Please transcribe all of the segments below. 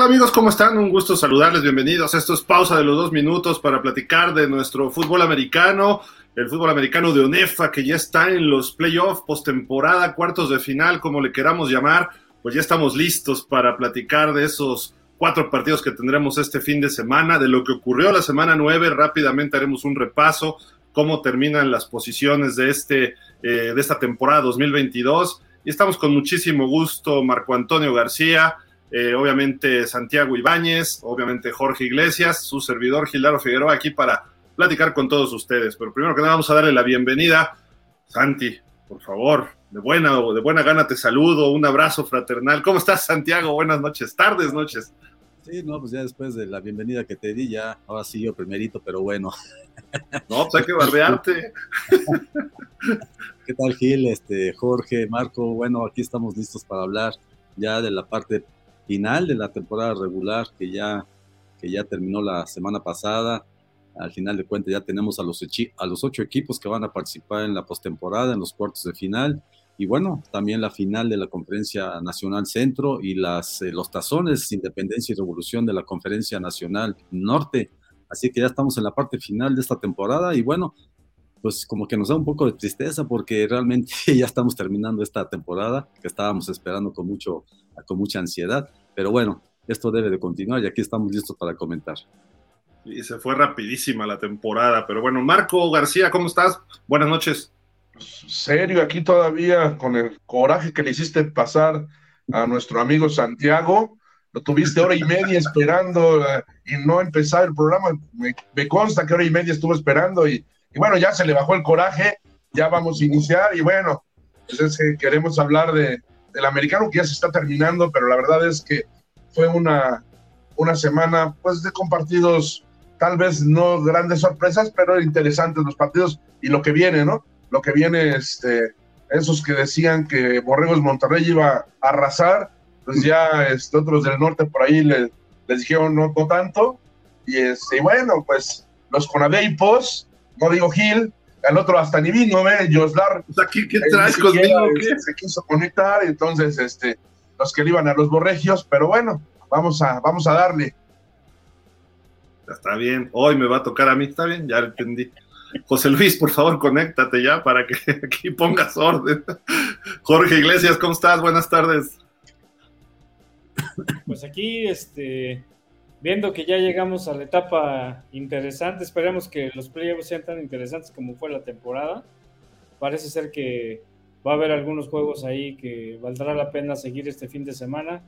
¿Qué tal amigos? ¿Cómo están? Un gusto saludarles, bienvenidos. Esto es pausa de los dos minutos para platicar de nuestro fútbol americano, el fútbol americano de ONEFA que ya está en los playoffs, postemporada, cuartos de final, como le queramos llamar, pues ya estamos listos para platicar de esos cuatro partidos que tendremos este fin de semana, de lo que ocurrió la semana nueve, rápidamente haremos un repaso, cómo terminan las posiciones de, este, eh, de esta temporada 2022. Y estamos con muchísimo gusto, Marco Antonio García, eh, obviamente Santiago Ibáñez, obviamente Jorge Iglesias, su servidor Gildardo Figueroa aquí para platicar con todos ustedes. Pero primero que nada vamos a darle la bienvenida. Santi, por favor, de buena o de buena gana te saludo, un abrazo fraternal. ¿Cómo estás, Santiago? Buenas noches, tardes, noches. Sí, no, pues ya después de la bienvenida que te di, ya ahora sí yo primerito, pero bueno. No, pues hay que barbearte. ¿Qué tal, Gil? Este, Jorge, Marco, bueno, aquí estamos listos para hablar ya de la parte final de la temporada regular que ya, que ya terminó la semana pasada. Al final de cuentas ya tenemos a los, a los ocho equipos que van a participar en la postemporada, en los cuartos de final y bueno, también la final de la Conferencia Nacional Centro y las, eh, los tazones Independencia y Revolución de la Conferencia Nacional Norte. Así que ya estamos en la parte final de esta temporada y bueno, pues como que nos da un poco de tristeza porque realmente ya estamos terminando esta temporada que estábamos esperando con, mucho, con mucha ansiedad. Pero bueno, esto debe de continuar y aquí estamos listos para comentar. Y se fue rapidísima la temporada, pero bueno, Marco García, ¿cómo estás? Buenas noches serio aquí todavía con el coraje que le hiciste pasar a nuestro amigo Santiago. Lo tuviste hora y media esperando eh, y no empezar el programa. Me, consta que hora y media estuvo esperando y, bueno, ya se le bajó el coraje, ya vamos a iniciar y bueno, pues es que queremos hablar de, del americano que ya se está terminando, pero la verdad es que fue una, una semana pues de compartidos, tal vez no grandes sorpresas, pero interesantes los partidos y lo que viene, ¿no? lo que viene, este, esos que decían que Borregos Monterrey iba a arrasar, pues ya este, otros del norte por ahí les dijeron no, tanto. Y este, bueno, pues los Conadeipos, no digo Gil, el otro hasta ni vino, ¿ve? Joslar. Pues aquí, ¿qué traes conmigo? Se quiso conectar, entonces, este, los que le iban a los borregios, pero bueno, vamos a, vamos a darle. Está bien, hoy me va a tocar a mí, está bien, ya entendí. José Luis, por favor, conéctate ya para que aquí pongas orden. Jorge Iglesias, ¿cómo estás? Buenas tardes. Pues aquí, este, viendo que ya llegamos a la etapa interesante, esperemos que los playoffs sean tan interesantes como fue la temporada. Parece ser que va a haber algunos juegos ahí que valdrá la pena seguir este fin de semana.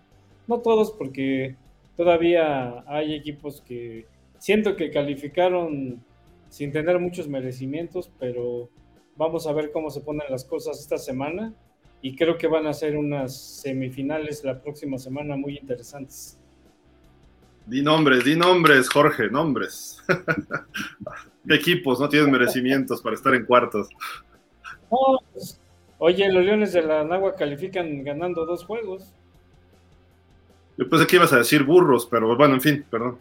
No todos, porque todavía hay equipos que siento que calificaron sin tener muchos merecimientos, pero vamos a ver cómo se ponen las cosas esta semana y creo que van a ser unas semifinales la próxima semana muy interesantes. Di nombres, di nombres, Jorge, nombres. ¿Qué equipos no tienen merecimientos para estar en cuartos? Pues, oye, los Leones de la Nagua califican ganando dos juegos. Yo pensé que ibas a decir burros, pero bueno, en fin, perdón.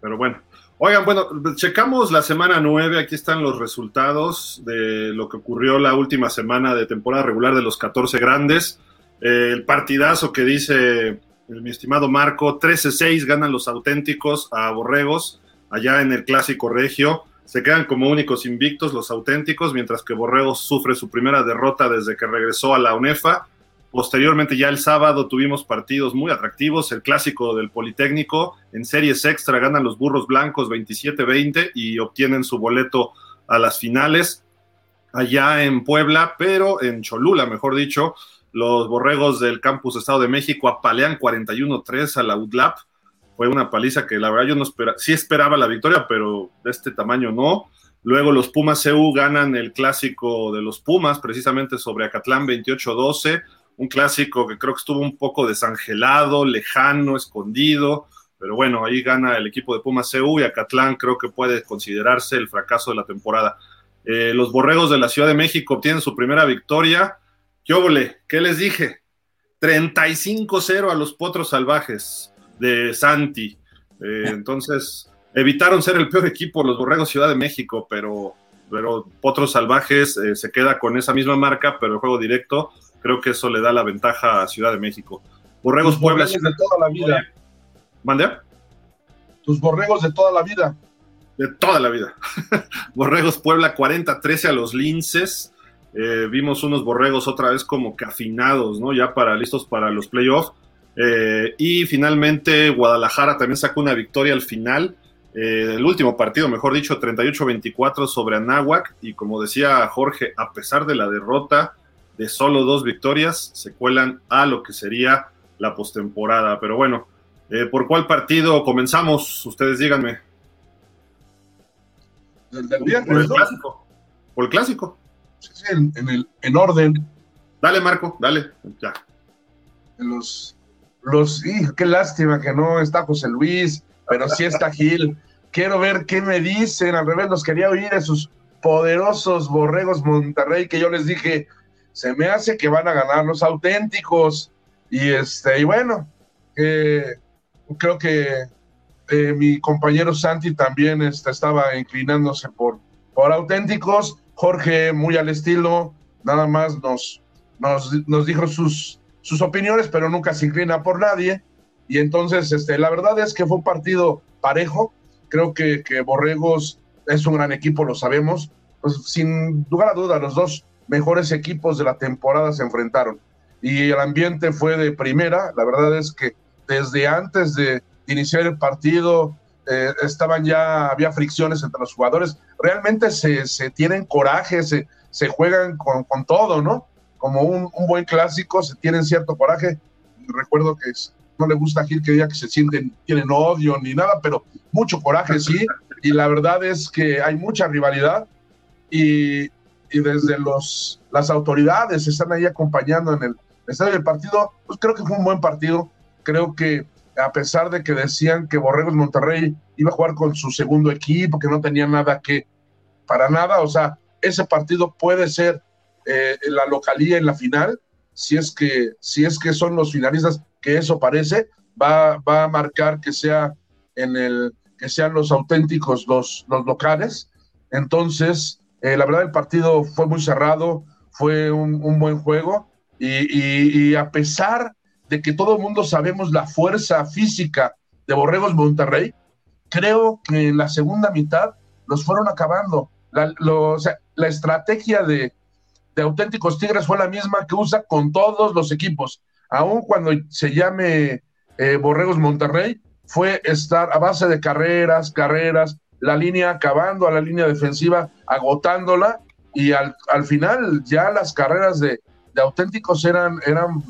Pero bueno. Oigan, bueno, checamos la semana 9, aquí están los resultados de lo que ocurrió la última semana de temporada regular de los 14 grandes. Eh, el partidazo que dice mi estimado Marco, 13-6 ganan los auténticos a Borregos allá en el Clásico Regio. Se quedan como únicos invictos los auténticos, mientras que Borregos sufre su primera derrota desde que regresó a la UNEFA. Posteriormente, ya el sábado, tuvimos partidos muy atractivos. El clásico del Politécnico en series extra ganan los burros blancos 27-20 y obtienen su boleto a las finales allá en Puebla, pero en Cholula, mejor dicho. Los borregos del Campus Estado de México apalean 41-3 a la UDLAP. Fue una paliza que la verdad yo no esperaba, sí esperaba la victoria, pero de este tamaño no. Luego los Pumas CU ganan el clásico de los Pumas, precisamente sobre Acatlán 28-12 un clásico que creo que estuvo un poco desangelado, lejano, escondido, pero bueno, ahí gana el equipo de Pumas CU y Acatlán creo que puede considerarse el fracaso de la temporada. Eh, los Borregos de la Ciudad de México obtienen su primera victoria. ¿Qué ¿Qué les dije? 35-0 a los Potros Salvajes de Santi. Eh, entonces, evitaron ser el peor equipo los Borregos Ciudad de México, pero, pero Potros Salvajes eh, se queda con esa misma marca, pero el juego directo creo que eso le da la ventaja a Ciudad de México. Borregos Puebla. de toda la vida. ¿Mande? Tus borregos de toda la vida. De toda la vida. borregos Puebla 40-13 a los Linces. Eh, vimos unos borregos otra vez como que afinados, ¿no? Ya para listos para los playoffs. Eh, y finalmente Guadalajara también sacó una victoria al final. Eh, el último partido, mejor dicho, 38-24 sobre Anáhuac. Y como decía Jorge, a pesar de la derrota de solo dos victorias, se cuelan a lo que sería la postemporada. Pero bueno, eh, ¿por cuál partido comenzamos? Ustedes díganme. El del viernes, ¿Por el clásico? ¿Por el clásico? Sí, sí, en, en el, en orden. Dale, Marco, dale. Ya. En los, los, hijo, qué lástima que no está José Luis, pero sí está Gil. Quiero ver qué me dicen. Al revés, los quería oír esos poderosos borregos Monterrey que yo les dije, se me hace que van a ganar los auténticos. Y este, y bueno, eh, creo que eh, mi compañero Santi también este, estaba inclinándose por, por auténticos. Jorge, muy al estilo, nada más nos, nos, dijo sus, sus opiniones, pero nunca se inclina por nadie. Y entonces, este, la verdad es que fue un partido parejo. Creo que, que Borregos es un gran equipo, lo sabemos. Pues sin lugar a duda, los dos mejores equipos de la temporada se enfrentaron. Y el ambiente fue de primera. La verdad es que desde antes de iniciar el partido eh, estaban ya, había fricciones entre los jugadores. Realmente se, se tienen coraje, se, se juegan con, con todo, ¿no? Como un, un, buen clásico, se tienen cierto coraje. Recuerdo que es, no le gusta a Gil que diga que se sienten, tienen odio ni nada, pero mucho coraje sí. Y la verdad es que hay mucha rivalidad y, y desde los, las autoridades están ahí acompañando en el estadio del partido. Pues creo que fue un buen partido. Creo que a pesar de que decían que Borregos Monterrey iba a jugar con su segundo equipo, que no tenía nada que, para nada, o sea, ese partido puede ser eh, la localía en la final, si es que, si es que son los finalistas, que eso parece, va, va a marcar que sea en el, que sean los auténticos los, los locales. Entonces, eh, la verdad el partido fue muy cerrado, fue un, buen juego, y a pesar de que todo el mundo sabemos la fuerza física de Borregos Monterrey, creo que en la segunda mitad los fueron acabando. La, estrategia de, de, Auténticos Tigres fue la misma que usa con todos los equipos. Aun cuando se llame eh, Borregos Monterrey, fue estar a base de carreras, carreras, la línea acabando a la línea defensiva, agotándola, y al, al final ya las carreras de, de Auténticos eran, eran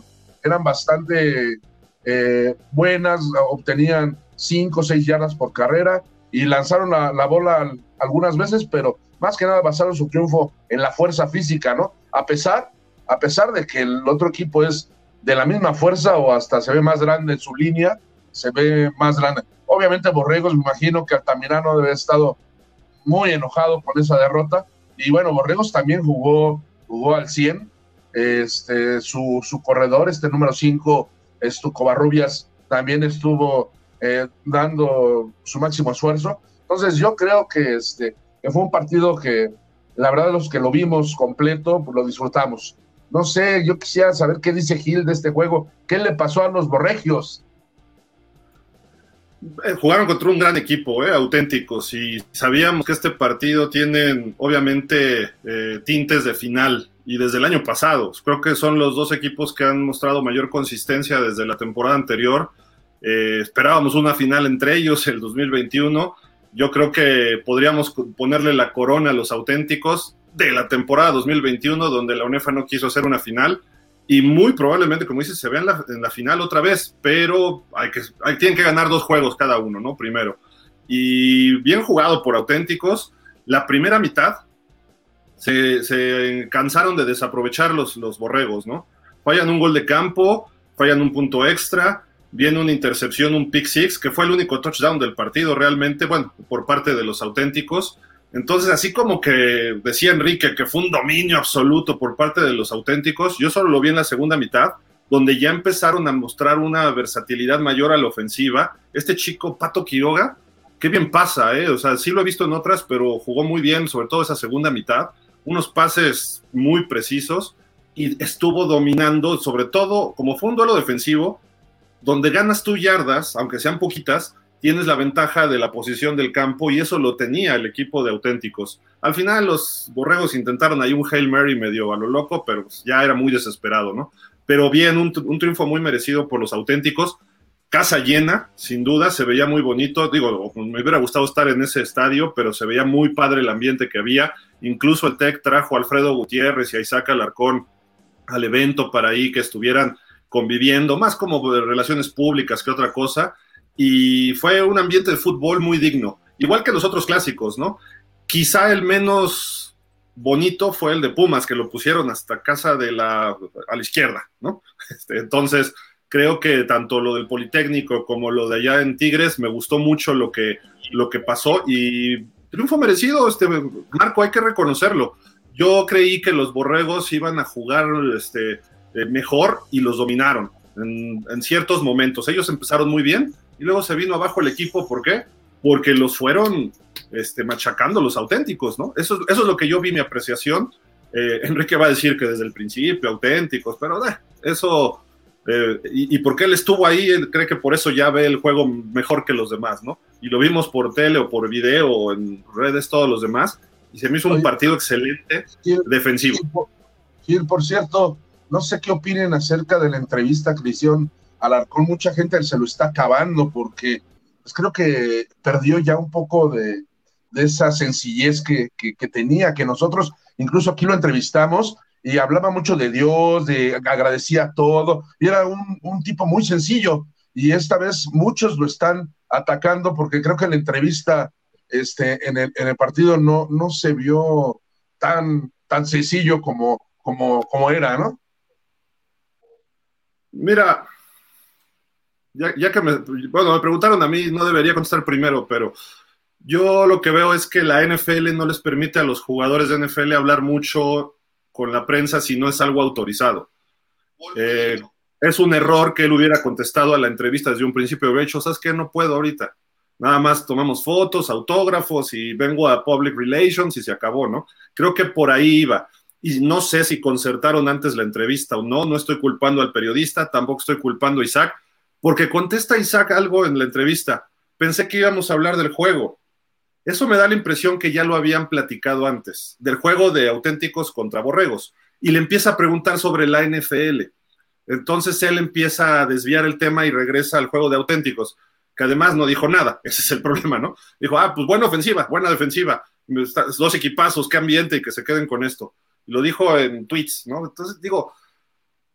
eran bastante eh, buenas, obtenían 5 o 6 yardas por carrera y lanzaron la, la, bola algunas veces, pero más que nada basaron su triunfo en la fuerza física, ¿no? A pesar, a pesar de que el otro equipo es de la misma fuerza o hasta se ve más grande en su línea, se ve más grande. Obviamente Borregos, me imagino que Altamirano debe haber estado muy enojado con esa derrota. Y bueno, Borregos también jugó, jugó al 100, este, su, su, corredor, este número 5, Covarrubias, también estuvo eh, dando su máximo esfuerzo. Entonces yo creo que, este, fue un partido que la verdad los que lo vimos completo, pues lo disfrutamos. No sé, yo quisiera saber qué dice Gil de este juego, qué le pasó a los borregios. Eh, jugaron contra un gran equipo, eh, auténticos, y sabíamos que este partido tiene obviamente tintes de final, y desde el año pasado. Creo que son los dos equipos que han mostrado mayor consistencia desde la temporada anterior. Eh, esperábamos una final entre ellos el 2021. Yo creo que podríamos ponerle la corona a los auténticos de la temporada 2021, donde la UNEFA no quiso hacer una final. Y muy probablemente, como dices, se vean en en la final otra vez, pero hay que, hay, tienen que ganar dos juegos cada uno, ¿no? Primero. Y bien jugado por auténticos. La primera mitad, se, cansaron de desaprovechar los, los, borregos, ¿no? Fallan un gol de campo, fallan un punto extra, viene una intercepción, un pick six, que fue el único touchdown del partido realmente, bueno, por parte de los auténticos. Entonces, así como que decía Enrique que fue un dominio absoluto por parte de los auténticos, yo solo lo vi en la segunda mitad, donde ya empezaron a mostrar una versatilidad mayor a la ofensiva. Este chico, Pato Quiroga, qué bien pasa, ¿eh? O sea, sí lo he visto en otras, pero jugó muy bien, sobre todo esa segunda mitad unos pases muy precisos y estuvo dominando, sobre todo, como fue un duelo defensivo, donde ganas tú yardas, aunque sean poquitas, tienes la ventaja de la posición del campo y eso lo tenía el equipo de auténticos. Al final los borregos intentaron ahí un Hail Mary medio a lo loco, pero pues, ya era muy desesperado, ¿no? Pero bien, un, un triunfo muy merecido por los auténticos casa llena, sin duda, se veía muy bonito. Digo, me hubiera gustado estar en ese estadio, pero se veía muy padre el ambiente que había. Incluso el TEC trajo a Alfredo Gutiérrez y a Isaac Alarcón al evento para ahí que estuvieran conviviendo, más como relaciones públicas que otra cosa. Y fue un ambiente de fútbol muy digno, igual que los otros clásicos, ¿no? Quizá el menos bonito fue el de Pumas, que lo pusieron hasta casa de la, a la izquierda, ¿no? Este, entonces, creo que tanto lo del Politécnico como lo de allá en Tigres me gustó mucho lo que, lo que pasó y triunfo merecido, este Marco, hay que reconocerlo. Yo creí que los borregos iban a jugar este, eh, mejor y los dominaron en, ciertos momentos. Ellos empezaron muy bien y luego se vino abajo el equipo. ¿Por qué? Porque los fueron este, machacando los auténticos, ¿no? Eso, eso es lo que yo vi mi apreciación. Eh, Enrique va a decir que desde el principio, auténticos, pero eh, eso eh, y, porque él estuvo ahí, él cree que por eso ya ve el juego mejor que los demás, ¿no? Y lo vimos por tele o por video o en redes todos los demás, y se me hizo un partido excelente, defensivo. Gil, por cierto, no sé qué opinen acerca de la entrevista que le hicieron al Arcón, mucha gente se lo está acabando porque pues creo que perdió ya un poco de, esa sencillez que, que tenía, que nosotros incluso aquí lo entrevistamos y hablaba mucho de Dios, de agradecía todo, y era un, tipo muy sencillo. Y esta vez muchos lo están atacando porque creo que en la entrevista este, en, el, en el partido no, no se vio tan, tan sencillo como, como, como era, ¿no? Mira, ya, ya, que me, bueno, me preguntaron a mí, no debería contestar primero, pero yo lo que veo es que la NFL no les permite a los jugadores de NFL hablar mucho con la prensa si no es algo autorizado. Eh, es un error que él hubiera contestado a la entrevista desde un principio. de hecho, ¿sabes qué? No puedo ahorita. Nada más tomamos fotos, autógrafos y vengo a Public Relations y se acabó, ¿no? Creo que por ahí iba. Y no sé si concertaron antes la entrevista o no. No estoy culpando al periodista, tampoco estoy culpando a Isaac, porque contesta Isaac algo en la entrevista. Pensé que íbamos a hablar del juego. Eso me da la impresión que ya lo habían platicado antes, del juego de auténticos contra borregos, y le empieza a preguntar sobre la NFL. Entonces él empieza a desviar el tema y regresa al juego de auténticos, que además no dijo nada, ese es el problema, ¿no? Dijo, ah, pues buena ofensiva, buena defensiva, dos equipazos, qué ambiente y que se queden con esto. Lo dijo en tweets, ¿no? Entonces digo,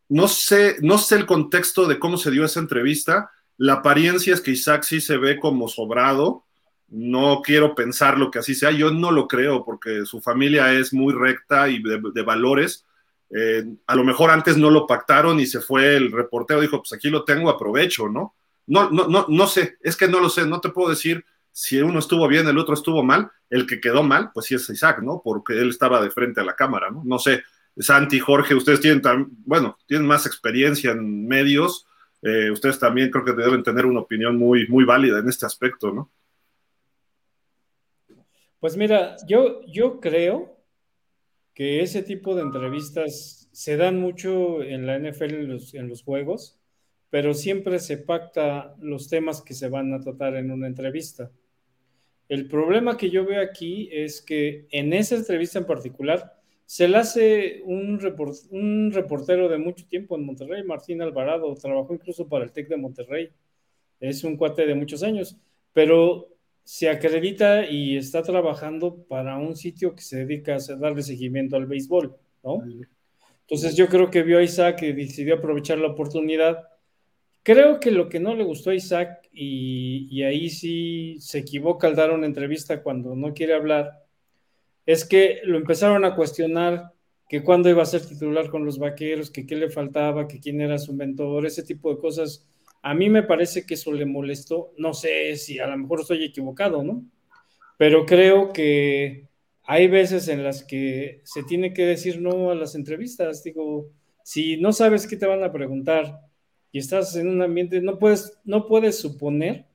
no sé, no sé el contexto de cómo se dio esa entrevista. La apariencia es que Isaac sí se ve como sobrado, no quiero pensar lo que así sea, yo no lo creo porque su familia es muy recta y de, valores. Eh, a lo mejor antes no lo pactaron y se fue el reportero, dijo, pues aquí lo tengo, aprovecho, ¿no? No, no, no, no sé, es que no lo sé, no te puedo decir si uno estuvo bien, el otro estuvo mal, el que quedó mal, pues sí es Isaac, ¿no? Porque él estaba de frente a la cámara, ¿no? No sé, Santi, Jorge, ustedes tienen, bueno, tienen más experiencia en medios, eh, ustedes también creo que deben tener una opinión muy, muy válida en este aspecto, ¿no? Pues mira, yo, yo creo que ese tipo de entrevistas se dan mucho en la NFL en los, en los juegos, pero siempre se pacta los temas que se van a tratar en una entrevista. El problema que yo veo aquí es que en esa entrevista en particular se le hace un, un reportero de mucho tiempo en Monterrey, Martín Alvarado, trabajó incluso para el TEC de Monterrey, es un cuate de muchos años, pero se acredita y está trabajando para un sitio que se dedica a darle seguimiento al béisbol, ¿no? Entonces yo creo que vio a Isaac y decidió aprovechar la oportunidad. Creo que lo que no le gustó a Isaac, y, y ahí sí se equivoca al dar una entrevista cuando no quiere hablar, es que lo empezaron a cuestionar que cuándo iba a ser titular con los vaqueros, que qué le faltaba, que quién era su mentor, ese tipo de cosas a mí me parece que eso le molestó. No sé si a lo mejor estoy equivocado, ¿no? Pero creo que hay veces en las que se tiene que decir no a las entrevistas. Digo, si no sabes qué te van a preguntar y estás en un ambiente, no puedes, no puedes suponer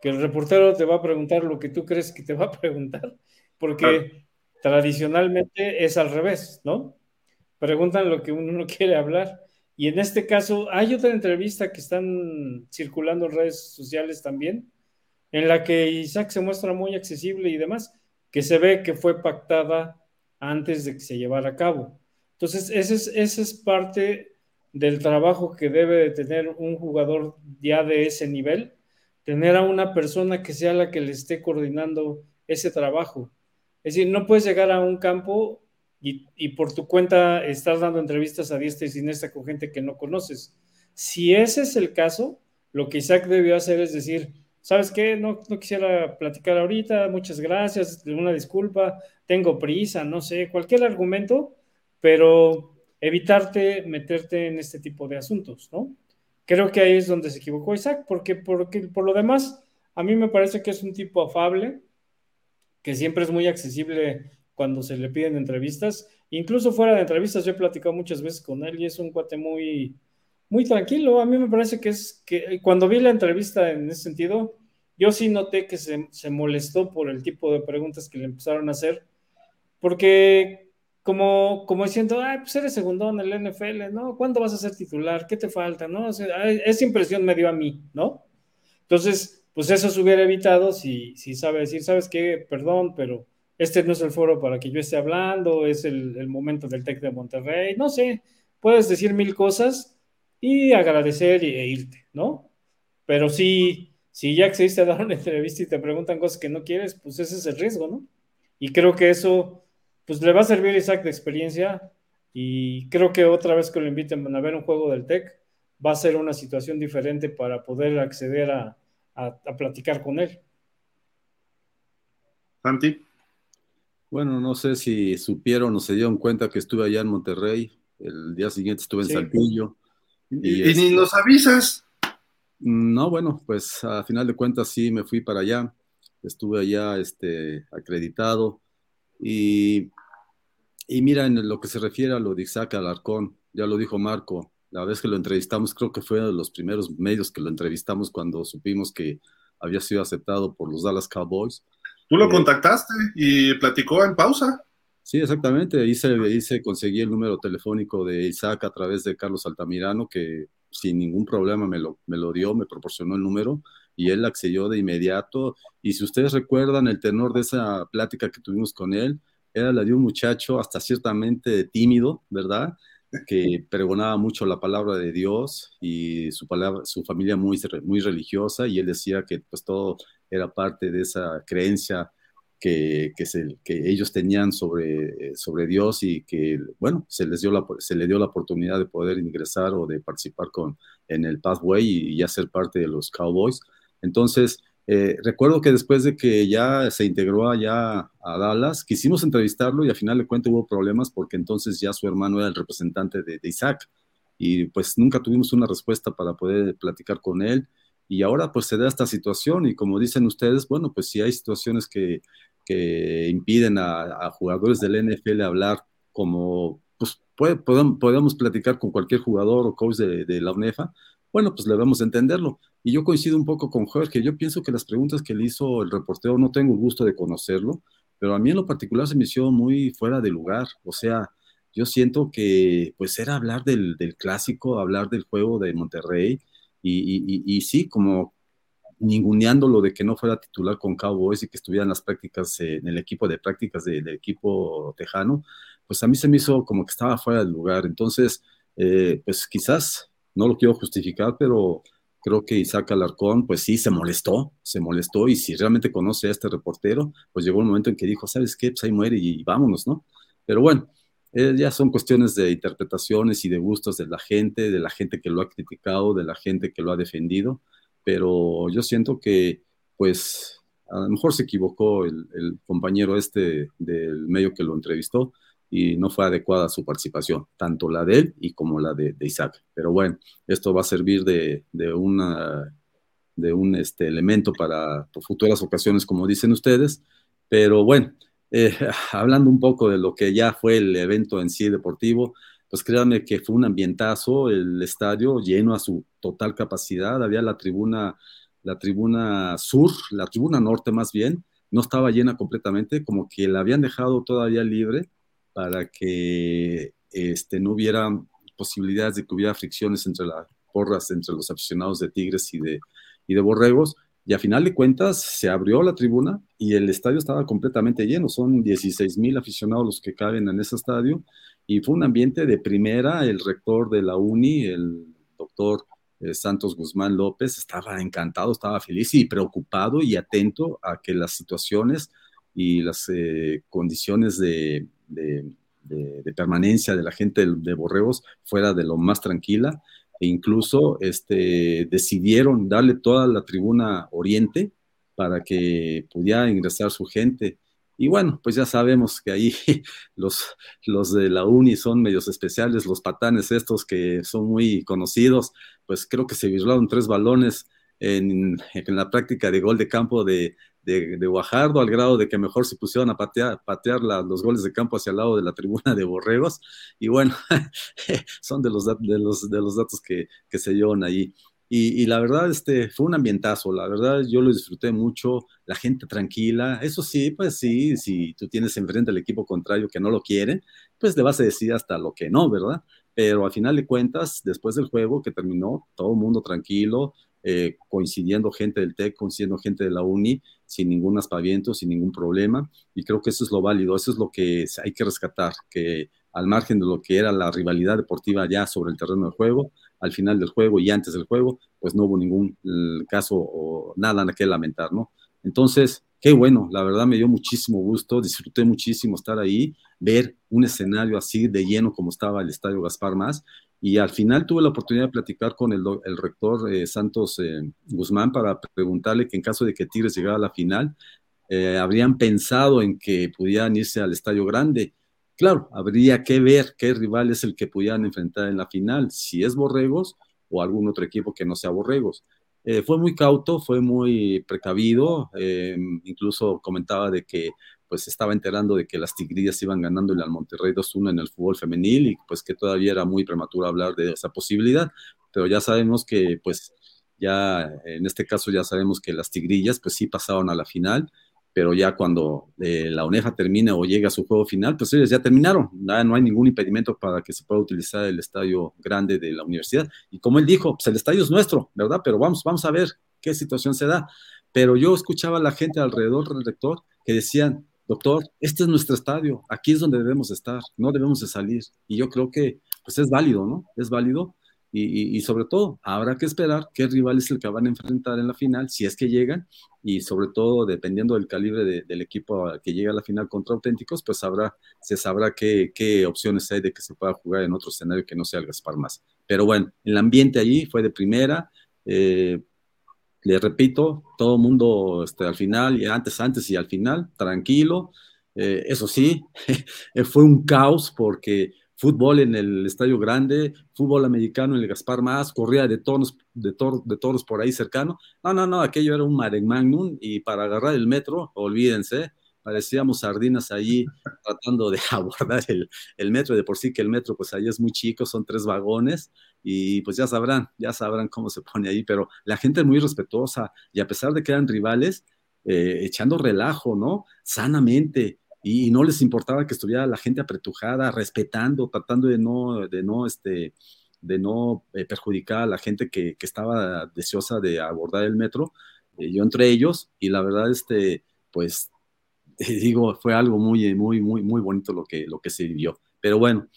que el reportero te va a preguntar lo que tú crees que te va a preguntar, porque tradicionalmente es al revés, ¿no? Preguntan lo que uno no quiere hablar Y en este caso, hay otra entrevista que están circulando en redes sociales también, en la que Isaac se muestra muy accesible y demás, que se ve que fue pactada antes de que se llevara a cabo. Entonces, ese es, ese es parte del trabajo que debe de tener un jugador ya de ese nivel, tener a una persona que sea la que le esté coordinando ese trabajo. Es decir, no puedes llegar a un campo y, por tu cuenta estás dando entrevistas a diestra y siniestra con gente que no conoces. Si ese es el caso, lo que Isaac debió hacer es decir, ¿sabes qué? No, no quisiera platicar ahorita, muchas gracias, una disculpa, tengo prisa, no sé, cualquier argumento, pero evitarte meterte en este tipo de asuntos, ¿no? Creo que ahí es donde se equivocó Isaac, porque, porque por lo demás, a mí me parece que es un tipo afable, que siempre es muy accesible cuando se le piden entrevistas. Incluso fuera de entrevistas, yo he platicado muchas veces con él y es un cuate muy, muy tranquilo. A mí me parece que es que cuando vi la entrevista en ese sentido, yo sí noté que se, se molestó por el tipo de preguntas que le empezaron a hacer, porque como, como diciendo, ay, pues eres segundón en el NFL, ¿no? ¿Cuándo vas a ser titular? ¿Qué te falta? ¿No? esa impresión me dio a mí, ¿no? Entonces, pues eso se hubiera evitado si, si sabe decir, ¿sabes qué? Perdón, pero este no es el foro para que yo esté hablando, es el, momento del TEC de Monterrey, no sé, puedes decir mil cosas y agradecer e irte, ¿no? Pero si, si ya accediste a dar una entrevista y te preguntan cosas que no quieres, pues ese es el riesgo, ¿no? Y creo que eso, pues le va a servir a Isaac de experiencia y creo que otra vez que lo inviten a ver un juego del TEC, va a ser una situación diferente para poder acceder a, a platicar con él. Santi. Bueno, no sé si supieron o se dieron cuenta que estuve allá en Monterrey. El día siguiente estuve en Saltillo. Y, ni este nos avisas. No, bueno, pues a final de cuentas sí me fui para allá. Estuve allá este, acreditado. Y, y mira, en lo que se refiere a lo de Isaac Alarcón, ya lo dijo Marco, la vez que lo entrevistamos, creo que fue de los primeros medios que lo entrevistamos cuando supimos que había sido aceptado por los Dallas Cowboys. Tú lo contactaste y platicó en pausa. Sí, exactamente. Hice, hice, conseguí el número telefónico de Isaac a través de Carlos Altamirano, que sin ningún problema me lo, me lo dio, me proporcionó el número y él accedió de inmediato. Y si ustedes recuerdan el tenor de esa plática que tuvimos con él, era la de un muchacho hasta ciertamente tímido, ¿verdad? Que pregonaba mucho la palabra de Dios y su, palabra, su familia muy, muy religiosa y él decía que pues todo era parte de esa creencia que, que, ellos tenían sobre, sobre Dios y que, bueno, se les dio la, se le dio la oportunidad de poder ingresar o de participar con, en el Pathway y, ya ser parte de los Cowboys. Entonces, eh, recuerdo que después de que ya se integró allá a Dallas, quisimos entrevistarlo y al final de cuentas hubo problemas porque entonces ya su hermano era el representante de, Isaac. Y pues nunca tuvimos una respuesta para poder platicar con él. Y ahora pues se da esta situación y como dicen ustedes, bueno, pues si hay situaciones que, que impiden a, jugadores del NFL hablar como, pues podemos, podemos, platicar con cualquier jugador o coach de, de la UNEFA, bueno, pues le vamos a entenderlo. Y yo coincido un poco con Jorge. Yo pienso que las preguntas que le hizo el reportero, no tengo el gusto de conocerlo, pero a mí en lo particular se me hizo muy fuera de lugar. O sea, yo siento que pues era hablar del, clásico, hablar del juego de Monterrey y, sí, como ninguneando lo de que no fuera titular con Cowboys y que estuviera en las prácticas, en el equipo de prácticas del equipo tejano, pues a mí se me hizo como que estaba fuera del lugar. Entonces, eh, pues quizás no lo quiero justificar, pero creo que Isaac Alarcón, pues sí, se molestó, se molestó, y si realmente conoce a este reportero, pues llegó un momento en que dijo, ¿sabes qué? Pues ahí muere y, vámonos, ¿no? Pero bueno, eh, ya son cuestiones de interpretaciones y de gustos de la gente, de la gente que lo ha criticado, de la gente que lo ha defendido, pero yo siento que, pues, a lo mejor se equivocó el, el compañero este del medio que lo entrevistó, y no fue adecuada su participación, tanto la de él y como la de, Isaac. Pero bueno, esto va a servir de, una, de un este, elemento para, futuras ocasiones, como dicen ustedes. Pero bueno, eh, hablando un poco de lo que ya fue el evento en sí deportivo, pues créanme que fue un ambientazo, el estadio lleno a su total capacidad, había la tribuna, la tribuna sur, la tribuna norte más bien, no estaba llena completamente, como que la habían dejado todavía libre para que este, no hubiera posibilidades de que hubiera fricciones entre las porras, entre los aficionados de Tigres y de, y de Borregos. Y a final de cuentas se abrió la tribuna y el estadio estaba completamente lleno. Son 16 mil aficionados los que caben en ese estadio y fue un ambiente de primera. El rector de la UNI, el doctor eh, Santos Guzmán López, estaba encantado, estaba feliz y preocupado y atento a que las situaciones y las eh, condiciones de, permanencia de la gente de, de Borreos fuera de lo más tranquila e incluso este, decidieron darle toda la tribuna oriente para que pudiera ingresar su gente. Y bueno, pues ya sabemos que ahí los, los de la uni son medios especiales, los patanes estos que son muy conocidos, pues creo que se virlaron tres balones en, en la práctica de gol de campo de, de, Guajardo al grado de que mejor se pusieron a patear, patear los goles de campo hacia el lado de la tribuna de Borregos. Y bueno, son de los, de los, de los datos que, que se llevan ahí. Y, la verdad, este, fue un ambientazo, la verdad yo lo disfruté mucho, la gente tranquila, eso sí, pues sí, si tú tienes enfrente al equipo contrario que no lo quiere, pues le vas a decir hasta lo que no, ¿verdad? Pero al final de cuentas, después del juego que terminó, todo el mundo tranquilo, eh, coincidiendo gente del TEC, coincidiendo gente de la UNI, sin ningún aspaviento, sin ningún problema, y creo que eso es lo válido, eso es lo que hay que rescatar, que al margen de lo que era la rivalidad deportiva ya sobre el terreno de juego, al final del juego y antes del juego, pues no hubo ningún eh, caso o nada que lamentar, ¿no? Entonces, qué bueno, la verdad me dio muchísimo gusto, disfruté muchísimo estar ahí, ver un escenario así de lleno como estaba el Estadio Gaspar Más, y al final tuve la oportunidad de platicar con el, rector eh, Santos eh, Guzmán para preguntarle que en caso de que Tigres llegara a la final, eh, habrían pensado en que pudieran irse al Estadio Grande. Claro, habría que ver qué rival es el que pudieran enfrentar en la final, si es Borregos o algún otro equipo que no sea Borregos. fue muy cauto, fue muy precavido, incluso comentaba de que pues estaba enterando de que las Tigrillas iban ganándole al Monterrey 2-1 en el fútbol femenil y pues que todavía era muy prematuro hablar de esa posibilidad, pero ya sabemos que pues ya en este caso ya sabemos que las Tigrillas pues sí pasaron a la final, pero ya cuando eh, la ONEFA termine o llegue a su juego final, pues ellos ya terminaron, ya no hay ningún impedimento para que se pueda utilizar el estadio grande de la universidad. Y como él dijo, pues el estadio es nuestro, ¿verdad? Pero vamos, vamos a ver qué situación se da. Pero yo escuchaba a la gente alrededor del rector que decían, doctor, este es nuestro estadio, aquí es donde debemos estar, no debemos de salir. Y yo creo que pues es válido, ¿no? Es válido. Y, sobre todo, habrá que esperar qué rival es el que van a enfrentar en la final, si es que llegan, y sobre todo, dependiendo del calibre del equipo que llega a la final contra auténticos, pues se sabrá qué, qué opciones hay de que se pueda jugar en otro escenario que no sea el Gaspar más. Pero bueno, el ambiente allí fue de primera, eh, le repito, todo el mundo este, al final, y antes, antes y al final, tranquilo. Eh, eso sí, fue un caos porque fútbol en el Estadio Grande, fútbol americano en el Gaspar Más, corría de toros, de, de toros por ahí cercano. No, no, no, aquello era un mare magnum y para agarrar el metro, olvídense, parecíamos sardinas allí tratando de abordar el, el, metro, de por sí que el metro pues ahí es muy chico, son tres vagones y pues ya sabrán, ya sabrán cómo se pone ahí, pero la gente es muy respetuosa y a pesar de que eran rivales, eh, echando relajo, ¿no? Sanamente. Y, no les importaba que estuviera la gente apretujada, respetando, tratando de no, de no, este, de no eh, perjudicar a la gente que, que, estaba deseosa de abordar el metro, eh, yo entre ellos, y la verdad, este, pues digo, fue algo muy, muy, muy, muy bonito lo que, lo que se vivió. Pero bueno,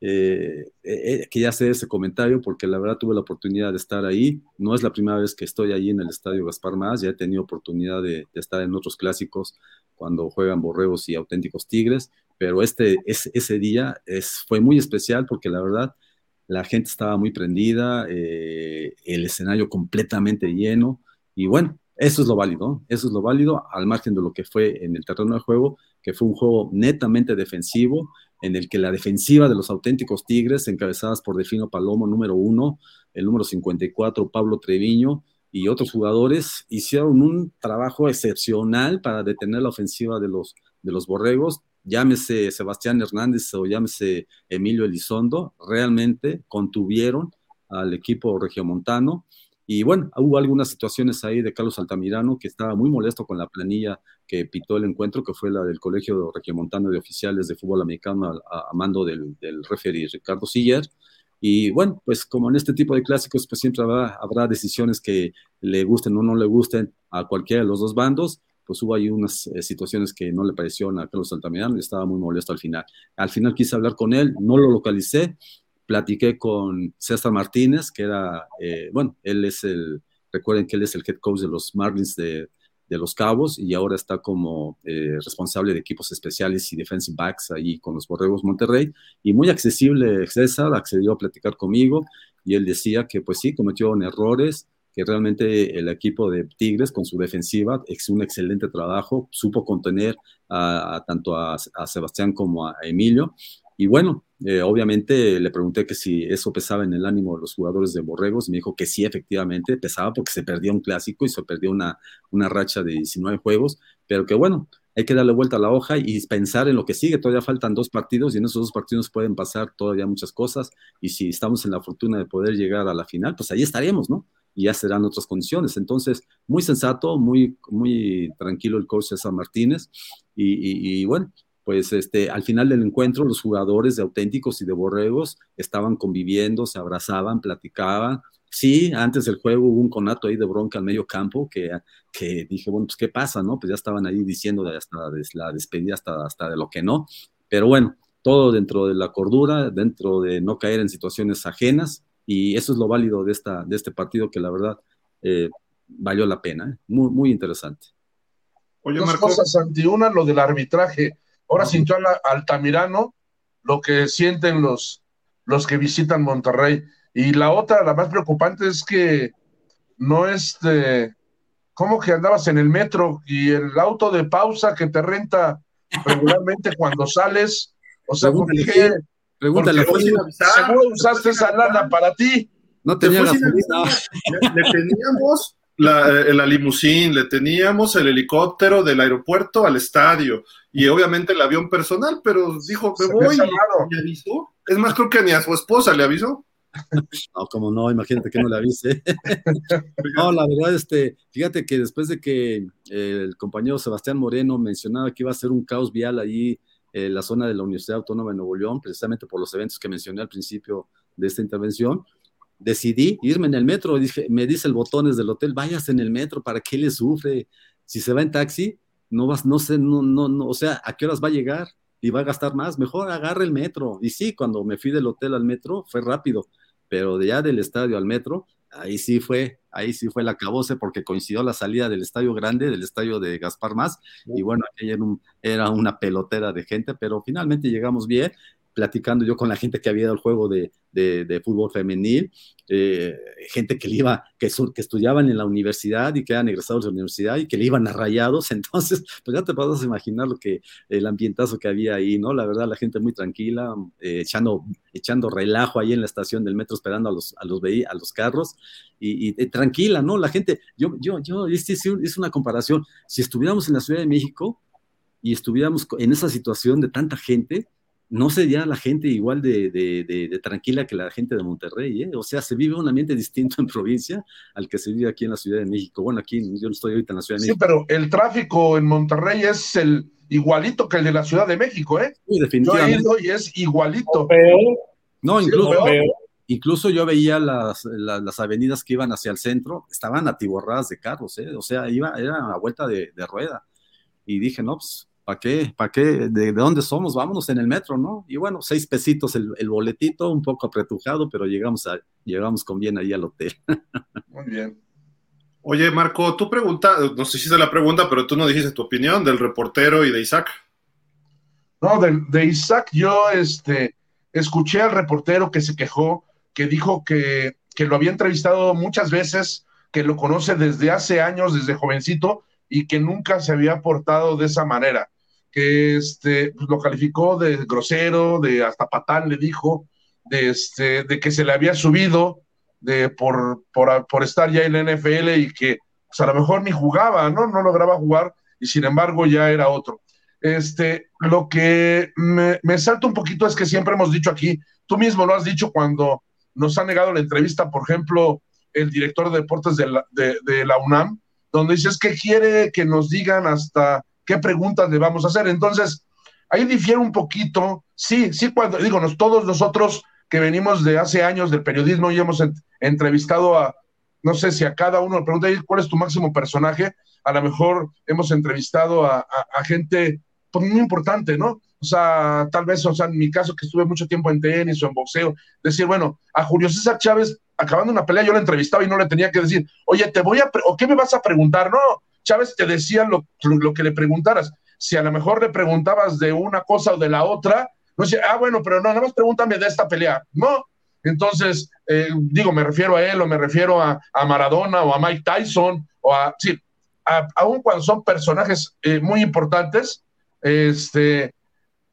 eh, eh, que ya sé ese comentario porque la verdad tuve la oportunidad de estar ahí. No es la primera vez que estoy ahí en el Estadio Gaspar Más, ya he tenido oportunidad de, estar en otros clásicos cuando juegan Borregos y Auténticos Tigres, pero este, ese día es, fue muy especial porque la verdad la gente estaba muy prendida, eh, el escenario completamente lleno y bueno, eso es lo válido, eso es lo válido al margen de lo que fue en el terreno de juego, que fue un juego netamente defensivo, en el que la defensiva de los auténticos Tigres, encabezadas por Defino Palomo, número uno, el número 54, Pablo Treviño, y otros jugadores, hicieron un trabajo excepcional para detener la ofensiva de los, de los borregos, llámese Sebastián Hernández o llámese Emilio Elizondo, realmente contuvieron al equipo regiomontano y bueno, hubo algunas situaciones ahí de Carlos Altamirano que estaba muy molesto con la planilla que pitó el encuentro, que fue la del Colegio Regiomontano de Oficiales de Fútbol Americano a, mando del, del referee Ricardo Siller. Y bueno, pues como en este tipo de clásicos, pues siempre habrá, decisiones que le gusten o no le gusten a cualquiera de los dos bandos pues hubo ahí unas eh, situaciones que no le parecieron a Carlos Altamirano y estaba muy molesto al final. Al final quise hablar con él, no lo localicé, platiqué con César Martínez, que era, eh, bueno, él es el, recuerden que él es el head coach de los Marlins de, Los Cabos y ahora está como eh, responsable de equipos especiales y defensive backs ahí con los Borregos Monterrey. Y muy accesible César, accedió a platicar conmigo y él decía que pues sí, cometió errores, que realmente el equipo de Tigres con su defensiva es un excelente trabajo, supo contener a, tanto a, Sebastián como a Emilio. Y bueno, eh, obviamente le pregunté que si eso pesaba en el ánimo de los jugadores de Borregos, me dijo que sí, efectivamente pesaba porque se perdió un clásico y se perdió una, una racha de 19 juegos, pero que bueno, hay que darle vuelta a la hoja y pensar en lo que sigue. Todavía faltan dos partidos y en esos dos partidos pueden pasar todavía muchas cosas. Y si estamos en la fortuna de poder llegar a la final, pues ahí estaremos, ¿no? y ya serán otras condiciones. Entonces, muy sensato, muy, muy tranquilo el coach César Martínez y, bueno, pues este, al final del encuentro los jugadores de auténticos y de borregos estaban conviviendo, se abrazaban, platicaban. Sí, antes del juego hubo un conato ahí de bronca al medio campo que, que dije, bueno, pues qué pasa, ¿no? Pues ya estaban ahí diciendo de hasta la despedida, hasta, hasta de lo que no. Pero bueno, todo dentro de la cordura, dentro de no caer en situaciones ajenas y eso es lo válido de, esta, de este partido que la verdad eh, valió la pena. ¿eh? Muy, muy interesante. Oye, Dos cosas, Santi. Una, lo del arbitraje. Ahora sintió al Altamirano lo que sienten los, los que visitan Monterrey. Y la otra, la más preocupante, es que no es de, ¿Cómo que andabas en el metro y el auto de pausa que te renta regularmente cuando sales? O sea, ¿por qué, Pregúntale. Seguro usaste esa lana para ti. No tenía la le, teníamos la, eh, la limusín, le teníamos el helicóptero del aeropuerto al estadio y obviamente el avión personal, pero dijo, me voy y me avisó. Es más, creo que ni a su esposa le avisó. No, como no, imagínate que no le avise. no, la verdad, este, fíjate que después de que el compañero Sebastián Moreno mencionaba que iba a ser un caos vial allí eh, la zona de la Universidad Autónoma de Nuevo León, precisamente por los eventos que mencioné al principio de esta intervención, decidí irme en el metro. Dije, me dice el botones del hotel, vayas en el metro, ¿para qué le sufre? Si se va en taxi, no vas, no sé, no, no, no, o sea, ¿a qué horas va a llegar? Y va a gastar más, mejor agarre el metro. Y sí, cuando me fui del hotel al metro fue rápido, pero de ya del estadio al metro, ahí sí fue, ahí sí fue la cabose porque coincidió la salida del estadio grande, del estadio de Gaspar Más, y bueno, aquella era, era, una pelotera de gente, pero finalmente llegamos bien, platicando yo con la gente que había ido al juego de, de, fútbol femenil, eh, gente que, le iba, que, que, estudiaban en la universidad y que eran egresados de la universidad y que le iban a rayados, entonces, pues ya te puedes imaginar lo que, el ambientazo que había ahí, ¿no? La verdad, la gente muy tranquila, eh, echando, echando relajo ahí en la estación del metro, esperando a los, a los, a los carros, y, tranquila, ¿no? La gente, yo, yo, yo hice, hice una comparación, si estuviéramos en la Ciudad de México y estuviéramos en esa situación de tanta gente, no sería la gente igual de, tranquila que la gente de Monterrey, ¿eh? O sea, se vive un ambiente distinto en provincia al que se vive aquí en la Ciudad de México. Bueno, aquí yo no estoy ahorita en la Ciudad de México. Sí, pero el tráfico en Monterrey es el igualito que el de la Ciudad de México, ¿eh? Sí, definitivamente. Yo he ido y es igualito. No, incluso, incluso yo veía las, avenidas que iban hacia el centro, estaban atiborradas de carros, ¿eh? O sea, iba, era una vuelta de, de rueda. Y dije, no, pues ¿para qué? ¿Para qué? ¿De, dónde somos? Vámonos en el metro, ¿no? Y bueno, seis pesitos el, boletito, un poco apretujado, pero llegamos, a, llegamos con bien ahí al hotel. Muy bien. Oye, Marco, tú pregunta, no sé si hiciste la pregunta, pero tú no dijiste tu opinión del reportero y de Isaac. No, de, Isaac yo este, escuché al reportero que se quejó, que dijo que, que lo había entrevistado muchas veces, que lo conoce desde hace años, desde jovencito, y que nunca se había portado de esa manera que este, pues, lo calificó de grosero, de hasta patán le dijo, de, este, de que se le había subido de, por, por, estar ya en la NFL y que pues, a lo mejor ni jugaba, ¿no? No lograba jugar y sin embargo ya era otro. Este, lo que me, me salta un poquito es que siempre hemos dicho aquí, tú mismo lo has dicho cuando nos ha negado la entrevista, por ejemplo, el director de deportes de la, de, de la UNAM, donde dices que quiere que nos digan hasta qué preguntas le vamos a hacer. Entonces, ahí difiere un poquito, sí, sí, cuando, digo, todos nosotros que venimos de hace años del periodismo y hemos entrevistado a, no sé si a cada uno le cuál es tu máximo personaje, a lo mejor hemos entrevistado a, gente pues, muy importante, ¿no? O sea, tal vez, o sea, en mi caso que estuve mucho tiempo en tenis o en boxeo, decir, bueno, a Julio César Chávez, acabando una pelea, yo le entrevistaba y no le tenía que decir, oye, te voy a, o qué me vas a preguntar, no, Chávez te decía lo, lo que le preguntaras. Si a lo mejor le preguntabas de una cosa o de la otra, no decía, ah, bueno, pero no, nada más pregúntame de esta pelea. No, entonces, eh, digo, me refiero a él o me refiero a, Maradona o a Mike Tyson o a, sí, aún cuando son personajes eh, muy importantes, este,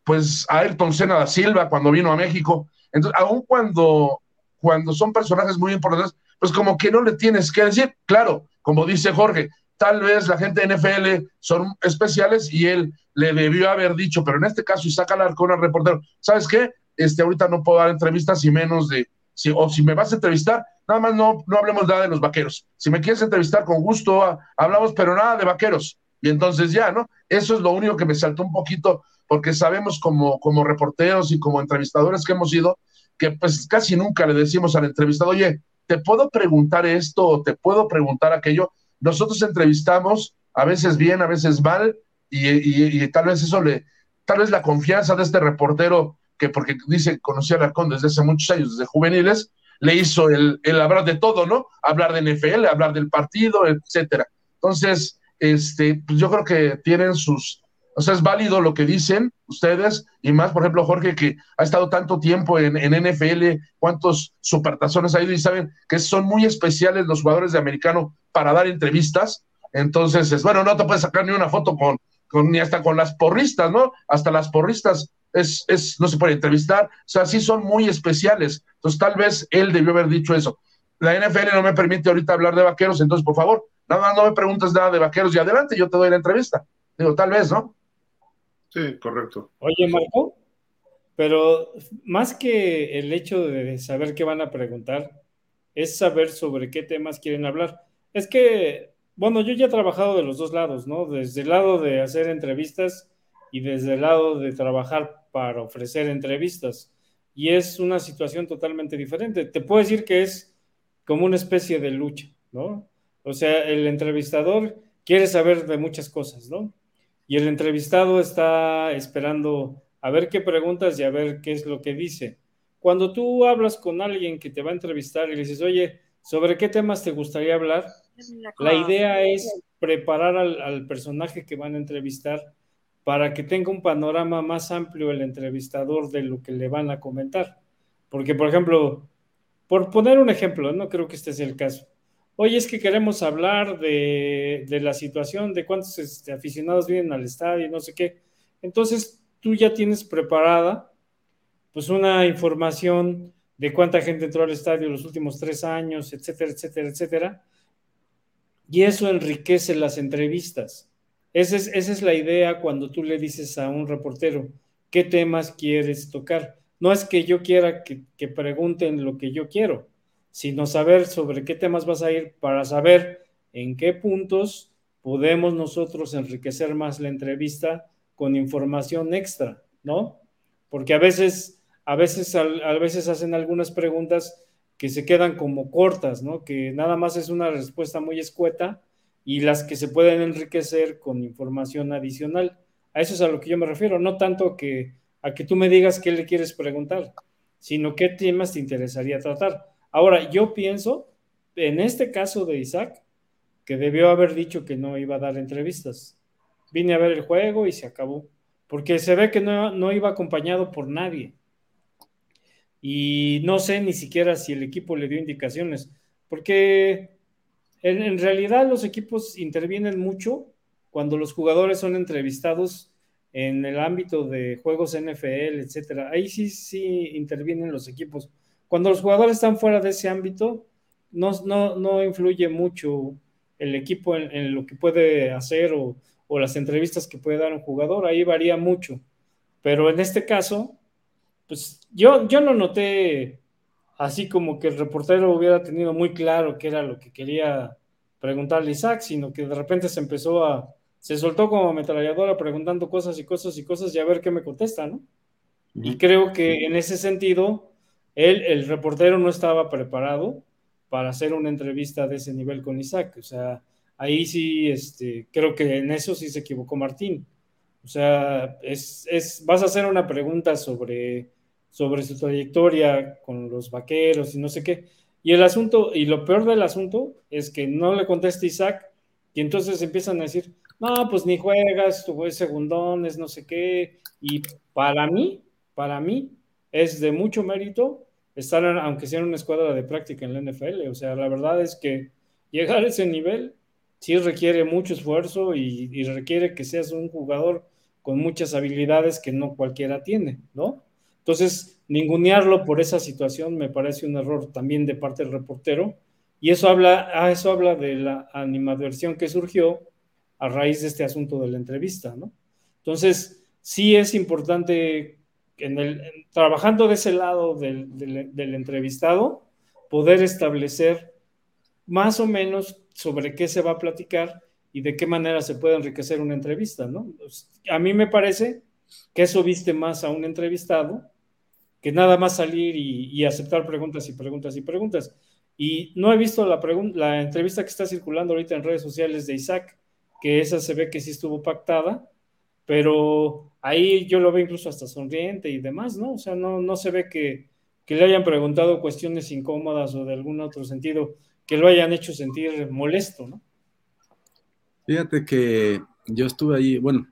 pues a Ayrton Senna da Silva cuando vino a México, entonces, aún cuando, cuando son personajes muy importantes, pues como que no le tienes que decir, claro, como dice Jorge, tal vez la gente de NFL son especiales y él le debió haber dicho, pero en este caso Isaac Alarcón al reportero, ¿sabes qué? Este, ahorita no puedo dar entrevistas y menos de, si, o si me vas a entrevistar, nada más no, no hablemos nada de los vaqueros. Si me quieres entrevistar con gusto, hablamos, pero nada de vaqueros. Y entonces ya, ¿no? Eso es lo único que me saltó un poquito, porque sabemos como, como reporteros y como entrevistadores que hemos ido, que pues casi nunca le decimos al entrevistado, oye, ¿te puedo preguntar esto o te puedo preguntar aquello? Nosotros entrevistamos a veces bien, a veces mal, y, tal vez eso le, tal vez la confianza de este reportero, que porque dice, conocía a Alarcón desde hace muchos años, desde juveniles, le hizo el, el, hablar de todo, ¿no? Hablar de NFL, hablar del partido, etcétera. Entonces, este, pues yo creo que tienen sus, o sea, es válido lo que dicen ustedes, y más, por ejemplo, Jorge, que ha estado tanto tiempo en, en NFL, cuántos supertazones ha ido y saben que son muy especiales los jugadores de americano para dar entrevistas. Entonces, es, bueno, no te puedes sacar ni una foto con, con ni hasta con las porristas, ¿no? Hasta las porristas es, es, no se puede entrevistar. O sea, sí son muy especiales. Entonces, tal vez él debió haber dicho eso. La NFL no me permite ahorita hablar de vaqueros, entonces, por favor, nada, no me preguntes nada de vaqueros y adelante, yo te doy la entrevista. Digo, tal vez, ¿no? Sí, correcto. Oye, Marco, pero más que el hecho de saber qué van a preguntar, es saber sobre qué temas quieren hablar. Es que, bueno, yo ya he trabajado de los dos lados, ¿no? Desde el lado de hacer entrevistas y desde el lado de trabajar para ofrecer entrevistas. Y es una situación totalmente diferente. Te puedo decir que es como una especie de lucha, ¿no? O sea, el entrevistador quiere saber de muchas cosas, ¿no? Y el entrevistado está esperando a ver qué preguntas y a ver qué es lo que dice. Cuando tú hablas con alguien que te va a entrevistar y le dices, oye, ¿sobre qué temas te gustaría hablar? La idea es preparar al, personaje que van a entrevistar para que tenga un panorama más amplio el entrevistador de lo que le van a comentar. Porque, por ejemplo, por poner un ejemplo, no creo que este sea el caso. Oye, es que queremos hablar de, la situación, de cuántos este, aficionados vienen al estadio, no sé qué. Entonces, tú ya tienes preparada pues una información de cuánta gente entró al estadio los últimos tres años, etcétera, etcétera, etcétera. Y eso enriquece las entrevistas. Esa es, esa es la idea cuando tú le dices a un reportero qué temas quieres tocar. No es que yo quiera que pregunten lo que yo quiero, sino saber sobre qué temas vas a ir para saber en qué puntos podemos nosotros enriquecer más la entrevista con información extra, ¿no? Porque a veces, a veces, a, veces hacen algunas preguntas que se quedan como cortas, ¿no? Que nada más es una respuesta muy escueta y las que se pueden enriquecer con información adicional. A eso es a lo que yo me refiero, no tanto que, a que tú me digas qué le quieres preguntar, sino qué temas te interesaría tratar. Ahora, yo pienso, en este caso de Isaac, que debió haber dicho que no iba a dar entrevistas. Vine a ver el juego y se acabó, porque se ve que no, iba acompañado por nadie. Y no sé ni siquiera si el equipo le dio indicaciones, porque en, en realidad los equipos intervienen mucho cuando los jugadores son entrevistados en el ámbito de juegos NFL, etcétera. Ahí sí, sí intervienen los equipos cuando los jugadores están fuera de ese ámbito, no, no, influye mucho el equipo en, lo que puede hacer o, las entrevistas que puede dar un jugador, ahí varía mucho. Pero en este caso, pues yo, yo no noté así como que el reportero hubiera tenido muy claro qué era lo que quería preguntarle Isaac, sino que de repente se empezó a, se soltó como ametralladora preguntando cosas y cosas y cosas y a ver qué me contesta, ¿no? Y creo que en ese sentido, él, el reportero no estaba preparado para hacer una entrevista de ese nivel con Isaac. O sea, ahí sí, este, creo que en eso sí se equivocó Martín. O sea, es, es, vas a hacer una pregunta sobre, sobre su trayectoria con los vaqueros y no sé qué. Y el asunto, y lo peor del asunto es que no le contesta Isaac y entonces empiezan a decir, no, pues ni juegas, tu es segundón, es no sé qué. Y para mí, para mí, es de mucho mérito estar, aunque sea en una escuadra de práctica en la NFL. O sea, la verdad es que llegar a ese nivel sí requiere mucho esfuerzo y, requiere que seas un jugador con muchas habilidades que no cualquiera tiene, ¿no? Entonces, ningunearlo por esa situación me parece un error también de parte del reportero. Y eso habla, ah, eso habla de la animadversión que surgió a raíz de este asunto de la entrevista, ¿no? Entonces, sí es importante, en trabajando de ese lado del, del entrevistado, poder establecer más o menos sobre qué se va a platicar y de qué manera se puede enriquecer una entrevista, ¿no? Pues, a mí me parece que eso viste más a un entrevistado que nada más salir y, aceptar preguntas y preguntas y preguntas. Y no he visto la, la entrevista que está circulando ahorita en redes sociales de Isaac, que esa se ve que sí estuvo pactada, pero ahí yo lo veo incluso hasta sonriente y demás, ¿no? O sea, no, no se ve que, que le hayan preguntado cuestiones incómodas o de algún otro sentido que lo hayan hecho sentir molesto, ¿no? Fíjate que yo estuve ahí, bueno,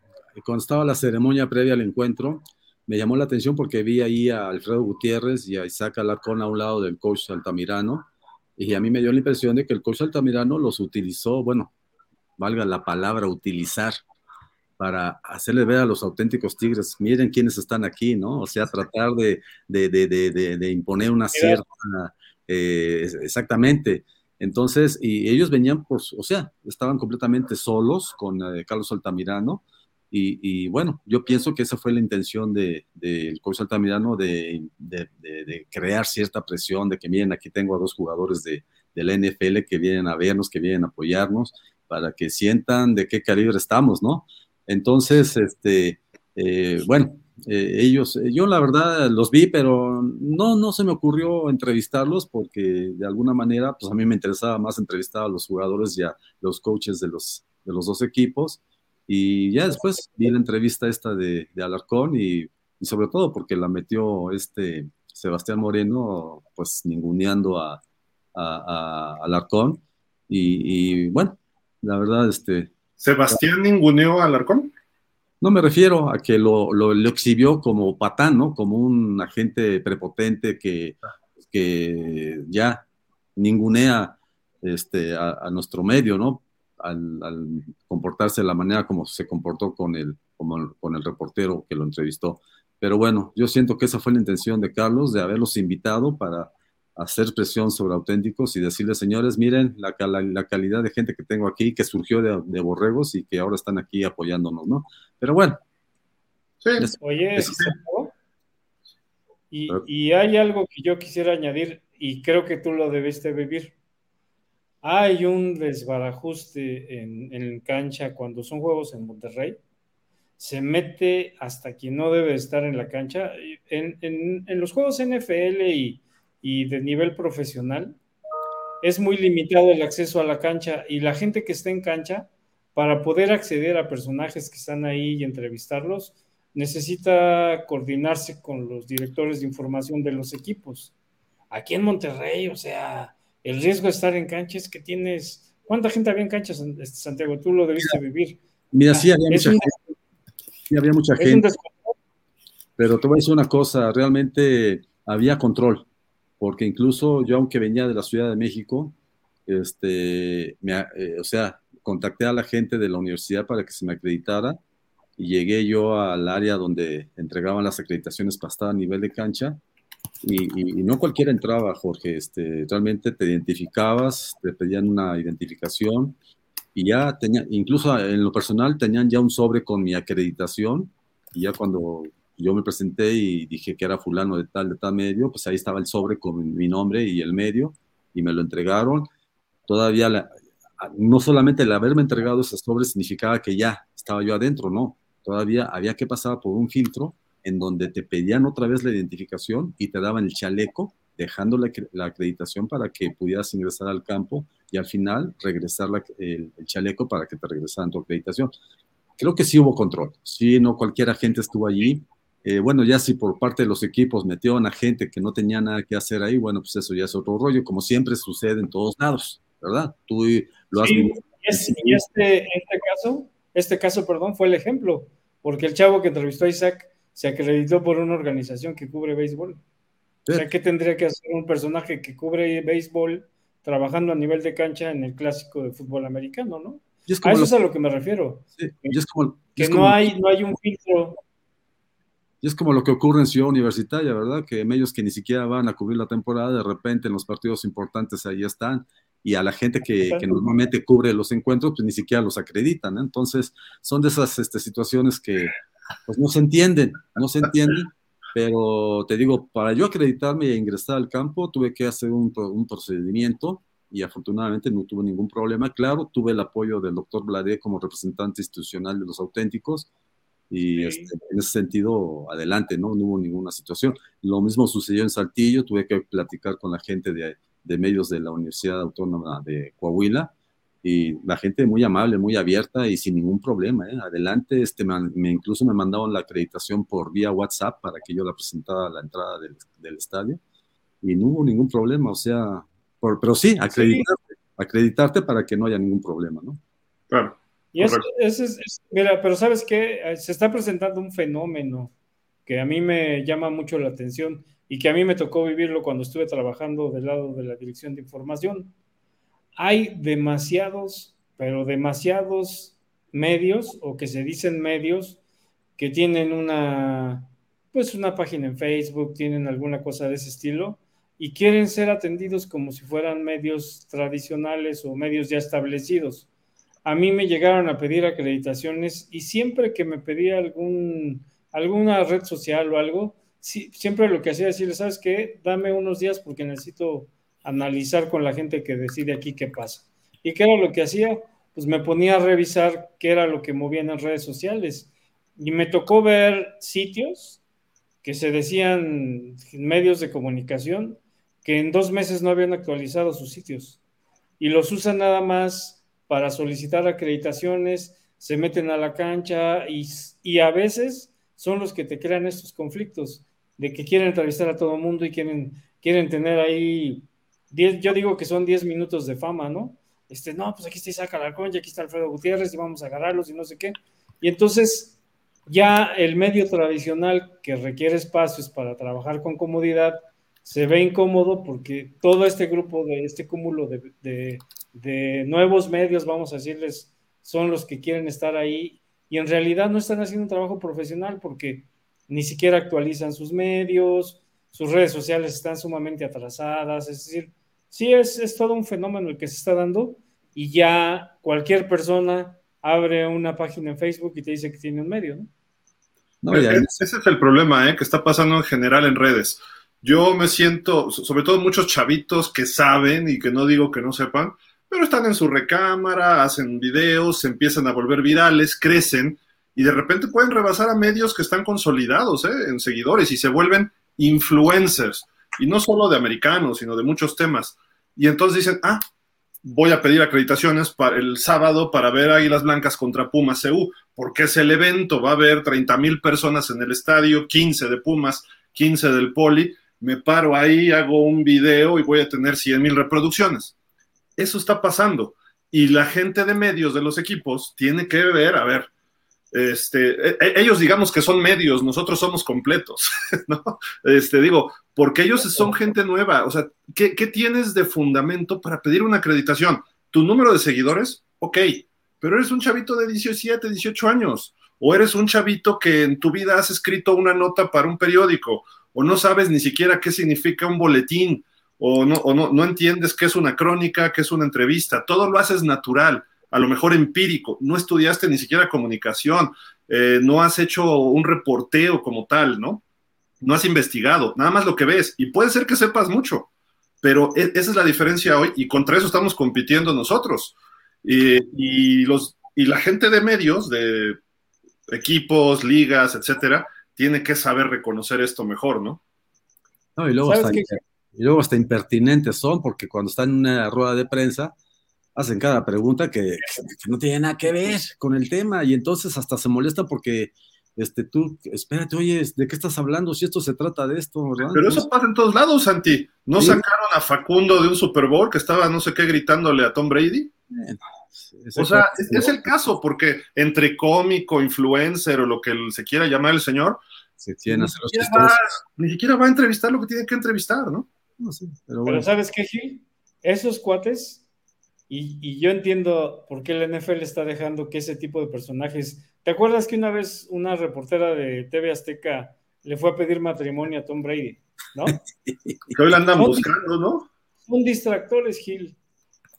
cuando estaba la ceremonia previa al encuentro, me llamó la atención porque vi ahí a Alfredo Gutiérrez y a Isaac Alarcón a un lado del coach Altamirano, y a mí me dio la impresión de que el coach Altamirano los utilizó, bueno, valga la palabra utilizar, para hacerle ver a los auténticos tigres, miren quiénes están aquí, ¿no? O sea, tratar de, de, de, de imponer una cierta, eh, exactamente, entonces, y ellos venían, pues, o sea, estaban completamente solos con eh, Carlos Altamirano. Y, bueno, yo pienso que esa fue la intención del de, coach Altamirano de, de, crear cierta presión, de que miren, aquí tengo a dos jugadores de, la NFL que vienen a vernos, que vienen a apoyarnos, para que sientan de qué calibre estamos, ¿no? Entonces, este, eh, bueno, eh, ellos, eh, yo la verdad los vi, pero no, no se me ocurrió entrevistarlos porque de alguna manera, pues a mí me interesaba más entrevistar a los jugadores y a los coaches de los, de los dos equipos. Y ya después vi la entrevista esta de, Alarcón y, sobre todo porque la metió este Sebastián Moreno, pues ninguneando a Alarcón. Y, y, bueno, la verdad, este... ¿Sebastián ninguneó a Alarcón? No me refiero a que lo, lo, exhibió como patán, ¿no? Como un agente prepotente que, que ya ningunea este, a, nuestro medio, ¿no? Al, comportarse de la manera como se comportó con el, como con el reportero que lo entrevistó. Pero bueno, yo siento que esa fue la intención de Carlos, de haberlos invitado para hacer presión sobre auténticos y decirles, señores, miren la, la, calidad de gente que tengo aquí, que surgió de, borregos y que ahora están aquí apoyándonos, ¿no? Pero bueno. Sí. Oye, y, y, hay algo que yo quisiera añadir y creo que tú lo debiste vivir. Hay un desbarajuste en, en cancha cuando son juegos en Monterrey. Se mete hasta quien no debe estar en la cancha. En, en, en los juegos NFL y, y de nivel profesional, es muy limitado el acceso a la cancha y la gente que está en cancha, para poder acceder a personajes que están ahí y entrevistarlos, necesita coordinarse con los directores de información de los equipos. Aquí en Monterrey, o sea, el riesgo de estar en cancha es que tienes... ¿Cuánta gente había en cancha, este, Santiago? Tú lo debiste vivir. Mira, sí había mucha gente. Sí había mucha gente. Pero te voy a decir una cosa, realmente había control porque incluso yo, aunque venía de la Ciudad de México, este, eh, o sea, contacté a la gente de la universidad para que se me acreditara y llegué yo al área donde entregaban las acreditaciones para estar a nivel de cancha. Y, no cualquiera entraba, Jorge, este, realmente te identificabas, te pedían una identificación y ya tenía, incluso en lo personal tenían ya un sobre con mi acreditación y ya cuando yo me presenté y dije que era fulano de tal, de tal medio, pues ahí estaba el sobre con mi nombre y el medio y me lo entregaron. Todavía, no solamente el haberme entregado ese sobre significaba que ya estaba yo adentro, no. Todavía había que pasar por un filtro en donde te pedían otra vez la identificación y te daban el chaleco, dejando la, acreditación para que pudieras ingresar al campo y al final regresar el, chaleco para que te regresaran tu acreditación. Creo que sí hubo control, sí, no cualquier agente estuvo allí. Eh, bueno, ya si por parte de los equipos metieron a gente que no tenía nada que hacer ahí, bueno, pues eso ya es otro rollo, como siempre sucede en todos lados, ¿verdad? Tú lo has sí, Y este, este caso, este caso, perdón, fue el ejemplo, porque el chavo que entrevistó a Isaac se acreditó por una organización que cubre béisbol. O sea, ¿qué tendría que hacer un personaje que cubre béisbol trabajando a nivel de cancha en el clásico de fútbol americano, no? a eso es a lo que me refiero. Sí, es como, que no, hay, no hay un filtro. Y es como lo que ocurre en Ciudad Universitaria, ¿verdad? Que medios que ni siquiera van a cubrir la temporada, de repente en los partidos importantes ahí están, y a la gente que, que normalmente cubre los encuentros, pues ni siquiera los acreditan. Entonces, son de esas este, situaciones que pues no se entienden, no se entienden, pero te digo, para yo acreditarme e ingresar al campo, tuve que hacer un, un procedimiento y afortunadamente no tuve ningún problema. Claro, tuve el apoyo del doctor Bladé como representante institucional de los auténticos y este, en ese sentido, adelante, ¿no? No hubo ninguna situación. Lo mismo sucedió en Saltillo, tuve que platicar con la gente de, de medios de la Universidad Autónoma de Coahuila y la gente muy amable, muy abierta y sin ningún problema. ¿eh? Adelante, este, me, incluso me mandaron la acreditación por vía WhatsApp para que yo la presentara a la entrada del, del estadio y no hubo ningún problema, o sea, por, pero sí, acreditarte, acreditarte para que no haya ningún problema, ¿no? Claro. Y eso, es, mira, pero sabes qué, se está presentando un fenómeno que a mí me llama mucho la atención y que a mí me tocó vivirlo cuando estuve trabajando del lado de la Dirección de Información. Hay demasiados, pero demasiados medios o que se dicen medios que tienen una, pues una página en Facebook, tienen alguna cosa de ese estilo y quieren ser atendidos como si fueran medios tradicionales o medios ya establecidos. A mí me llegaron a pedir acreditaciones y siempre que me pedía algún, alguna red social o algo, siempre lo que hacía es decirle, ¿sabes qué? Dame unos días porque necesito analizar con la gente que decide aquí qué pasa. ¿Y qué era lo que hacía? Pues me ponía a revisar qué era lo que movían en redes sociales. Y me tocó ver sitios que se decían medios de comunicación que en dos meses no habían actualizado sus sitios y los usan nada más para solicitar acreditaciones, se meten a la cancha y, y a veces son los que te crean estos conflictos de que quieren entrevistar a todo el mundo y quieren, quieren tener ahí yo digo que son 10 minutos de fama, ¿no? Este, no, pues aquí está Isaac Alarcón y aquí está Alfredo Gutiérrez y vamos a agarrarlos y no sé qué. Y entonces ya el medio tradicional que requiere espacios para trabajar con comodidad se ve incómodo porque todo este grupo de este cúmulo de nuevos medios, vamos a decirles, son los que quieren estar ahí y en realidad no están haciendo un trabajo profesional porque ni siquiera actualizan sus medios, sus redes sociales están sumamente atrasadas, es decir, sí es, todo un fenómeno el que se está dando y ya cualquier persona abre una página en Facebook y te dice que tiene un medio, ¿no? ese es el problema ¿eh? que está pasando en general en redes. Yo me siento, sobre todo muchos chavitos que saben y que no digo que no sepan, pero están en su recámara, hacen videos, se empiezan a volver virales, crecen y de repente pueden rebasar a medios que están consolidados ¿eh? en seguidores y se vuelven influencers. Y no solo de americanos, sino de muchos temas. Y entonces dicen, ah, voy a pedir acreditaciones para el sábado para ver Águilas Blancas contra Pumas CU, porque es el evento, va a haber 30 mil personas en el estadio, 15 de Pumas, 15 del Poli, me paro ahí, hago un video y voy a tener 100 mil reproducciones. Eso está pasando. Y la gente de medios de los equipos tiene que ver, a ver, este, e, e, ellos digamos que son medios, nosotros somos completos, ¿no? Este, digo, porque ellos son gente nueva, o sea, ¿qué, tienes de fundamento para pedir una acreditación? ¿Tu número de seguidores? Ok, pero eres un chavito de 17, 18 años, o eres un chavito que en tu vida has escrito una nota para un periódico, o no sabes ni siquiera qué significa un boletín, o no, o no, no entiendes qué es una crónica, qué es una entrevista, todo lo haces natural a lo mejor empírico, no estudiaste ni siquiera comunicación, eh, no has hecho un reporteo como tal, ¿no? No has investigado, nada más lo que ves, y puede ser que sepas mucho, pero e, esa es la diferencia hoy, y contra eso estamos compitiendo nosotros. y, los, y la gente de medios, de equipos, ligas, etcétera, tiene que saber reconocer esto mejor, ¿no? No, y luego, hasta, y luego hasta impertinentes son, porque cuando están en una rueda de prensa, hacen cada pregunta que, que, no tiene nada que ver con el tema, y entonces hasta se molesta porque este, tú, espérate, oye, ¿de qué estás hablando? Si esto se trata de esto, ¿verdad? Pero eso pasa en todos lados, Santi. ¿No ¿Sí? sacaron a Facundo de un Super Bowl que estaba no sé qué gritándole a Tom Brady? Bueno, o sea, es, es, el caso, porque entre cómico, influencer o lo que se quiera llamar el señor, se tiene ni, siquiera va, ni siquiera va a entrevistar lo que tiene que entrevistar, ¿no? No sí, pero, bueno. pero, ¿sabes qué, Gil? Esos cuates, y, y, yo entiendo por qué el NFL está dejando que ese tipo de personajes. ¿Te acuerdas que una vez una reportera de TV Azteca le fue a pedir matrimonio a Tom Brady? ¿No? que hoy la andan buscando, ¿no? Son distractores, Gil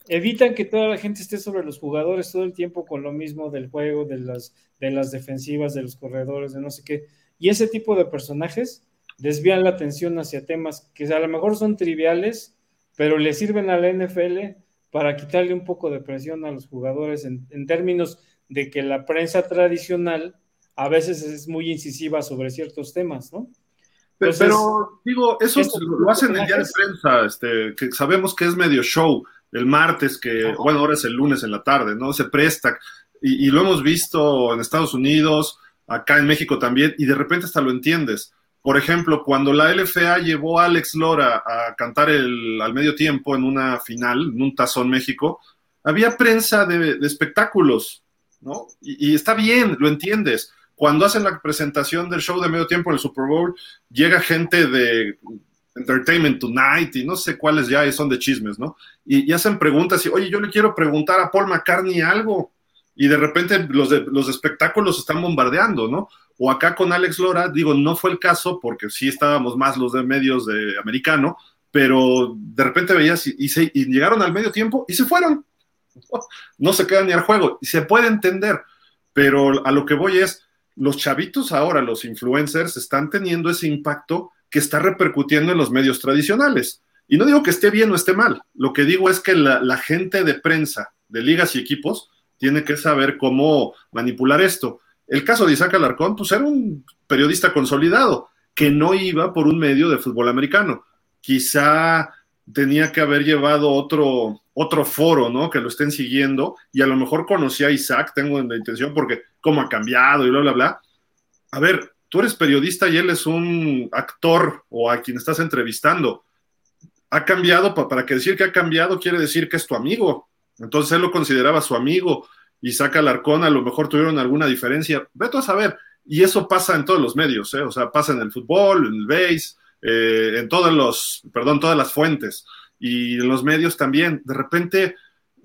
evitan que toda la gente esté sobre los jugadores todo el tiempo con lo mismo del juego, de las, de las defensivas, de los corredores, de no sé qué. Y ese tipo de personajes desvían la atención hacia temas que a lo mejor son triviales, pero le sirven a la NFL para quitarle un poco de presión a los jugadores en, en términos de que la prensa tradicional a veces es muy incisiva sobre ciertos temas, ¿no? Entonces, pero, digo, eso lo hacen en día de prensa, este, que sabemos que es medio show el martes, que, bueno, ahora es el lunes en la tarde, ¿no? Se presta, y, y, lo hemos visto en Estados Unidos, acá en México también, y de repente hasta lo entiendes. Por ejemplo, cuando la LFA llevó a Alex Lora a cantar el, al medio tiempo en una final, en un tazón México, había prensa de, espectáculos, ¿no? Y, y, está bien, lo entiendes. Cuando hacen la presentación del show de medio tiempo en el Super Bowl, llega gente de Entertainment Tonight y no sé cuáles ya son de chismes, ¿no? Y, y, hacen preguntas y, oye, yo le quiero preguntar a Paul McCartney algo. Y de repente los, de, los espectáculos están bombardeando, ¿no? O acá con Alex Lora, digo, no fue el caso porque sí estábamos más los de medios de americano, pero de repente veías y, se, llegaron al medio tiempo y se fueron. No se quedan ni al juego. Y se puede entender, pero a lo que voy es, los chavitos ahora, los influencers, están teniendo ese impacto que está repercutiendo en los medios tradicionales. Y no digo que esté bien o esté mal, lo que digo es que la gente de prensa, de ligas y equipos, tiene que saber cómo manipular esto. El caso de Isaac Alarcón, pues era un periodista consolidado, que no iba por un medio de fútbol americano. Quizá tenía que haber llevado otro, otro foro, ¿no? Que lo estén siguiendo y a lo mejor conocía a Isaac, tengo la intención, porque cómo ha cambiado y bla, bla, bla. A ver, tú eres periodista y él es un actor o a quien estás entrevistando. Ha cambiado, para que decir que ha cambiado quiere decir que es tu amigo. Entonces él lo consideraba su amigo. Isaac Alarcón a lo mejor tuvieron alguna diferencia. Vete a saber. Y eso pasa en todos los medios, ¿eh? O sea, pasa en el fútbol, en el base, eh, en todos los, perdón, todas las fuentes. Y en los medios también. De repente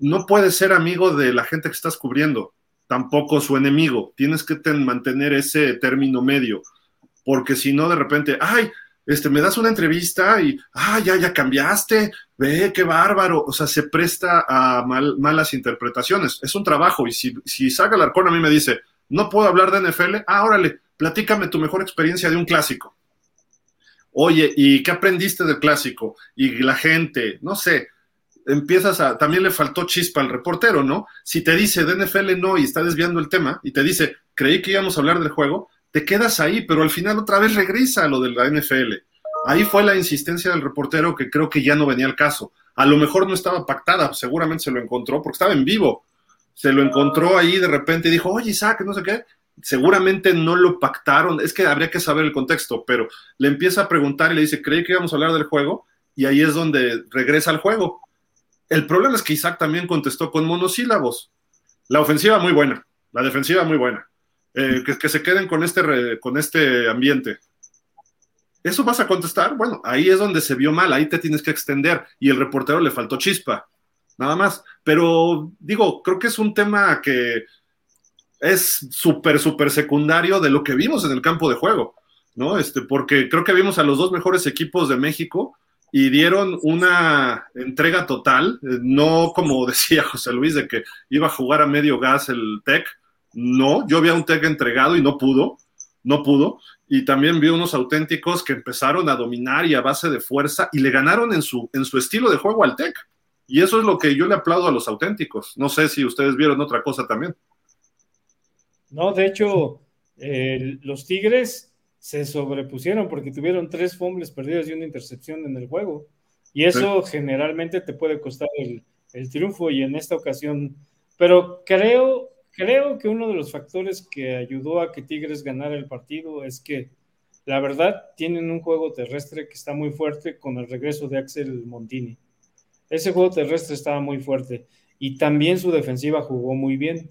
no puedes ser amigo de la gente que estás cubriendo, tampoco su enemigo. Tienes que ten, mantener ese término medio, porque si no, de repente, ay, este, me das una entrevista y, ah, ya, ya cambiaste, ve, qué bárbaro. O sea, se presta a mal, malas interpretaciones. Es un trabajo. Y si, si Saga Alarcón a mí me dice, no puedo hablar de NFL, ah, órale, platícame tu mejor experiencia de un clásico. Oye, ¿y qué aprendiste del clásico? Y la gente, no sé, empiezas a, también le faltó chispa al reportero, ¿no? Si te dice de NFL no y está desviando el tema y te dice, creí que íbamos a hablar del juego, te quedas ahí, pero al final otra vez regresa a lo de la NFL. Ahí fue la insistencia del reportero que creo que ya no venía al caso. A lo mejor no estaba pactada, seguramente se lo encontró porque estaba en vivo. Se lo encontró ahí de repente y dijo, oye, Isaac, no sé qué. Seguramente no lo pactaron, es que habría que saber el contexto, pero le empieza a preguntar y le dice, creí que íbamos a hablar del juego, y ahí es donde regresa al juego. El problema es que Isaac también contestó con monosílabos. La ofensiva muy buena, la defensiva muy buena. Eh, que, se queden con este, con este ambiente. ¿Eso vas a contestar? Bueno, ahí es donde se vio mal, ahí te tienes que extender y el reportero le faltó chispa, nada más. Pero digo, creo que es un tema que es súper, súper secundario de lo que vimos en el campo de juego, ¿no? Este, porque creo que vimos a los dos mejores equipos de México y dieron una entrega total, eh, no como decía José Luis de que iba a jugar a medio gas el TEC, no, yo vi a un TEC entregado y no pudo, no pudo, y también vi unos auténticos que empezaron a dominar y a base de fuerza y le ganaron en su, en su estilo de juego al TEC. Y eso es lo que yo le aplaudo a los auténticos. No sé si ustedes vieron otra cosa también. No, de hecho, eh, los Tigres se sobrepusieron porque tuvieron tres fumbles perdidos y una intercepción en el juego. Y eso generalmente te puede costar el, el, triunfo y en esta ocasión, pero creo, creo que uno de los factores que ayudó a que Tigres ganara el partido es que la verdad tienen un juego terrestre que está muy fuerte con el regreso de Axel Montini. Ese juego terrestre estaba muy fuerte y también su defensiva jugó muy bien.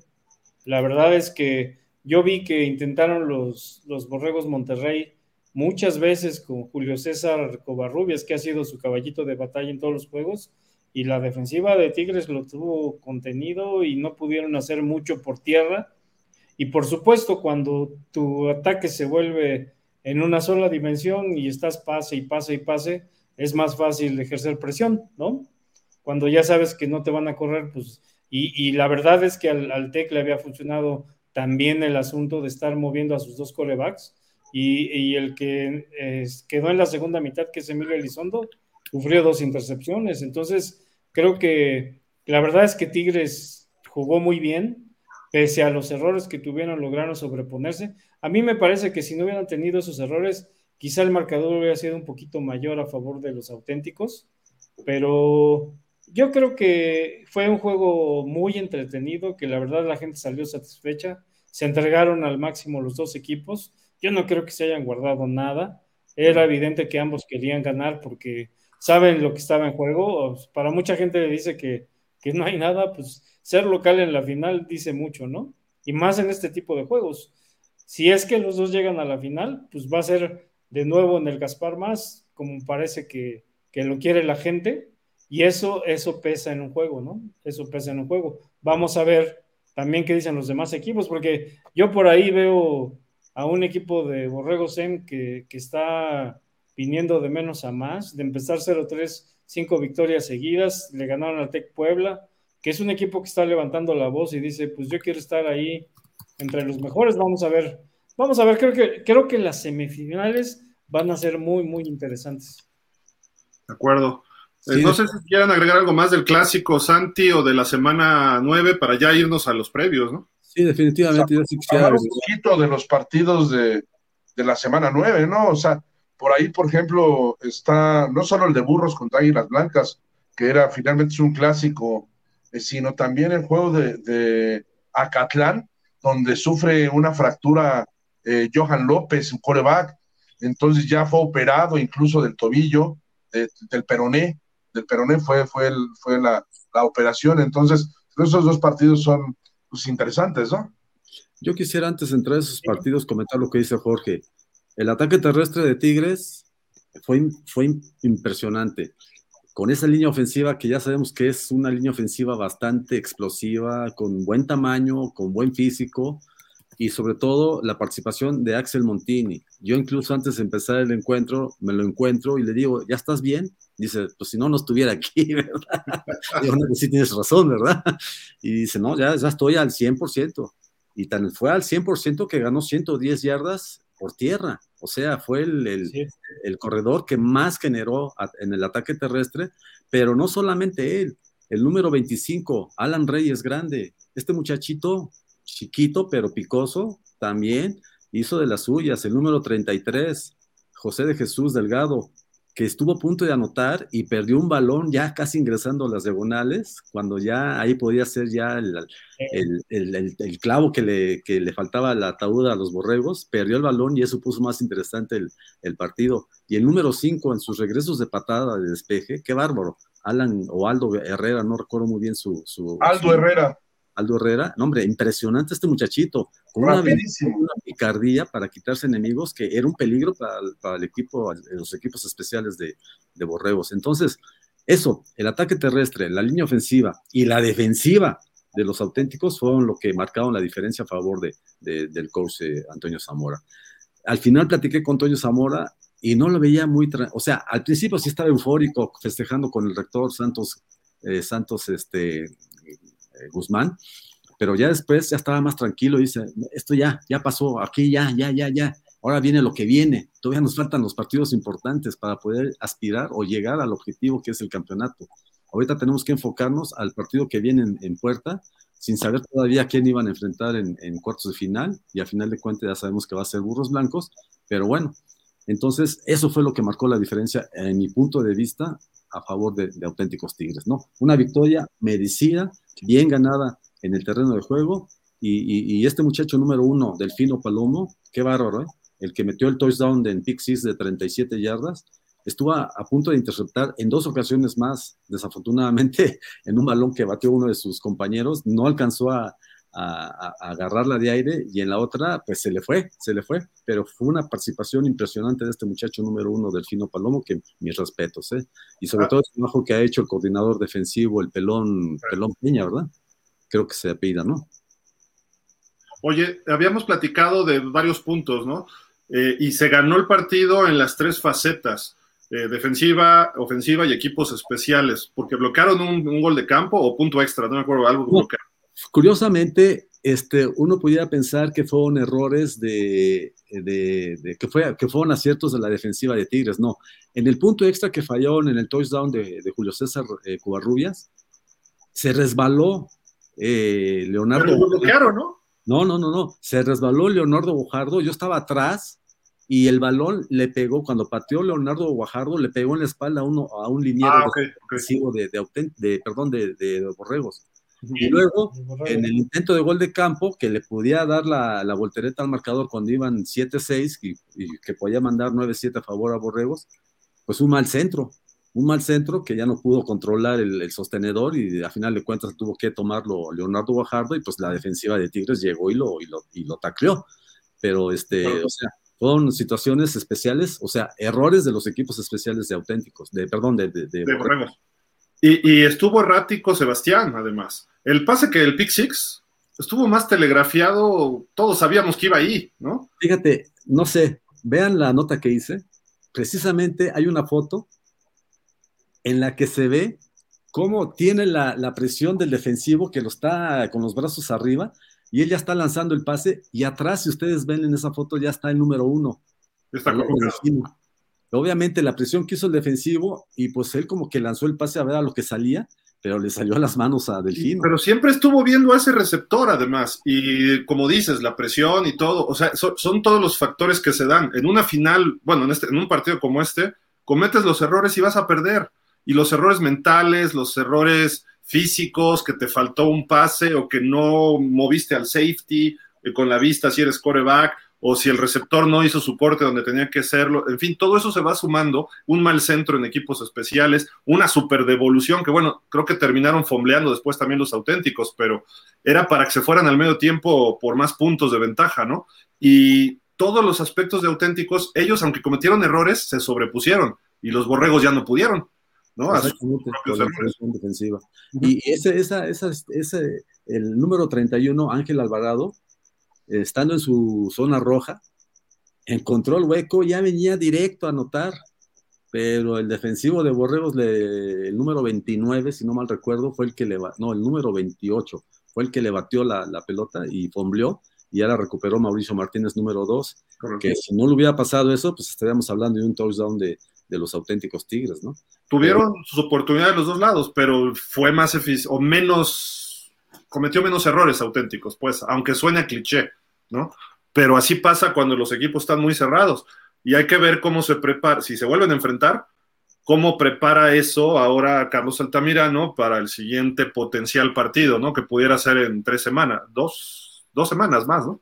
La verdad es que yo vi que intentaron los, los Borregos Monterrey muchas veces con Julio César Covarrubias, que ha sido su caballito de batalla en todos los juegos, y la defensiva de Tigres lo tuvo contenido y no pudieron hacer mucho por tierra. Y por supuesto, cuando tu ataque se vuelve en una sola dimensión y estás pase y pase y pase, es más fácil ejercer presión, ¿no? Cuando ya sabes que no te van a correr, pues, y, la verdad es que al, al TEC le había funcionado también el asunto de estar moviendo a sus dos corebacks y, el que quedó en la segunda mitad, que es Emilio Elizondo, sufrió dos intercepciones. Entonces, creo que la verdad es que Tigres jugó muy bien, pese a los errores que tuvieron, lograron sobreponerse. A mí me parece que si no hubieran tenido esos errores, quizá el marcador hubiera sido un poquito mayor a favor de los auténticos, pero yo creo que fue un juego muy entretenido, que la verdad la gente salió satisfecha. Se entregaron al máximo los dos equipos. Yo no creo que se hayan guardado nada. Era evidente que ambos querían ganar porque saben lo que estaba en juego. Para mucha gente dice que, que no hay nada, pues ser local en la final dice mucho, ¿no? Y más en este tipo de juegos. Si es que los dos llegan a la final, pues va a ser de nuevo en el Gaspar más, como parece que, que lo quiere la gente y eso, eso pesa en un juego, ¿no? Eso pesa en un juego. Vamos a ver también qué dicen los demás equipos, porque yo por ahí veo a un equipo de Borrego Sem que, que está viniendo de menos a más, de empezar 0-3, cinco victorias seguidas, le ganaron al Tec Puebla, que es un equipo que está levantando la voz y dice, pues yo quiero estar ahí entre los mejores, vamos a ver, vamos a ver, creo que, creo que las semifinales van a ser muy, muy interesantes. De acuerdo. Eh, no sé si quieran agregar algo más del clásico Santi o de la semana 9 para ya irnos a los previos, ¿no? Sí, definitivamente. un poquito de los partidos de, la semana 9, ¿no? O sea, por ahí, por ejemplo, está no solo el de Burros contra Águilas Blancas, que era finalmente un clásico, eh, sino también el juego de, Acatlán, donde sufre una fractura eh, Johan López, un coreback, entonces ya fue operado incluso del tobillo, del peroné, del Peroné fue, fue, el, fue la, operación. Entonces, esos dos partidos son pues, interesantes, ¿no? Yo quisiera antes de entrar a esos partidos comentar lo que dice Jorge. El ataque terrestre de Tigres fue, fue impresionante. Con esa línea ofensiva que ya sabemos que es una línea ofensiva bastante explosiva, con buen tamaño, con buen físico, y sobre todo la participación de Axel Montini. Yo incluso antes de empezar el encuentro, me lo encuentro y le digo, ¿ya estás bien? Dice, pues si no, no estuviera aquí, ¿verdad? Pues sí tienes razón, ¿verdad? Y dice, no, ya, ya estoy al 100%. Y tan fue al 100% que ganó 110 yardas por tierra. O sea, fue el, el, el corredor que más generó en el ataque terrestre, pero no solamente él, el número 25, Alan Reyes Grande. Este muchachito chiquito pero picoso, también hizo de las suyas. El número 33, José de Jesús Delgado, que estuvo a punto de anotar y perdió un balón ya casi ingresando a las diagonales, cuando ya ahí podía ser ya el, el, clavo que le, que le, faltaba la ataúd a los borregos, perdió el balón y eso puso más interesante el, partido. Y el número 5 en sus regresos de patada de despeje, qué bárbaro. Alan o Aldo Herrera, no recuerdo muy bien su... su Aldo Herrera. Aldo Herrera, no, hombre, impresionante este muchachito, con una, picardía para quitarse enemigos que era un peligro para, el equipo, los equipos especiales de, de Borregos. Entonces, eso, el ataque terrestre, la línea ofensiva y la defensiva de los auténticos fueron lo que marcaron la diferencia a favor de, del coach eh, Antonio Zamora. Al final platiqué con Antonio Zamora y no lo veía muy, o sea, al principio sí estaba eufórico festejando con el rector Santos, eh, Santos este, Guzmán, pero ya después ya estaba más tranquilo, dice, esto ya, ya pasó, aquí ya, ya, ya, ya, ahora viene lo que viene, todavía nos faltan los partidos importantes para poder aspirar o llegar al objetivo que es el campeonato. Ahorita tenemos que enfocarnos al partido que viene en, puerta, sin saber todavía quién iban a enfrentar en, cuartos de final, y a final de cuentas ya sabemos que va a ser Burros Blancos, Pero bueno, entonces eso fue lo que marcó la diferencia en mi punto de vista a favor de, auténticos Tigres, ¿no? Una victoria merecida, bien ganada en el terreno de juego y, este muchacho número uno, Delfino Palomo, qué bárbaro, ¿eh? El que metió el touchdown en pick de 37 yardas, estuvo a, punto de interceptar en dos ocasiones más, desafortunadamente, en un balón que batió uno de sus compañeros, no alcanzó a, agarrarla de aire y en la otra, pues se le fue, se le fue, pero fue una participación impresionante de este muchacho número uno, Delfino Palomo, que mis respetos, ¿eh? Y sobre ah. todo el trabajo que ha hecho el coordinador defensivo, el pelón, pelón Peña, ¿verdad? Creo que se apida, ¿no? Oye, habíamos platicado de varios puntos, ¿no? Eh, y se ganó el partido en las tres facetas. Eh, defensiva, ofensiva y equipos especiales, porque bloquearon un, gol de campo o punto extra, no me acuerdo, algo que Curiosamente, este, uno pudiera pensar que fueron errores de, que, fue, que fueron aciertos de la defensiva de Tigres, no. En el punto extra que fallaron en el touchdown de, Julio César eh, Cubarrubias, se resbaló eh, Leonardo. Pero bloquearon, ¿no? No, no, no, no. Se resbaló Leonardo Bojardo, yo estaba atrás y el balón le pegó, cuando pateó Leonardo Guajardo, le pegó en la espalda a, uno, a un liniero ah, De, de, perdón, de, Borregos. Y luego, en el intento de gol de campo, que le podía dar la, la voltereta al marcador cuando iban 7-6 y, que podía mandar 9-7 a favor a Borregos, pues un mal centro, un mal centro que ya no pudo controlar el, sostenedor y a final de cuentas tuvo que tomarlo Leonardo Guajardo y pues la defensiva de Tigres llegó y lo, y lo, y lo tacleó. Pero, este, o sea, fueron situaciones especiales, o sea, errores de los equipos especiales de auténticos, de, perdón, de, de, Y, estuvo errático Sebastián, además. El pase que el Pick Six estuvo más telegrafiado, todos sabíamos que iba ahí, ¿no? Fíjate, no sé, vean la nota que hice. Precisamente hay una foto en la que se ve cómo tiene la, la presión del defensivo que lo está con los brazos arriba y él ya está lanzando el pase y atrás, si ustedes ven en esa foto, ya está el número uno. Está Obviamente la presión que hizo el defensivo y pues él como que lanzó el pase a ver a lo que salía, pero le salió a las manos a Delfino. Pero siempre estuvo viendo a ese receptor además y como dices, la presión y todo, o sea, son, todos los factores que se dan. En una final, bueno, en, este, en un partido como este, cometes los errores y vas a perder. Y los errores mentales, los errores físicos, que te faltó un pase o que no moviste al safety eh, con la vista si eres coreback o si el receptor no hizo su corte donde tenía que hacerlo. En fin, todo eso se va sumando, un mal centro en equipos especiales, una super devolución que bueno, creo que terminaron fombleando después también los auténticos, pero era para que se fueran al medio tiempo por más puntos de ventaja, ¿no? Y todos los aspectos de auténticos, ellos aunque cometieron errores, se sobrepusieron y los borregos ya no pudieron. ¿no? defensiva. Y ese, esa, esa, ese, el número 31, Ángel Alvarado, estando en su zona roja, encontró el hueco, ya venía directo a anotar, pero el defensivo de Borregos, el número 29, si no mal recuerdo, fue el que le, no, el número 28, fue el que le batió la, la pelota y fombleó, y ya la recuperó Mauricio Martínez, número 2, que si no le hubiera pasado eso, pues estaríamos hablando de un touchdown de, de los auténticos Tigres, ¿no? Tuvieron sus oportunidades los dos lados, pero fue más eficiente, o menos, cometió menos errores auténticos, pues, aunque suene a cliché, ¿no? Pero así pasa cuando los equipos están muy cerrados. Y hay que ver cómo se prepara, si se vuelven a enfrentar, cómo prepara eso ahora Carlos Altamirano para el siguiente potencial partido, ¿no? Que pudiera ser en tres semanas, dos, dos semanas más, ¿no?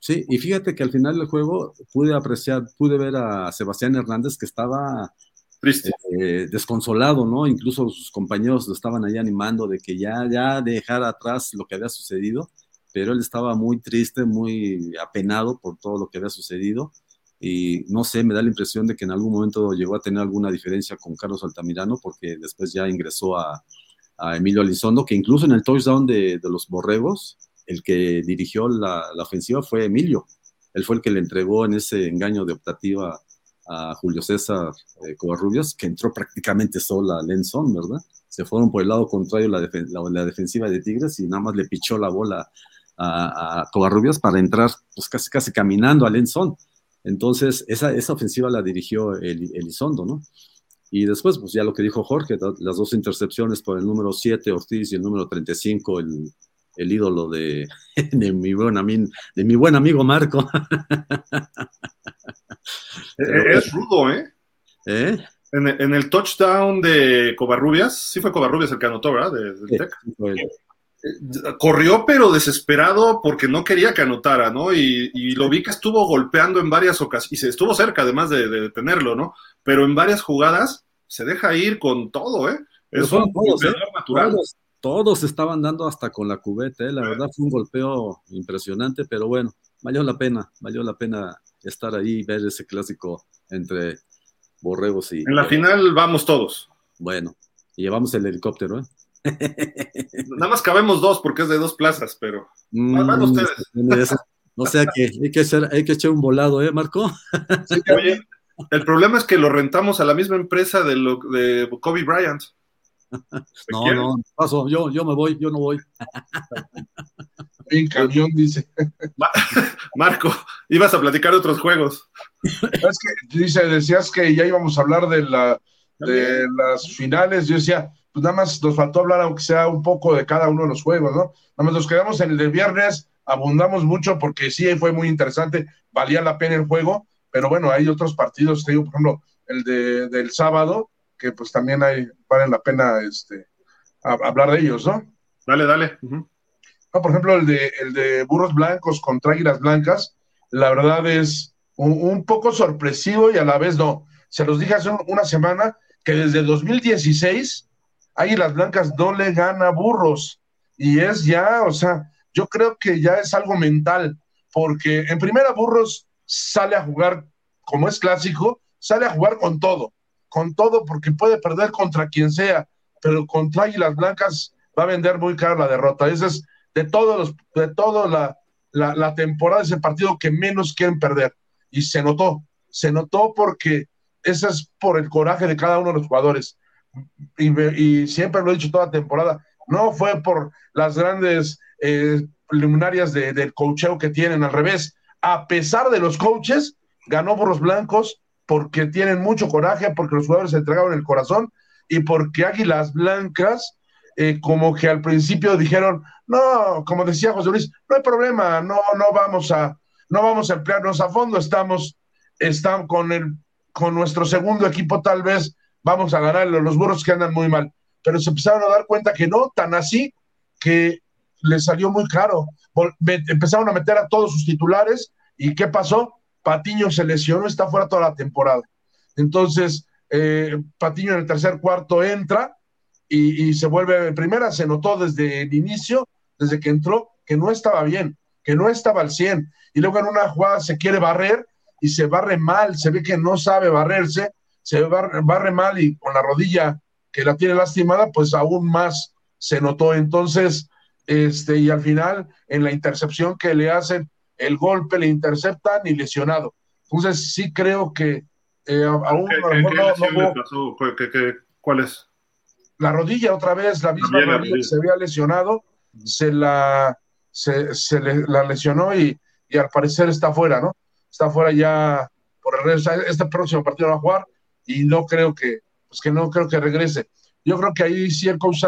Sí, y fíjate que al final del juego pude apreciar, pude ver a Sebastián Hernández que estaba triste, eh, desconsolado, ¿no? Incluso sus compañeros lo estaban ahí animando de que ya, ya dejara atrás lo que había sucedido, pero él estaba muy triste, muy apenado por todo lo que había sucedido. Y no sé, me da la impresión de que en algún momento llegó a tener alguna diferencia con Carlos Altamirano, porque después ya ingresó a, Emilio Alizondo, que incluso en el touchdown de, de los Borregos, el que dirigió la, ofensiva fue Emilio. Él fue el que le entregó en ese engaño de optativa a Julio César eh, que entró prácticamente sola a Lenzón, ¿verdad? Se fueron por el lado contrario la, la, defensiva de Tigres y nada más le pichó la bola a, a Covarrubias para entrar pues casi casi caminando a Lenzón. Entonces, esa, esa ofensiva la dirigió el, Elizondo, ¿no? Y después, pues ya lo que dijo Jorge, las dos intercepciones por el número 7, Ortiz, y el número 35, el, el ídolo de, mi, buen amigo, de mi buen amigo Marco. Es rudo, ¿eh? ¿Eh? En, el touchdown de Covarrubias, sí fue Covarrubias el que anotó, ¿verdad? De, Tech. Corrió, pero desesperado porque no quería que anotara, ¿no? Y, lo vi que estuvo golpeando en varias ocasiones, y se estuvo cerca además de, detenerlo, ¿no? Pero en varias jugadas se deja ir con todo, ¿eh? Es un todos, ¿eh? natural. Todos, estaban dando hasta con la cubeta, ¿eh? La verdad fue un golpeo impresionante, pero bueno, valió la pena, valió la pena estar ahí y ver ese clásico entre borregos y... En la final vamos todos. Bueno, y llevamos el helicóptero, ¿eh? Nada más cabemos dos porque es de dos plazas, pero mm, van ustedes. No sé, que hay que, hacer, hay que echar un volado, ¿eh, Marco? Oye, el problema es que lo rentamos a la misma empresa de, lo, de Kobe Bryant. No, no, paso, yo, yo me voy, yo no voy. En camión, dice. Marco, ibas a platicar de otros juegos. Es que, dice, decías que ya íbamos a hablar de, la, de las finales. Yo decía, pues nada más nos faltó hablar, aunque sea un poco de cada uno de los juegos, ¿no? Nada más nos quedamos en el de viernes, abundamos mucho porque sí fue muy interesante, valía la pena el juego, pero bueno, hay otros partidos, te digo, por ejemplo, el de, del sábado, que pues también hay, valen la pena este, hablar de ellos, ¿no? Dale, dale. por ejemplo, el de, el de Burros Blancos contra Águilas Blancas, la verdad es un, un, poco sorpresivo y a la vez no. Se los dije hace una semana que desde 2016 Águilas Blancas no le gana burros. Y es ya, o sea, yo creo que ya es algo mental, porque en primera burros sale a jugar, como es clásico, sale a jugar con todo, con todo, porque puede perder contra quien sea, pero contra Águilas Blancas va a vender muy caro la derrota. Ese es de todos los, de toda la, la, la temporada, ese partido que menos quieren perder. Y se notó, se notó porque ese es por el coraje de cada uno de los jugadores y, siempre lo he dicho toda temporada, no fue por las grandes eh, preliminarias del cocheo que tienen, al revés, a pesar de los coaches, ganó por los blancos porque tienen mucho coraje, porque los jugadores se entregaron el corazón y porque Águilas Blancas, eh, como que al principio dijeron, no, como decía José Luis, no hay problema, no, no vamos a, no vamos a emplearnos a fondo, estamos, estamos con el, con nuestro segundo equipo tal vez vamos a ganar los burros que andan muy mal. Pero se empezaron a dar cuenta que no, tan así que les salió muy caro. Empezaron a meter a todos sus titulares y ¿qué pasó? Patiño se lesionó, está fuera toda la temporada. Entonces, eh, Patiño en el tercer cuarto entra y, se vuelve en primera, se notó desde el inicio, desde que entró, que no estaba bien, que no estaba al 100. Y luego en una jugada se quiere barrer y se barre mal, se ve que no sabe barrerse se barre, mal y con la rodilla que la tiene lastimada, pues aún más se notó. Entonces, este, y al final, en la intercepción que le hacen, el golpe le interceptan y lesionado. Entonces, sí creo que eh, aún ¿Cuál es? La rodilla otra vez, la misma rodilla que se había lesionado, se la, se, la lesionó y, y, al parecer está fuera, ¿no? Está fuera ya por el resto. Este próximo partido va a jugar y no creo que, pues que no creo que regrese. Yo creo que ahí sí el coach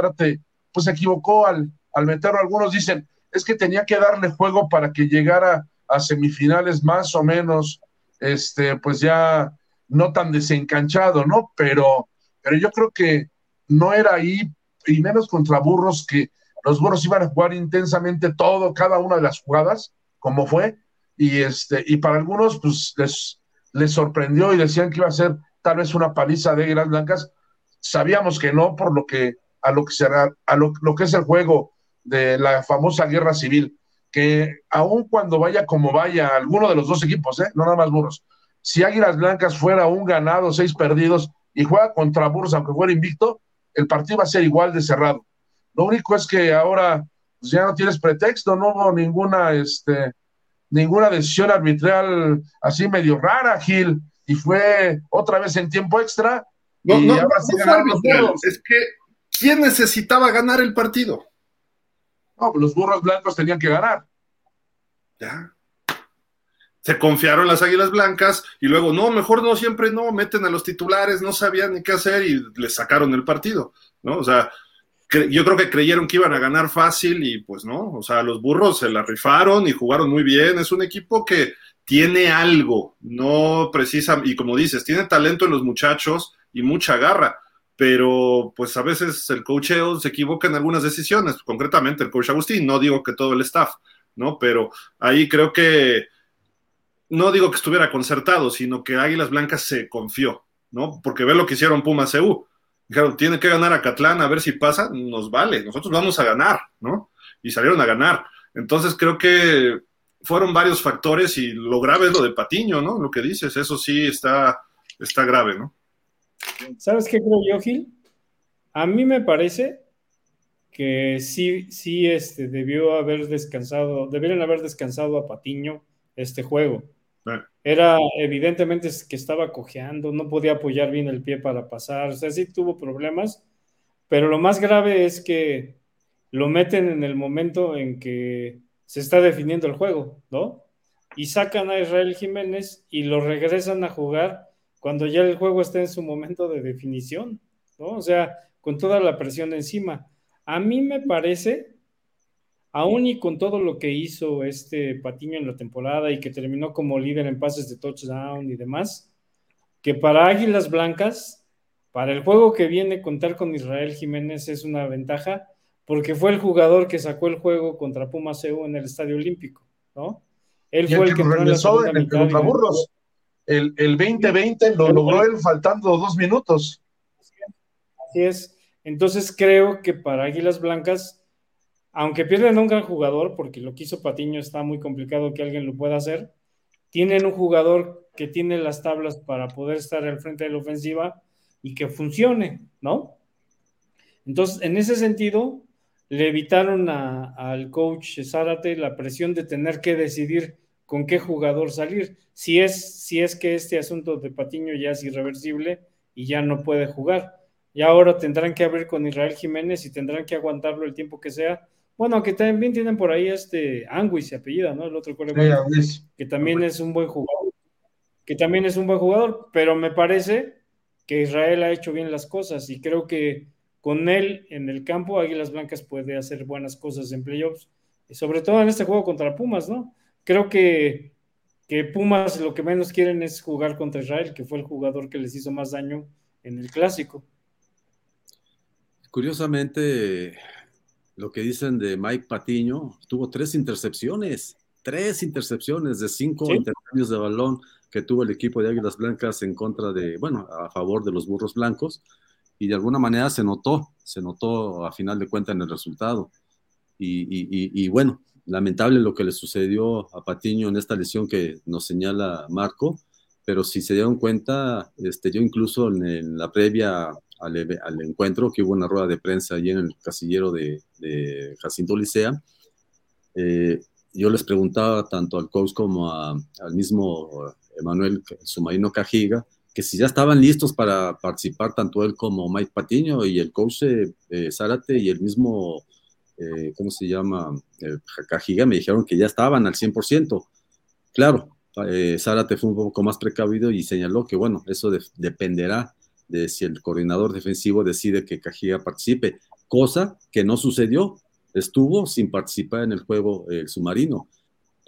pues se equivocó al, al meterlo. Algunos dicen, es que tenía que darle juego para que llegara a semifinales más o menos, este, pues ya no tan desencanchado, ¿no? Pero, pero yo creo que no era ahí, y menos contra burros, que los burros iban a jugar intensamente todo, cada una de las jugadas, como fue, y este, y para algunos, pues les, les sorprendió y decían que iba a ser tal vez una paliza de Águilas Blancas. Sabíamos que no, por lo que a lo que será, a lo, que es el juego de la famosa guerra civil, que aun cuando vaya como vaya alguno de los dos equipos, ¿eh? no nada más burros, si Águilas Blancas fuera un ganado, seis perdidos y juega contra burros, aunque fuera invicto, el partido va a ser igual de cerrado. Lo único es que ahora pues, ya no tienes pretexto, no hubo ninguna, este, ninguna decisión arbitral así medio rara, Gil y fue otra vez en tiempo extra. No, no, es que ¿quién necesitaba ganar el partido? No, los burros blancos tenían que ganar. Ya. Se confiaron las águilas blancas y luego, no, mejor no, siempre no, meten a los titulares, no sabían ni qué hacer y les sacaron el partido, ¿no? O sea, yo creo que creyeron que iban a ganar fácil y pues no, o sea, los burros se la rifaron y jugaron muy bien, es un equipo que tiene algo, no precisa, y como dices, tiene talento en los muchachos y mucha garra, pero pues a veces el coacheo se equivoca en algunas decisiones, concretamente el coach Agustín, no digo que todo el staff, ¿no? Pero ahí creo que, no digo que estuviera concertado, sino que Águilas Blancas se confió, ¿no? Porque ve lo que hicieron Pumas CU. Dijeron, tiene que ganar a Catlán a ver si pasa, nos vale, nosotros vamos a ganar, ¿no? Y salieron a ganar. Entonces creo que fueron varios factores y lo grave es lo de Patiño, ¿no? Lo que dices, eso sí está, está grave, ¿no? ¿Sabes qué creo yo, Gil? A mí me parece que sí, sí este, debió haber descansado, debieron haber descansado a Patiño este juego. Ah. Era evidentemente que estaba cojeando, no podía apoyar bien el pie para pasar, o sea, sí tuvo problemas, pero lo más grave es que lo meten en el momento en que se está definiendo el juego, ¿no? Y sacan a Israel Jiménez y lo regresan a jugar cuando ya el juego está en su momento de definición, ¿no? O sea, con toda la presión encima. A mí me parece, aún y con todo lo que hizo este Patiño en la temporada y que terminó como líder en pases de touchdown y demás, que para Águilas Blancas, para el juego que viene, contar con Israel Jiménez es una ventaja porque fue el jugador que sacó el juego contra Pumas EU en el Estadio Olímpico, ¿no? Él fue el que, regresó en el contra Burros. El, el 2020 lo logró él faltando dos minutos. Así es. Entonces creo que para Águilas Blancas, aunque pierden un gran jugador, porque lo que hizo Patiño está muy complicado que alguien lo pueda hacer, tienen un jugador que tiene las tablas para poder estar al frente de la ofensiva y que funcione, ¿no? Entonces, en ese sentido, le evitaron al coach Zárate la presión de tener que decidir con qué jugador salir. Si es, si es que este asunto de Patiño ya es irreversible y ya no puede jugar. Y ahora tendrán que abrir con Israel Jiménez y tendrán que aguantarlo el tiempo que sea. Bueno, aunque también tienen por ahí este Anguis se apellida, ¿no? El otro colega, que también es un buen jugador. Que también es un buen jugador, pero me parece que Israel ha hecho bien las cosas y creo que con él en el campo, Águilas Blancas puede hacer buenas cosas en playoffs, y sobre todo en este juego contra Pumas, ¿no? Creo que, que Pumas lo que menos quieren es jugar contra Israel, que fue el jugador que les hizo más daño en el clásico. Curiosamente, lo que dicen de Mike Patiño, tuvo tres intercepciones, tres intercepciones de cinco intercambios de balón que tuvo el equipo de Águilas Blancas en contra de, bueno, a favor de los burros blancos y de alguna manera se notó, se notó a final de cuentas en el resultado. Y, bueno, lamentable lo que le sucedió a Patiño en esta lesión que nos señala Marco, pero si se dieron cuenta, este, yo incluso en, la previa al, encuentro, que hubo una rueda de prensa allí en el casillero de, Jacinto Licea, eh, yo les preguntaba tanto al coach como al mismo Emanuel Sumarino Cajiga, que si ya estaban listos para participar tanto él como Mike Patiño y el coach eh, Zárate y el mismo, eh, ¿cómo se llama? Eh, Cajiga, me dijeron que ya estaban al 100%. Claro, eh, Zárate fue un poco más precavido y señaló que, bueno, eso dependerá de si el coordinador defensivo decide que Cajiga participe, cosa que no sucedió. Estuvo sin participar en el juego el submarino.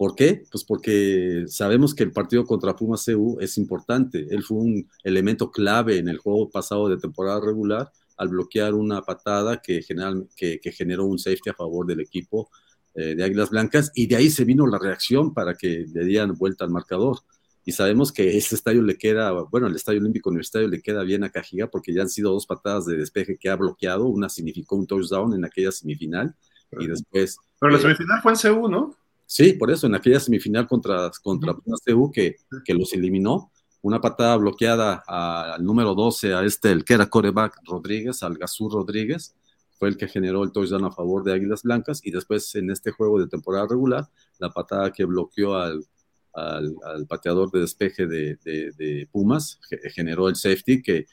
¿Por qué? Pues porque sabemos que el partido contra Pumas CU es importante. Él fue un elemento clave en el juego pasado de temporada regular al bloquear una patada que, general, que, generó un safety a favor del equipo eh, de Águilas Blancas y de ahí se vino la reacción para que le dieran vuelta al marcador. Y sabemos que ese estadio le queda, bueno, el Estadio Olímpico Universitario le queda bien a Cajiga porque ya han sido dos patadas de despeje que ha bloqueado. Una significó un touchdown en aquella semifinal y después... Pero la eh, semifinal fue en CU, ¿no? Sí, por eso, en aquella semifinal contra, contra que, que los eliminó, una patada bloqueada al número 12, a este, el que era coreback Rodríguez, al Gazú Rodríguez, fue el que generó el touchdown a favor de Águilas Blancas, y después en este juego de temporada regular, la patada que bloqueó al, al, pateador de despeje de, de, Pumas generó el safety que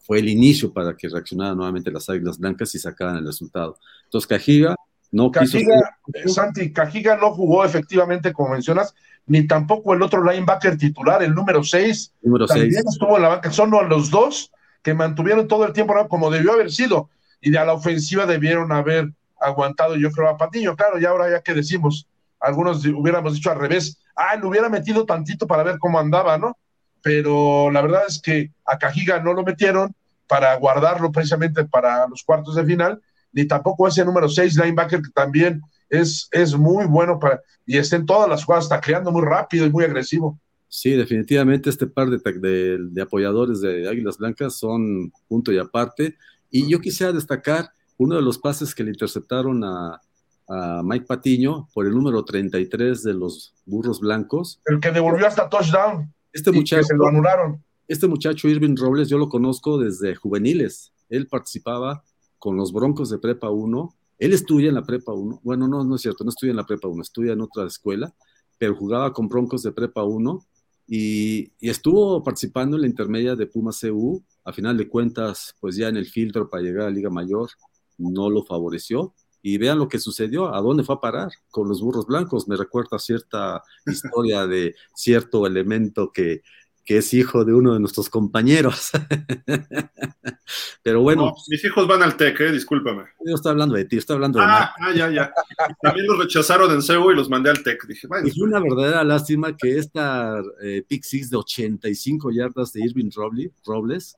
fue el inicio para que reaccionaran nuevamente las Águilas Blancas y sacaran el resultado. Entonces Cajiga no Cajiga, Santi, Cajiga no jugó efectivamente, como mencionas, ni tampoco el otro linebacker titular, el número 6. Número también estuvo en la banca. Son los dos que mantuvieron todo el tiempo como debió haber sido. Y de a la ofensiva debieron haber aguantado, yo creo, a Patiño. Claro, y ahora ya que decimos, algunos hubiéramos dicho al revés, ah, lo hubiera metido tantito para ver cómo andaba, ¿no? Pero la verdad es que a Cajiga no lo metieron para guardarlo precisamente para los cuartos de final, ni tampoco ese número 6 linebacker que también es, es muy bueno para, y está en todas las jugadas, está creando muy rápido y muy agresivo. Sí, definitivamente este par de, de, apoyadores de Águilas Blancas son punto y aparte. Y yo quisiera destacar uno de los pases que le interceptaron a, a Mike Patiño por el número 33 de los Burros Blancos. El que devolvió hasta touchdown. Este muchacho, se lo anularon. Este muchacho, Irving Robles, yo lo conozco desde juveniles. Él participaba con los Broncos de Prepa 1. Él estudia en la Prepa 1. Bueno, no, no es cierto, no estudia en la Prepa 1, estudia en otra escuela, pero jugaba con Broncos de Prepa 1 y, estuvo participando en la intermedia de Puma CU. A final de cuentas, pues ya en el filtro para llegar a Liga Mayor no lo favoreció. Y vean lo que sucedió, a dónde fue a parar con los burros blancos. Me recuerda cierta historia de cierto elemento que, que es hijo de uno de nuestros compañeros. Pero bueno. mis hijos van al TEC, eh, discúlpame. Yo estoy hablando de ti, estoy hablando de Ah, ah ya, ya. También los rechazaron en CEU y los mandé al TEC. Dije, vaya. Es una verdadera lástima que esta eh, pick six de 85 yardas de Irving Robles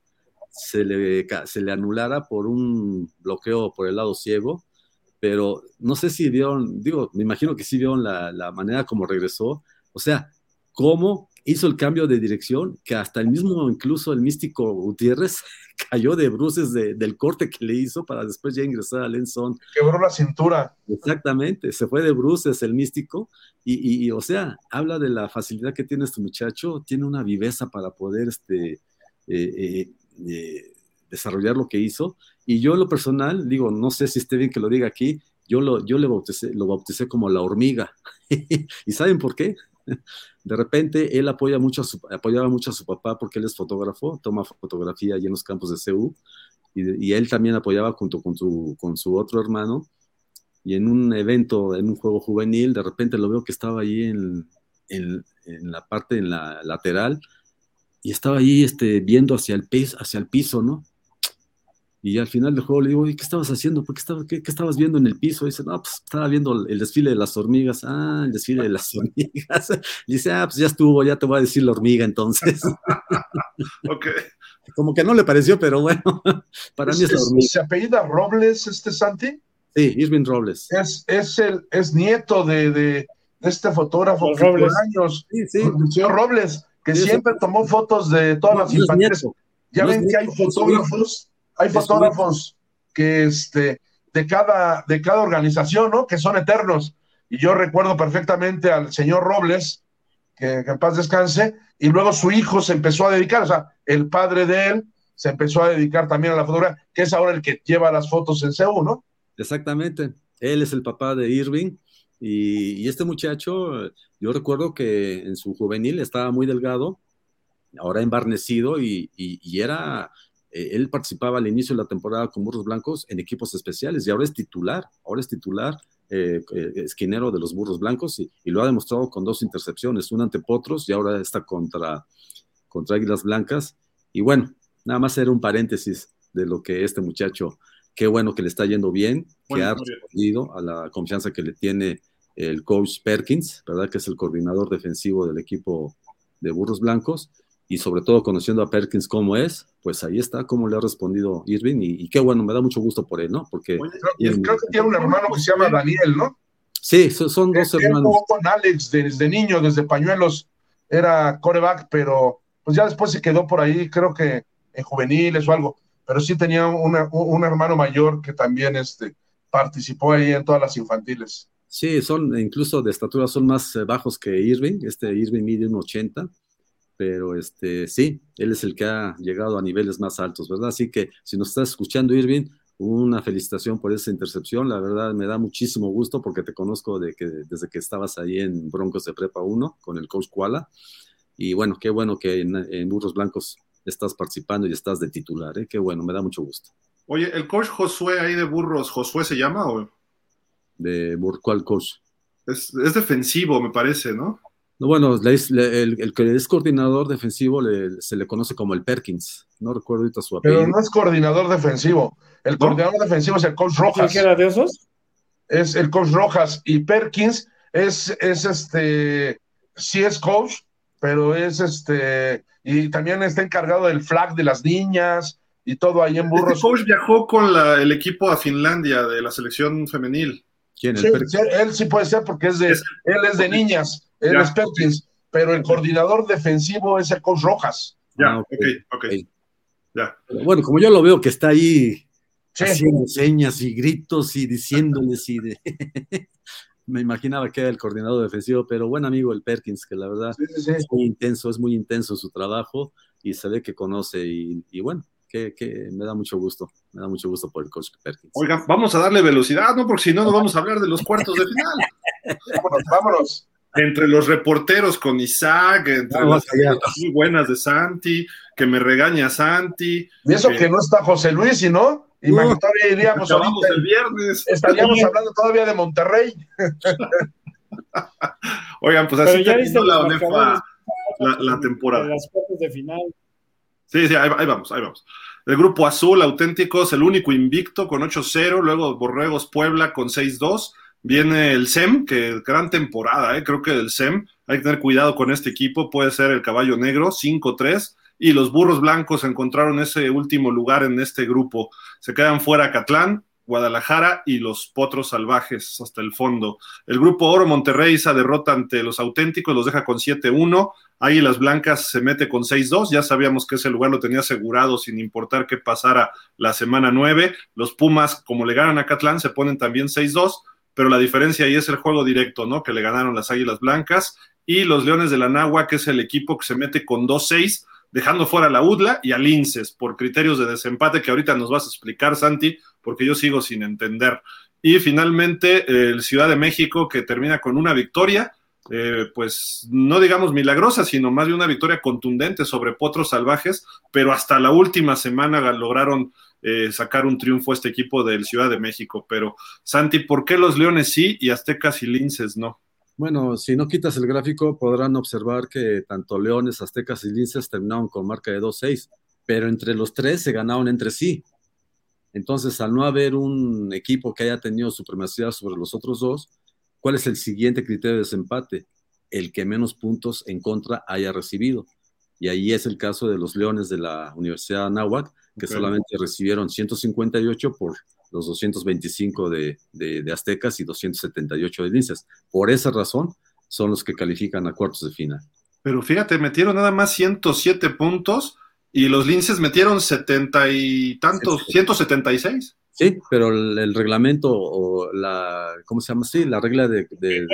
se le, se le anulara por un bloqueo por el lado ciego. Pero no sé si vieron, digo, me imagino que sí vieron la, la manera como regresó. O sea, cómo hizo el cambio de dirección, que hasta el mismo, incluso el místico Gutiérrez, cayó de bruces del corte que le hizo para después ya ingresar al Lenzón. Quebró la cintura. Exactamente, se fue de bruces el místico, y, o sea, habla de la facilidad que tiene este muchacho, tiene una viveza para poder este, eh, eh, eh, desarrollar lo que hizo, y yo en lo personal, digo, no sé si esté bien que lo diga aquí, yo lo, yo le bauticé, lo bauticé como la hormiga. ¿Y saben por qué? De repente él apoya mucho apoyaba mucho a su papá porque él es fotógrafo, toma fotografía allí en los campos de CEU y, él también apoyaba junto con su, con su otro hermano. Y en un evento, en un juego juvenil, de repente lo veo que estaba ahí en, en, la parte, en la lateral, y estaba ahí este, viendo hacia el, piso, hacia el piso, ¿no? Y al final del juego le digo, ¿qué estabas haciendo? ¿Por qué, qué, estabas viendo en el piso? Y dice, no, pues estaba viendo el desfile de las hormigas. Ah, el desfile de las hormigas. Y dice, ah, pues ya estuvo, ya te voy a decir la hormiga entonces. ok. Como que no le pareció, pero bueno, para mí es la hormiga. ¿Se apellida Robles este Santi? Sí, Irving Robles. Es, es, el, es nieto de, de, este fotógrafo que Robles. años, sí, sí. el señor Robles, que siempre tomó fotos de todas las infantes. Ya ven que hay fotógrafos hay fotógrafos que este, de, cada, de cada organización, ¿no? Que son eternos. Y yo recuerdo perfectamente al señor Robles, que, en paz descanse, y luego su hijo se empezó a dedicar, o sea, el padre de él se empezó a dedicar también a la fotografía, que es ahora el que lleva las fotos en CEU, ¿no? Exactamente. Él es el papá de Irving. Y, este muchacho, yo recuerdo que en su juvenil estaba muy delgado, ahora embarnecido y, y era eh, él participaba al inicio de la temporada con Burros Blancos en equipos especiales y ahora es titular, ahora es titular eh, eh, esquinero de los Burros Blancos y, lo ha demostrado con dos intercepciones, una ante Potros y ahora está contra, contra Águilas Blancas. Y bueno, nada más era un paréntesis de lo que este muchacho, qué bueno que le está yendo bien, que ha respondido a la confianza que le tiene el coach Perkins, ¿verdad? Que es el coordinador defensivo del equipo de Burros Blancos y sobre todo conociendo a Perkins como es, pues ahí está cómo le ha respondido Irving y, qué bueno, me da mucho gusto por él, ¿no? Porque creo, que tiene un hermano que se llama Daniel, ¿no? Sí, son, dos hermanos. con Alex desde niño, desde pañuelos, era coreback, pero pues ya después se quedó por ahí, creo que en juveniles o algo, pero sí tenía un hermano mayor que también este, participó ahí en todas las infantiles. Sí, son incluso de estatura son más eh, bajos que Irving, este Irving mide un 80 pero este, sí, él es el que ha llegado a niveles más altos, ¿verdad? Así que si nos estás escuchando, Irving, una felicitación por esa intercepción, la verdad me da muchísimo gusto porque te conozco de que, desde que estabas ahí en Broncos de Prepa 1 con el coach Kuala, y bueno, qué bueno que en, Burros Blancos estás participando y estás de titular, ¿eh? qué bueno, me da mucho gusto. Oye, ¿el coach Josué ahí de Burros, Josué se llama o...? ¿De ¿Cuál coach? Es, es defensivo, me parece, ¿no? No, bueno, el, que es coordinador defensivo se le conoce como el Perkins. No recuerdo ahorita su apellido. Pero no es coordinador defensivo. El coordinador defensivo es el coach Rojas. ¿Qué era de esos? Es el coach Rojas y Perkins es, es este sí es coach, pero es este, y también está encargado del flag de las niñas y todo ahí en Burros. Este coach viajó con la, el equipo a Finlandia de la selección femenil. ¿Quién? Sí, él sí puede ser porque es de, él es de niñas, él es Perkins, pero el coordinador defensivo es el coach Rojas. Ya, ah, ok, ok. Ya. Bueno, como yo lo veo que está ahí haciendo señas y gritos y diciéndoles y de... me imaginaba que era el coordinador defensivo, pero buen amigo el Perkins, que la verdad es muy intenso, es muy intenso su trabajo y se ve que conoce y, bueno, que, me da mucho gusto, me da mucho gusto por el coach Perkins. Oiga, vamos a darle velocidad, ¿no? Porque si no, no vamos a hablar de los cuartos de final. vámonos, vámonos. Entre los reporteros con Isaac, entre las muy buenas de Santi, que me regaña Santi. Y eso que no está José Luis, ¿y no? Imagínate, iríamos el viernes. Estaríamos hablando todavía de Monterrey. Oigan, pues así terminó la la, temporada. Las de final. Sí, sí, ahí, vamos, ahí vamos. El grupo azul, auténticos, el único invicto con 8-0, luego Borregos Puebla con 6-2. Viene el SEM, que gran temporada, ¿eh? creo que el SEM, hay que tener cuidado con este equipo, puede ser el caballo negro, 5-3 y los burros blancos encontraron ese último lugar en este grupo. Se quedan fuera Catlán, Guadalajara y los Potros Salvajes hasta el fondo. El grupo Oro Monterrey esa derrota ante los auténticos, los deja con 7-1. las Blancas se mete con 6-2. Ya sabíamos que ese lugar lo tenía asegurado sin importar qué pasara la semana 9. Los Pumas, como le ganan a Catlán, se ponen también 6-2 pero la diferencia ahí es el juego directo, ¿no? Que le ganaron las Águilas Blancas y los Leones de la Nagua, que es el equipo que se mete con 2-6 dejando fuera a la UDLA y al INSES por criterios de desempate que ahorita nos vas a explicar, Santi, porque yo sigo sin entender. Y finalmente el Ciudad de México que termina con una victoria, eh, pues no digamos milagrosa, sino más de una victoria contundente sobre Potros Salvajes, pero hasta la última semana lograron eh, sacar un triunfo este equipo del Ciudad de México. Pero Santi, ¿por qué los Leones sí y Aztecas y Linces no? Bueno, si no quitas el gráfico, podrán observar que tanto Leones, Aztecas y Linces terminaron con marca de 2-6, pero entre los tres se ganaron entre sí. Entonces, al no haber un equipo que haya tenido supremacía sobre los otros dos, ¿cuál es el siguiente criterio de desempate? El que menos puntos en contra haya recibido. Y ahí es el caso de los Leones de la Universidad de Anáhuac, que solamente recibieron 158 por los 225 de, de, Aztecas y 278 de Linces. Por esa razón son los que califican a cuartos de final. Pero fíjate, metieron nada más 107 puntos y los Linces metieron 70 y tantos, 176. Sí, pero el, reglamento o la, ¿cómo se llama? Sí, la regla de, de,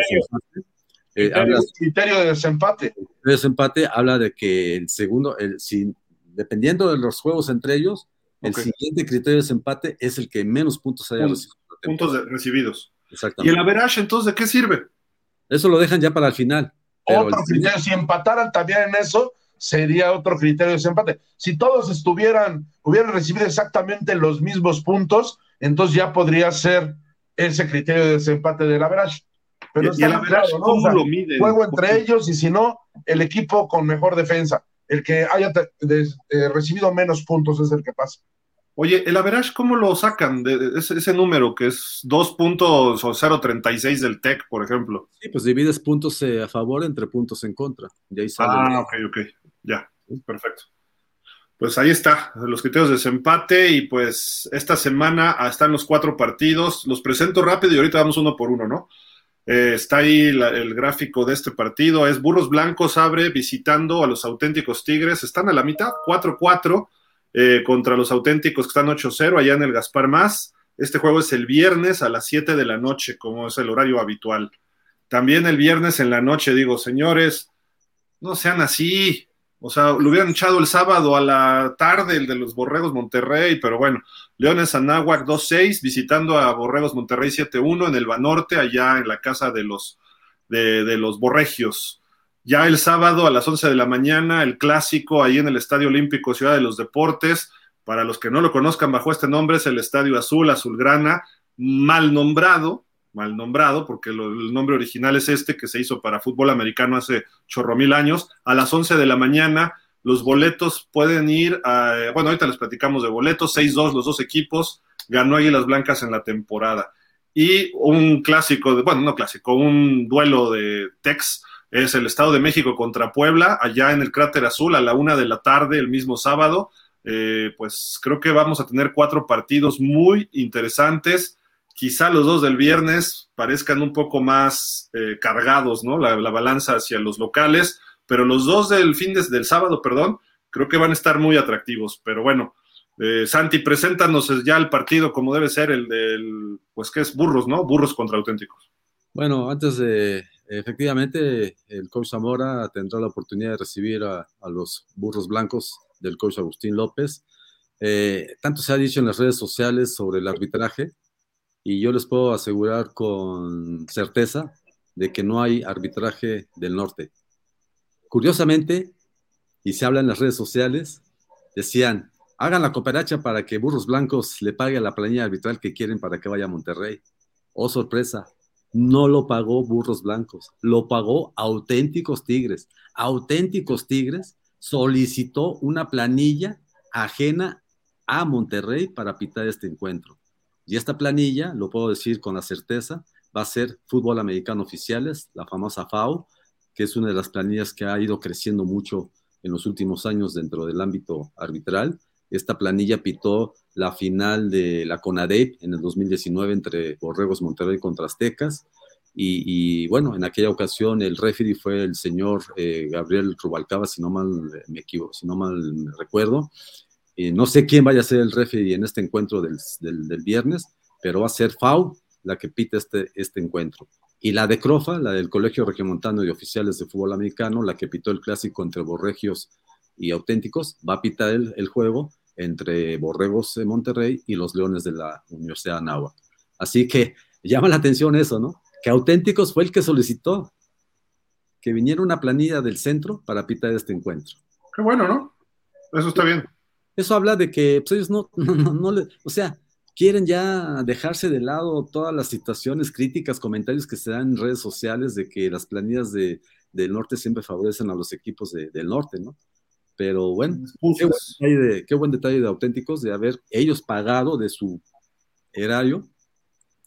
eh, habla, criterio de desempate. El desempate habla de que el segundo, el, si, dependiendo de los juegos entre ellos, el siguiente criterio de desempate es el que menos puntos haya recibido. Puntos recibidos. Exactamente. ¿Y el average entonces de qué sirve? Eso lo dejan ya para el final. Otro criterio, si empataran también en eso, sería otro criterio de desempate. Si todos estuvieran, hubieran recibido exactamente los mismos puntos, entonces ya podría ser ese criterio de desempate del average. Pero está claro, ¿no? lo miden? Juego entre ellos y si no, el equipo con mejor defensa. El que haya eh, recibido menos puntos es el que pasa. Oye, el average, ¿cómo lo sacan de ese, número que es 2 puntos o 0.36 del TEC, por ejemplo? Sí, pues divides puntos eh, a favor entre puntos en contra. Ah, ok, ok, ya, perfecto. Pues ahí está, los criterios de desempate y pues esta semana están los cuatro partidos. Los presento rápido y ahorita vamos uno por uno, ¿no? Eh, está ahí el gráfico de este partido. Es Burros Blancos abre visitando a los auténticos Tigres. Están a la mitad, 4-4 eh, contra los auténticos que están 8-0 allá en el Gaspar Más. Este juego es el viernes a las 7 de la noche, como es el horario habitual. También el viernes en la noche digo, señores, no sean así. O sea, lo hubieran echado el sábado a la tarde, el de los Borregos Monterrey, pero bueno, Leones Anáhuac 2-6, visitando a Borregos Monterrey 7-1 en el Banorte, allá en la casa de los, de, los Borregios. Ya el sábado a las 11 de la mañana, el clásico ahí en el Estadio Olímpico Ciudad de los Deportes. Para los que no lo conozcan bajo este nombre, es el Estadio Azul, Azulgrana, mal nombrado, mal nombrado, porque el nombre original es este, que se hizo para fútbol americano hace chorro mil años. A las 11 de la mañana, los boletos pueden ir a, bueno, ahorita les platicamos de boletos, 6-2 los dos equipos, ganó Águilas Blancas en la temporada. Y un clásico, bueno, no clásico, un duelo de Tex es el Estado de México contra Puebla, allá en el Cráter Azul, a la una de la tarde, el mismo sábado. Eh, pues creo que vamos a tener cuatro partidos muy interesantes. Quizá los dos del viernes parezcan un poco más eh, cargados, ¿no? La, balanza hacia los locales, pero los dos del fin de, del sábado, perdón, creo que van a estar muy atractivos. Pero bueno, eh, Santi, preséntanos ya el partido como debe ser el del, pues que es burros, ¿no? Burros contra auténticos. Bueno, antes de, efectivamente, el coach Zamora tendrá la oportunidad de recibir a, los burros blancos del coach Agustín López. Eh, tanto se ha dicho en las redes sociales sobre el arbitraje y yo les puedo asegurar con certeza de que no hay arbitraje del norte. Curiosamente, y se habla en las redes sociales, decían, hagan la cooperacha para que Burros Blancos le pague la planilla arbitral que quieren para que vaya a Monterrey. Oh, sorpresa, no lo pagó Burros Blancos, lo pagó Auténticos Tigres. Auténticos Tigres solicitó una planilla ajena a Monterrey para pitar este encuentro. Y esta planilla, lo puedo decir con la certeza, va a ser fútbol americano oficiales, la famosa FAO, que es una de las planillas que ha ido creciendo mucho en los últimos años dentro del ámbito arbitral. Esta planilla pitó la final de la CONADEP en el 2019 entre Borregos Monterrey contra Aztecas. Y, bueno, en aquella ocasión el referee fue el señor eh, Gabriel Rubalcaba, si no mal me equivoco, si no mal recuerdo. Eh, no sé quién vaya a ser el referee en este encuentro del, del, viernes, pero va a ser FAU la que pita este, este encuentro. Y la de CROFA, la del Colegio Regiomontano de Oficiales de Fútbol Americano, la que pitó el clásico entre Borregios y Auténticos, va a pitar el, el juego entre Borregos de Monterrey y los Leones de la Universidad de Anáhuac. Así que llama la atención eso, ¿no? Que Auténticos fue el que solicitó que viniera una planilla del centro para pitar este encuentro. Qué bueno, ¿no? Eso está bien. Eso habla de que pues, ellos no, no, no, no le, o sea, quieren ya dejarse de lado todas las situaciones críticas, comentarios que se dan en redes sociales de que las planillas de, del norte siempre favorecen a los equipos del norte, ¿no? Pero bueno, qué buen, de, qué buen, detalle de, auténticos de haber ellos pagado de su erario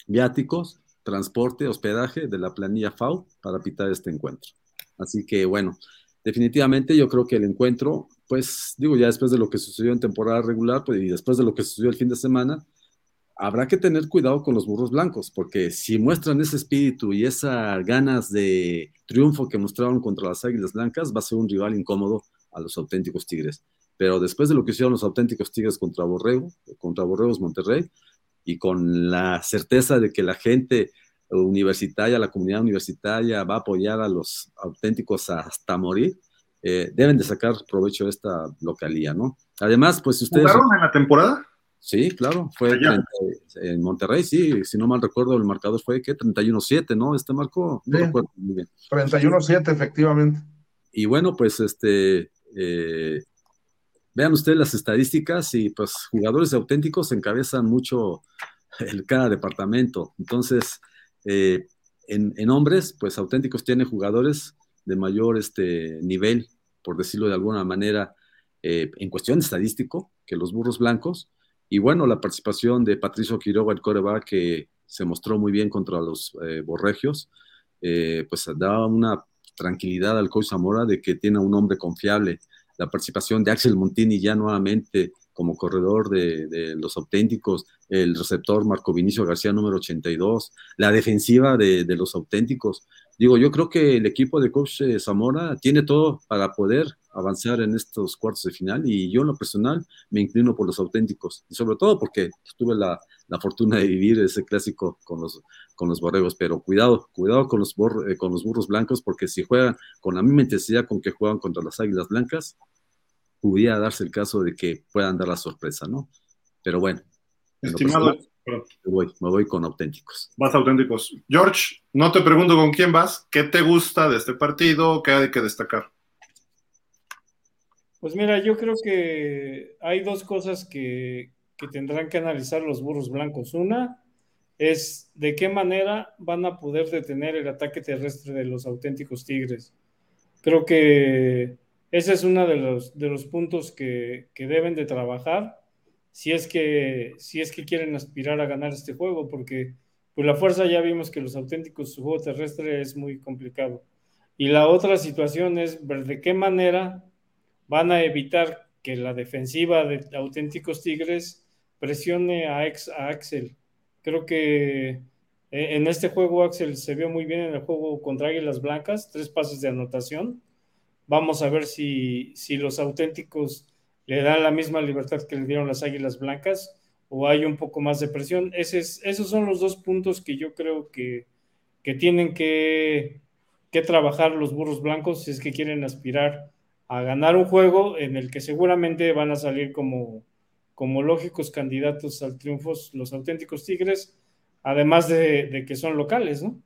viáticos, transporte, hospedaje de la planilla FAO para pitar este encuentro. Así que bueno, definitivamente yo creo que el encuentro, pues digo ya después de lo que sucedió en temporada regular pues, y después de lo que sucedió el fin de semana, habrá que tener cuidado con los burros blancos, porque si muestran ese espíritu y esas ganas de triunfo que mostraron contra las Águilas Blancas, va a ser un rival incómodo a los auténticos Tigres. Pero después de lo que hicieron los auténticos Tigres contra Borrego, contra Borregos Monterrey, y con la certeza de que la gente universitaria, la comunidad universitaria va a apoyar a los auténticos hasta morir, eh, deben de sacar provecho de esta localía, ¿no? Además, pues si ustedes... ¿Jugaron en la temporada? Sí, claro, fue en Monterrey, sí, si no mal recuerdo, el marcador fue que 31-7, ¿no? Este marco, no recuerdo muy bien. 31-7, efectivamente. Y bueno, pues este, eh, vean ustedes las estadísticas y pues jugadores auténticos encabezan mucho el cada departamento. Entonces, eh, en, hombres, pues auténticos tiene jugadores de mayor este, nivel, por decirlo de alguna manera, eh, en cuestión estadístico, que los burros blancos. Y bueno, la participación de Patricio Quiroga, el coreback, que se mostró muy bien contra los borregios, pues da una tranquilidad al coach Zamora de que tiene un hombre confiable. La participación de Axel Montini ya nuevamente como corredor de, los auténticos, el receptor Marco Vinicio García número 82, la defensiva de, de, los auténticos. Digo, yo creo que el equipo de coach eh, Zamora tiene todo para poder avanzar en estos cuartos de final y yo en lo personal me inclino por los auténticos y sobre todo porque tuve la, la fortuna de vivir ese clásico con los, con los borregos, pero cuidado, cuidado con los, eh, con los burros blancos porque si juegan con la misma intensidad con que juegan contra las águilas blancas, pudiera darse el caso de que puedan dar la sorpresa, ¿no? Pero bueno. Estimado, me voy, me voy con auténticos. Vas auténticos. George, no te pregunto con quién vas, ¿qué te gusta de este partido? ¿Qué hay que destacar? Pues mira, yo creo que hay dos cosas que, tendrán que analizar los burros blancos. Una es de qué manera van a poder detener el ataque terrestre de los auténticos Tigres. Creo que ese es uno de los, de los puntos que, deben de trabajar si es, que, si es que quieren aspirar a ganar este juego, porque pues la fuerza ya vimos que los auténticos, su juego terrestre es muy complicado. Y la otra situación es ver de qué manera van a evitar que la defensiva de auténticos Tigres presione a, Axel. Creo que eh, en este juego Axel se vio muy bien en el juego contra Águilas Blancas, tres pases de anotación. Vamos a ver si, si los auténticos le dan la misma libertad que le dieron las Águilas Blancas o hay un poco más de presión. esos son los dos puntos que yo creo que, tienen que, que, trabajar los burros blancos si es que quieren aspirar a ganar un juego en el que seguramente van a salir como, como lógicos candidatos al triunfo los auténticos Tigres, además de, de que son locales, ¿no?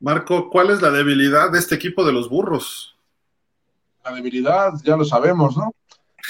Marco, ¿cuál es la debilidad de este equipo de los burros? La debilidad, ya lo sabemos, ¿no?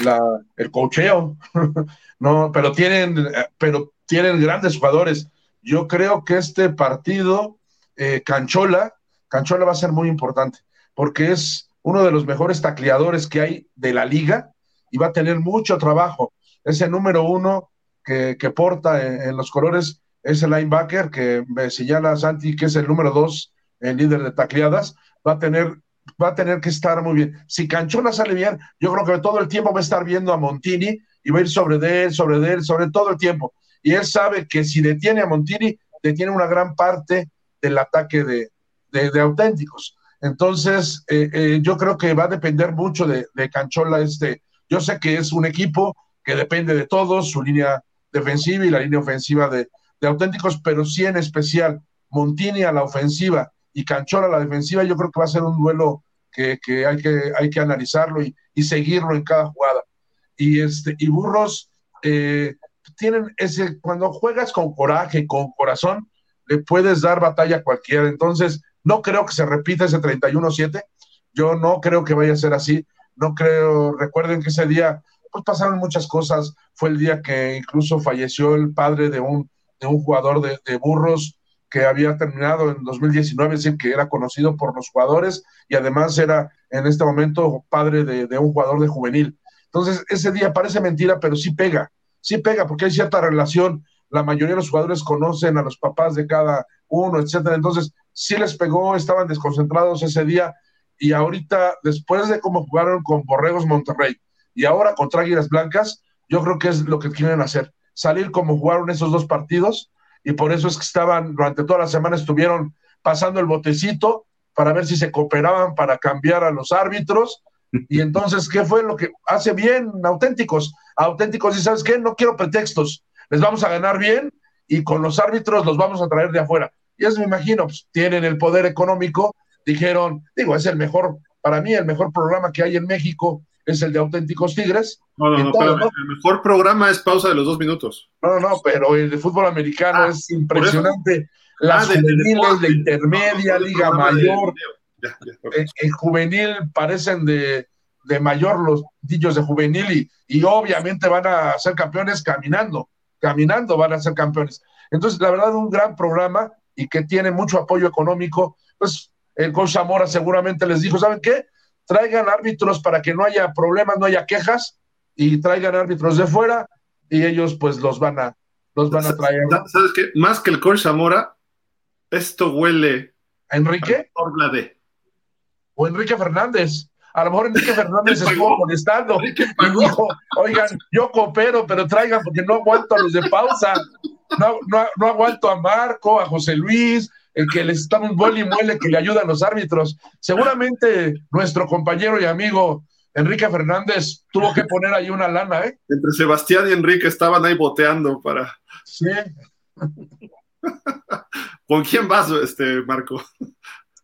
La, el cocheo, no, pero tienen, pero tienen grandes jugadores. Yo creo que este partido, eh, Canchola, Canchola va a ser muy importante, porque es uno de los mejores tacleadores que hay de la liga y va a tener mucho trabajo. Ese número uno que, porta en, los colores es el linebacker, que me señala Santi que es el número dos, el líder de tacleadas, va a tener va a tener que estar muy bien. Si Canchola sale bien, yo creo que todo el tiempo va a estar viendo a Montini y va a ir sobre de él, sobre de él, sobre todo el tiempo. Y él sabe que si detiene a Montini, detiene una gran parte del ataque de, de, auténticos. Entonces, eh, eh, yo creo que va a depender mucho de, Canchola. Este, yo sé que es un equipo que depende de todos, su línea defensiva y la línea ofensiva de, de auténticos, pero sí en especial Montini a la ofensiva y Canchola a la defensiva, yo creo que va a ser un duelo que, hay, que hay que analizarlo y, seguirlo en cada jugada. Y, este, y Burros eh, tienen ese, cuando juegas con coraje, con corazón, le puedes dar batalla a cualquiera. Entonces, no creo que se repita ese 31-7. Yo no creo que vaya a ser así. No creo, recuerden que ese día, pues pasaron muchas cosas. Fue el día que incluso falleció el padre de un, de un jugador de, de burros que había terminado en 2019, es decir, que era conocido por los jugadores y además era en este momento padre de, un jugador de juvenil. Entonces, ese día parece mentira, pero sí pega, sí pega, porque hay cierta relación. La mayoría de los jugadores conocen a los papás de cada uno, etcétera. Entonces, sí les pegó, estaban desconcentrados ese día. Y ahorita, después de cómo jugaron con Borregos Monterrey y ahora contra Águilas Blancas, yo creo que es lo que quieren hacer. Salir como jugaron esos dos partidos, y por eso es que estaban, durante toda la semana estuvieron pasando el botecito para ver si se cooperaban para cambiar a los árbitros. Y entonces, ¿qué fue lo que hace bien auténticos? Auténticos, y sabes qué, no quiero pretextos, les vamos a ganar bien y con los árbitros los vamos a traer de afuera. Y eso me imagino, pues, tienen el poder económico, dijeron, digo, es el mejor, para mí el mejor programa que hay en México es el de Auténticos Tigres. No, no, no, pero el mejor programa es pausa de los dos minutos. No, no, pero el de fútbol americano ah, es impresionante. Las ah, juveniles de, intermedia, Liga Mayor. En, juvenil parecen de, de, mayor los niños de juvenil y, y obviamente van a ser campeones caminando, caminando van a ser campeones. Entonces, la verdad, un gran programa y que tiene mucho apoyo económico. Pues el coach Zamora seguramente les dijo, ¿saben qué? traigan árbitros para que no haya problemas, no haya quejas, y traigan árbitros de fuera, y ellos pues los van a, los van a traer. ¿Sabes qué? Más que el coach Zamora, esto huele a Enrique. de. O Enrique Fernández. A lo mejor Enrique Fernández estuvo molestando y dijo, oigan, yo coopero, pero traigan porque no aguanto a los de pausa. No, no, no aguanto a Marco, a José Luis, el que les está un boli y muele que le ayudan los árbitros. Seguramente nuestro compañero y amigo Enrique Fernández tuvo que poner ahí una lana, ¿eh? Entre Sebastián y Enrique estaban ahí boteando para. Sí. ¿Con quién vas, este, Marco?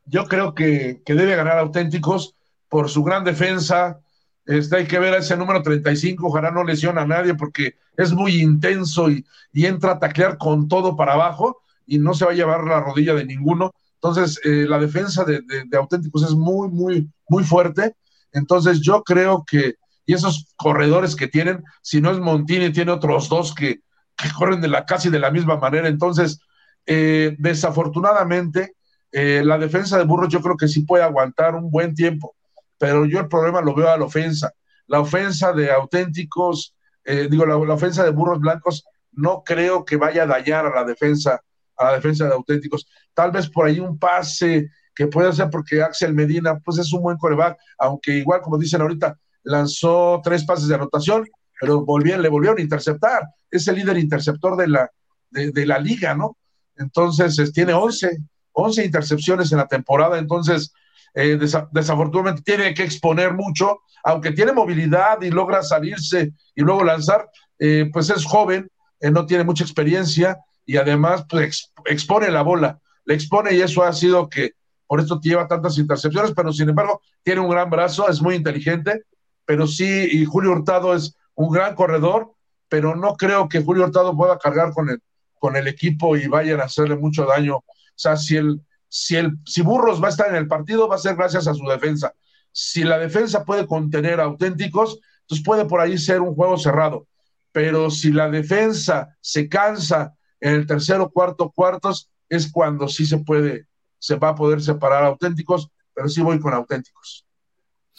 Yo creo que, debe ganar auténticos por su gran defensa. Este, hay que ver a ese número 35, ojalá no lesiona a nadie porque es muy intenso y, entra a taclear con todo para abajo y no se va a llevar la rodilla de ninguno. Entonces, eh, la defensa de, auténticos es muy, muy, muy fuerte. Entonces, yo creo que, y esos corredores que tienen, si no es Montini, tiene otros dos que, corren de la casi de la misma manera. Entonces, eh, desafortunadamente, eh, la defensa de Burros yo creo que sí puede aguantar un buen tiempo, pero yo el problema lo veo a la ofensa. La ofensa de auténticos, digo, la, la, ofensa de Burros Blancos, no creo que vaya a dañar a la defensa a la defensa de auténticos. Tal vez por ahí un pase que puede hacer porque Axel Medina, pues es un buen coreback, aunque igual, como dicen ahorita, lanzó tres pases de anotación, pero volvieron, le volvieron a interceptar. Es el líder interceptor de la, de, la liga, ¿no? Entonces, tiene 11, 11 intercepciones en la temporada, entonces, eh, desafortunadamente tiene que exponer mucho, aunque tiene movilidad y logra salirse y luego lanzar, eh, pues es joven, eh, no tiene mucha experiencia y además pues, expone la bola, le expone y eso ha sido que por esto lleva tantas intercepciones, pero sin embargo tiene un gran brazo, es muy inteligente, pero sí, y Julio Hurtado es un gran corredor, pero no creo que Julio Hurtado pueda cargar con el, con el equipo y vayan a hacerle mucho daño. O sea, si el, si el, si Burros va a estar en el partido, va a ser gracias a su defensa. Si la defensa puede contener auténticos, entonces puede por ahí ser un juego cerrado. Pero si la defensa se cansa en el tercero, cuarto, cuartos, es cuando sí se puede se va a poder separar auténticos, pero sí voy con auténticos.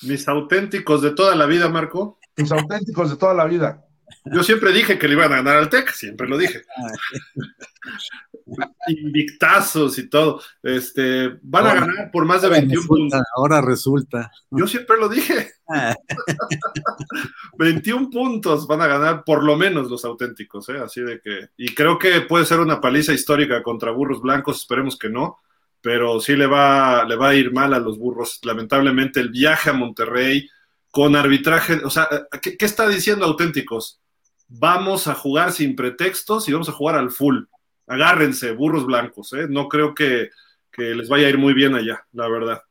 Mis auténticos de toda la vida, Marco. Mis auténticos de toda la vida. Yo siempre dije que le iban a ganar al TEC, siempre lo dije. Invictazos y todo. Este, van a ganar por más de 21 puntos. Ahora resulta. Yo siempre lo dije. 21 puntos van a ganar por lo menos los auténticos, ¿eh? Así de que. Y creo que puede ser una paliza histórica contra burros blancos, esperemos que no pero sí le va, le va a ir mal a los burros. Lamentablemente el viaje a Monterrey con arbitraje, o sea, ¿qué, está diciendo auténticos? Vamos a jugar sin pretextos y vamos a jugar al full. Agárrense, burros blancos, ¿eh? No creo que, les vaya a ir muy bien allá, la verdad.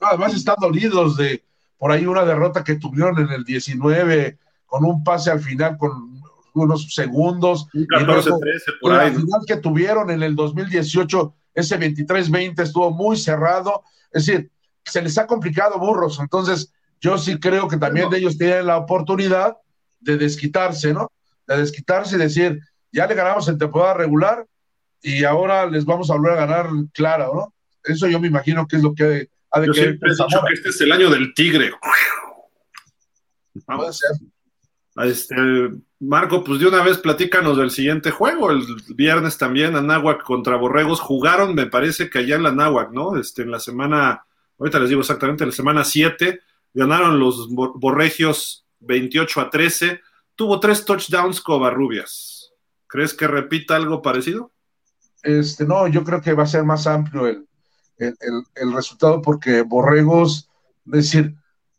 Además están dolidos de por ahí una derrota que tuvieron en el 19 con un pase al final con unos segundos. Un 14-13 por ahí. La final que tuvieron en el 2018 ese 23-20 estuvo muy cerrado, es decir, se les ha complicado burros, entonces yo sí creo que también ellos tienen la oportunidad de desquitarse, ¿no? De desquitarse y decir, ya le ganamos en temporada regular y ahora les vamos a volver a ganar claro, ¿no? Eso yo me imagino que es lo que ha de Yo siempre he dicho que este es el año del tigre. Vamos. Este, Marco, pues de una vez platícanos del siguiente juego. El viernes también Anáhuac contra Borregos jugaron, me parece que allá en la Anáhuac, ¿no? Este, en la semana, ahorita les digo exactamente, en la semana 7, ganaron los Borregios 28 a 13. Tuvo tres touchdowns Covarrubias. ¿Crees que repita algo parecido? Este, no, yo creo que va a ser más amplio el, el resultado porque Borregos, decir,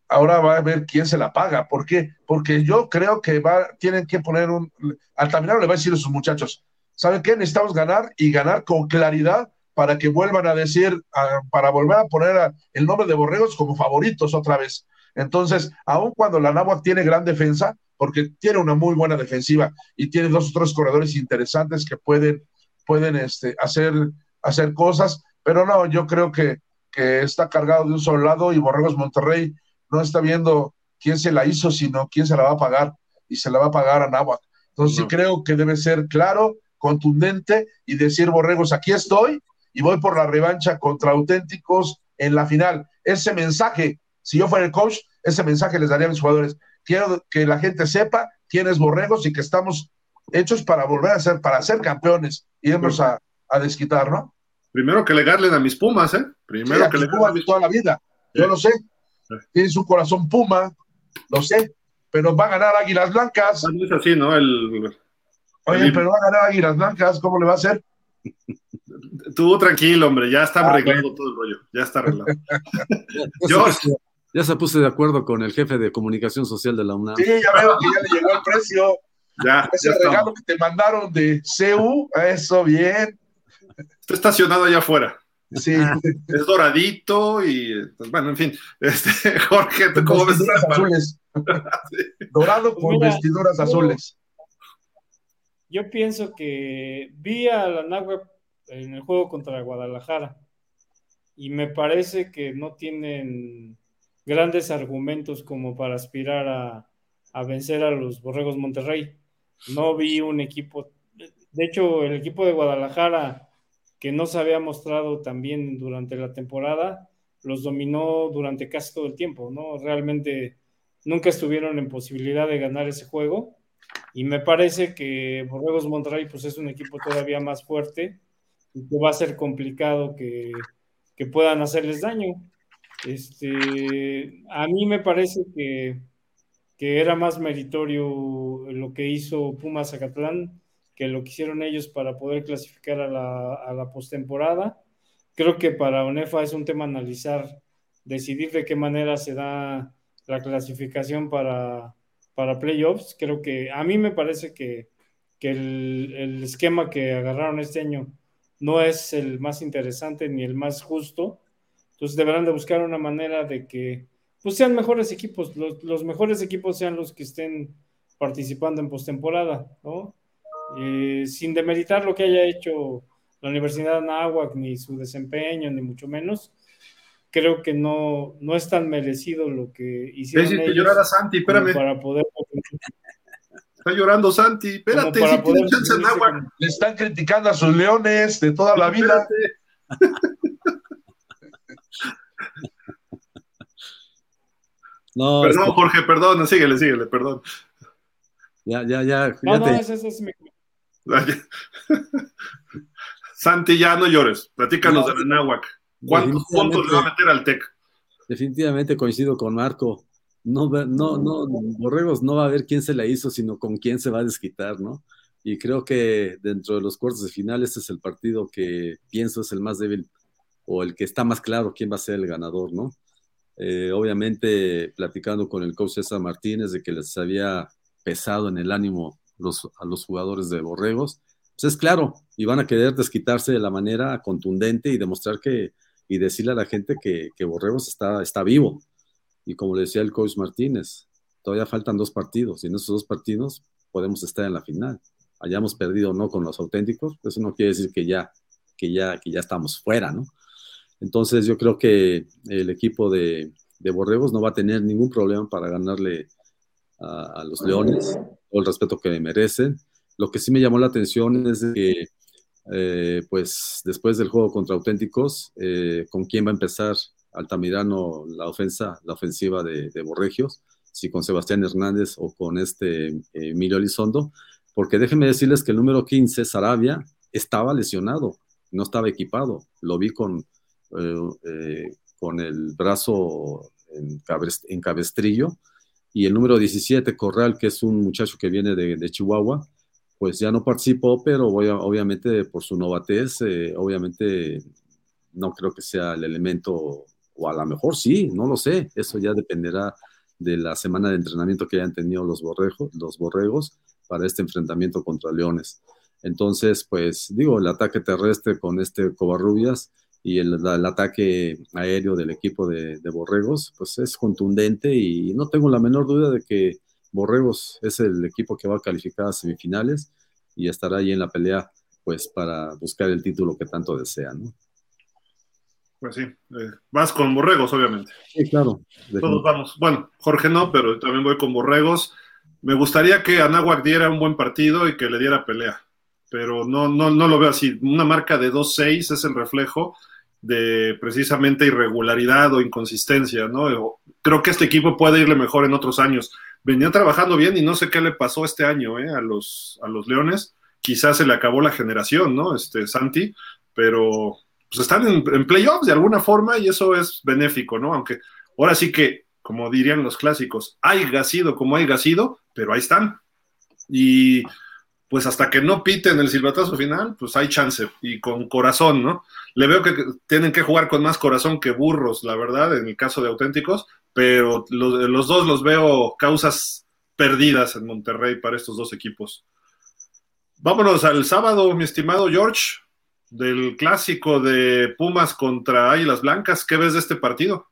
ahora va a ver quién se la paga. ¿Por qué? Porque yo creo que va, tienen que poner un. Altamirano le va a decir a sus muchachos: ¿saben qué? Necesitamos ganar y ganar con claridad para que vuelvan a decir, para volver a poner el nombre de Borregos como favoritos otra vez. Entonces, aun cuando la Náhuac tiene gran defensa, porque tiene una muy buena defensiva y tiene dos o tres corredores interesantes que pueden, pueden este, hacer, hacer cosas, pero no, yo creo que, que está cargado de un solo lado y Borregos Monterrey no está viendo quién se la hizo, sino quién se la va a pagar y se la va a pagar a Nahuac. Entonces sí creo que debe ser claro, contundente y decir, Borregos, aquí estoy y voy por la revancha contra auténticos en la final. Ese mensaje, si yo fuera el coach, ese mensaje les daría a mis jugadores. Quiero que la gente sepa quién es Borregos y que estamos hechos para volver a ser, para ser campeones y irnos a, desquitar, ¿no? Primero que le ganen a mis Pumas, ¿eh? Primero que le ganen a mis toda la vida. Yo lo sé, tiene su corazón puma, lo sé, pero va a ganar Águilas Blancas. No es así, ¿no? El, Oye, pero va a ganar Águilas Blancas, ¿cómo le va a hacer? Tú tranquilo, hombre, ya está ah, arreglado todo el rollo, ya está arreglado. ya, se puso de acuerdo con el jefe de comunicación social de la UNAM. Sí, ya veo que ya le llegó el precio. Ya, Ese regalo que te mandaron de CU, eso bien. Está estacionado allá afuera. Sí. es doradito y, pues, bueno, en fin. Este, Jorge, cómo ves? azules. Dorado con vestiduras azules. Yo pienso que vi a la Nahua en el juego contra Guadalajara y me parece que no tienen grandes argumentos como para aspirar a, a vencer a los Borregos Monterrey. No vi un equipo, de hecho el equipo de Guadalajara que no se había mostrado también durante la temporada, los dominó durante casi todo el tiempo, ¿no? Realmente nunca estuvieron en posibilidad de ganar ese juego y me parece que Borregos Monterrey pues es un equipo todavía más fuerte y que va a ser complicado que, que puedan hacerles daño. Este, a mí me parece que, que era más meritorio lo que hizo Pumas Zacatlán que lo que hicieron ellos para poder clasificar a la, a la postemporada. Creo que para UNEFA es un tema analizar, decidir de qué manera se da la clasificación para, para playoffs. Creo que a mí me parece que, el, esquema que agarraron este año no es el más interesante ni el más justo. Entonces deberán de buscar una manera de que pues sean mejores equipos, los, mejores equipos sean los que estén participando en postemporada. Eh, sin demeritar lo que haya hecho la Universidad de Anáhuac, ni su desempeño, ni mucho menos, creo que no, no es tan merecido lo que hicieron. Sí, ellos llorar a Santi, espérame. Para poder... Está llorando Santi, espérate. Para poder Le están criticando a sus leones de toda la vida. no, perdón, Jorge, perdón, síguele, síguele, perdón. Ya, ya, ya. No, no, ese, ese es mi Santi, ya no llores. Platícanos de la ¿Cuántos puntos le va a meter al TEC? Definitivamente coincido con Marco. No, no, no, Borregos no va a ver quién se la hizo, sino con quién se va a desquitar, ¿no? Y creo que dentro de los cuartos de final, este es el partido que pienso es el más débil o el que está más claro quién va a ser el ganador, ¿no? Eh, obviamente, platicando con el coach César Martínez de que les había pesado en el ánimo los, a los jugadores de Borregos, pues es claro, y van a querer desquitarse de la manera contundente y demostrar que, y decirle a la gente que, que Borregos está, está vivo. Y como le decía el coach Martínez, todavía faltan dos partidos, y en esos dos partidos podemos estar en la final. Hayamos perdido o no con los auténticos, pues eso no quiere decir que ya, que ya, que ya estamos fuera, ¿no? Entonces yo creo que el equipo de, de Borregos no va a tener ningún problema para ganarle a, a los Leones, todo el respeto que merecen. Lo que sí me llamó la atención es que, eh, pues, después del juego contra Auténticos, eh, ¿con quién va a empezar Altamirano la ofensa, la ofensiva de, Borregios? Si con Sebastián Hernández o con este eh, Emilio Elizondo, porque déjenme decirles que el número 15, Sarabia, estaba lesionado, no estaba equipado. Lo vi con, con el brazo en, en cabestrillo y el número 17, Corral, que es un muchacho que viene de, Chihuahua, pues ya no participó, pero voy a, obviamente por su novatez, eh, obviamente no creo que sea el elemento, o a lo mejor sí, no lo sé, eso ya dependerá de la semana de entrenamiento que hayan tenido los, borregos, los borregos para este enfrentamiento contra Leones. Entonces, pues digo, el ataque terrestre con este Covarrubias y el, ataque aéreo del equipo de, Borregos, pues es contundente y no tengo la menor duda de que Borregos es el equipo que va a calificar a semifinales y estará ahí en la pelea, pues para buscar el título que tanto desean, ¿no? Pues sí, eh, vas con Borregos, obviamente. Sí, claro. Todos vamos. Bueno, Jorge no, pero también voy con Borregos. Me gustaría que Anáhuac diera un buen partido y que le diera pelea pero no, no, no lo veo así. Una marca de 2-6 es el reflejo de precisamente irregularidad o inconsistencia, ¿no? Creo que este equipo puede irle mejor en otros años. Venía trabajando bien y no sé qué le pasó este año ¿eh? a, los, a los Leones. Quizás se le acabó la generación, ¿no? Este Santi, pero pues están en, playoffs de alguna forma y eso es benéfico, ¿no? Aunque ahora sí que, como dirían los clásicos, hay sido como hay sido, pero ahí están. Y pues hasta que no piten el silbatazo final, pues hay chance y con corazón, ¿no? Le veo que tienen que jugar con más corazón que burros, la verdad, en el caso de auténticos, pero los, los dos los veo causas perdidas en Monterrey para estos dos equipos. Vámonos al sábado, mi estimado George, del clásico de Pumas contra Águilas Blancas. ¿Qué ves de este partido?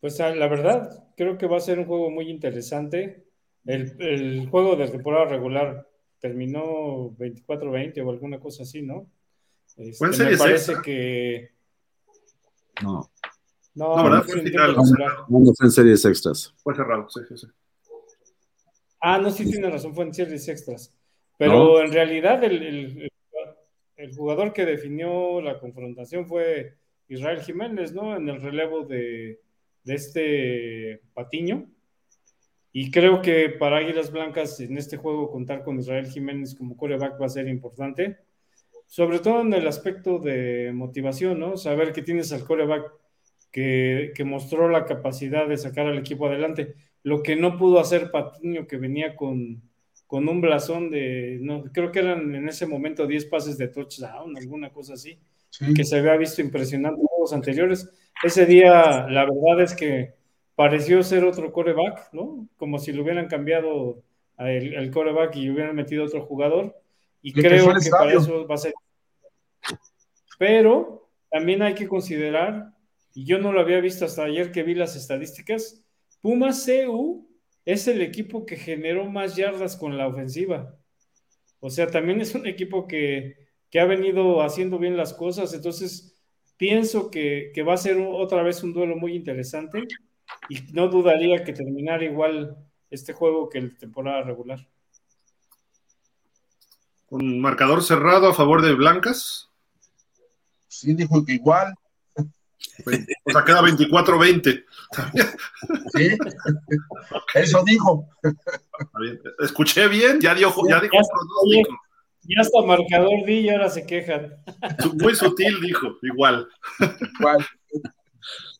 Pues la verdad, creo que va a ser un juego muy interesante el, el juego de temporada regular terminó 24-20 o alguna cosa así, ¿no? Este, me parece que. No. No, no, ¿verdad? Fue final. No, fue en series extras. Fue cerrado, sí, sí, sí. Ah, no, sí tiene razón, fue en series extras. Pero en realidad el, el, el, jugador que definió la confrontación fue Israel Jiménez, ¿no? En el relevo de, de este Patiño. Y creo que para Águilas Blancas en este juego contar con Israel Jiménez como coreback va a ser importante. sobre todo en el aspecto de motivación, ¿no? Saber que tienes al coreback que, que, mostró la capacidad de sacar al equipo adelante, lo que no pudo hacer Patiño, que venía con, con un blasón de, no, creo que eran en ese momento 10 pases de touchdown, alguna cosa así, que se había visto impresionante en los anteriores. Ese día, la verdad es que pareció ser otro coreback, ¿no? Como si lo hubieran cambiado el, coreback y hubieran metido otro jugador. Y creo que para eso va a ser. Pero también hay que considerar, y yo no lo había visto hasta ayer que vi las estadísticas, Pumas CU es el equipo que generó más yardas con la ofensiva. O sea, también es un equipo que, que ha venido haciendo bien las cosas. Entonces, pienso que, que, va a ser otra vez un duelo muy interesante y no dudaría que terminara igual este juego que el temporada regular. ¿Un marcador cerrado a favor de Blancas? Sí, dijo que igual. O sea, queda 24-20. Sí, eso dijo. Escuché bien, ya, dio, ya dijo pronóstico. Ya hasta marcador di y ahora se quejan. Muy sutil dijo, igual. Igual.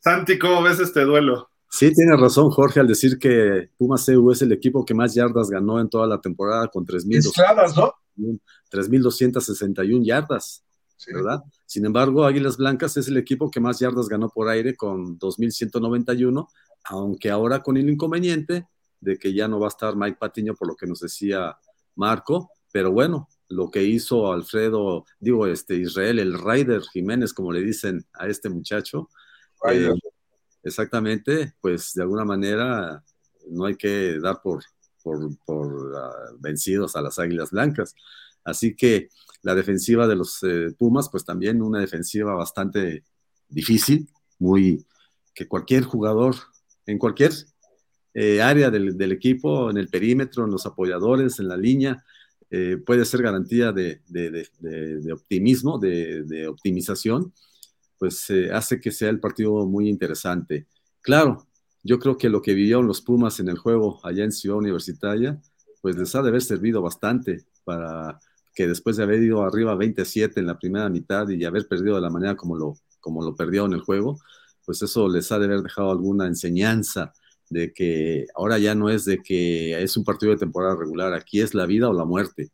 Santi, ¿cómo ves este duelo? Sí, tiene razón Jorge al decir que Pumas CU es el equipo que más yardas ganó en toda la temporada con 3.261 yardas, ¿verdad? Sin embargo, Águilas Blancas es el equipo que más yardas ganó por aire con 2.191, aunque ahora con el inconveniente de que ya no va a estar Mike Patiño por lo que nos decía Marco, pero bueno, lo que hizo Alfredo, digo, este Israel, el Raider Jiménez, como le dicen a este muchacho, eh, Exactamente, pues de alguna manera no hay que dar por, por, uh, vencidos a las Águilas Blancas. Así que la defensiva de los eh, Pumas, pues también una defensiva bastante difícil, muy que cualquier jugador en cualquier eh, área del, equipo, en el perímetro, en los apoyadores, en la línea, eh, puede ser garantía de, de, optimismo, de, optimización pues hace que sea el partido muy interesante. Claro, yo creo que lo que vivieron los Pumas en el juego allá en Ciudad Universitaria, pues les ha de haber servido bastante para que después de haber ido arriba 27 en la primera mitad y haber perdido de la manera como lo, como lo perdió en el juego, pues eso les ha de haber dejado alguna enseñanza de que ahora ya no es de que es un partido de temporada regular, aquí es la vida o la muerte.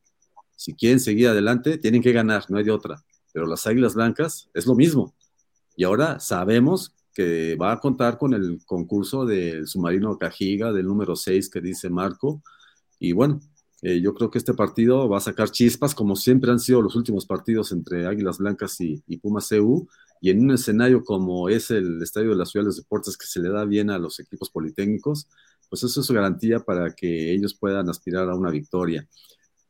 Si quieren seguir adelante, tienen que ganar, no hay de otra. Pero las Águilas Blancas es lo mismo. Y ahora sabemos que va a contar con el concurso del submarino Cajiga, del número 6 que dice Marco. Y bueno, eh, yo creo que este partido va a sacar chispas, como siempre han sido los últimos partidos entre Águilas Blancas y, y Pumas CU. Y en un escenario como es el Estadio de la Ciudad de los Deportes, que se le da bien a los equipos politécnicos, pues eso es garantía para que ellos puedan aspirar a una victoria.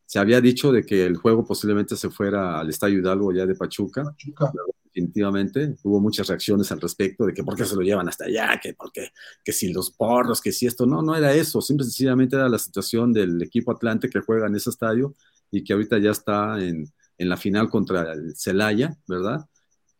Se había dicho de que el juego posiblemente se fuera al Estadio Hidalgo ya de Pachuca. Pachuca definitivamente. Hubo muchas reacciones al respecto de que por qué se lo llevan hasta allá, que porque que si los porros, que si esto, no, no era eso, simple sencillamente era la situación del equipo Atlante que juega en ese estadio y que ahorita ya está en, en la final contra el Celaya, ¿verdad?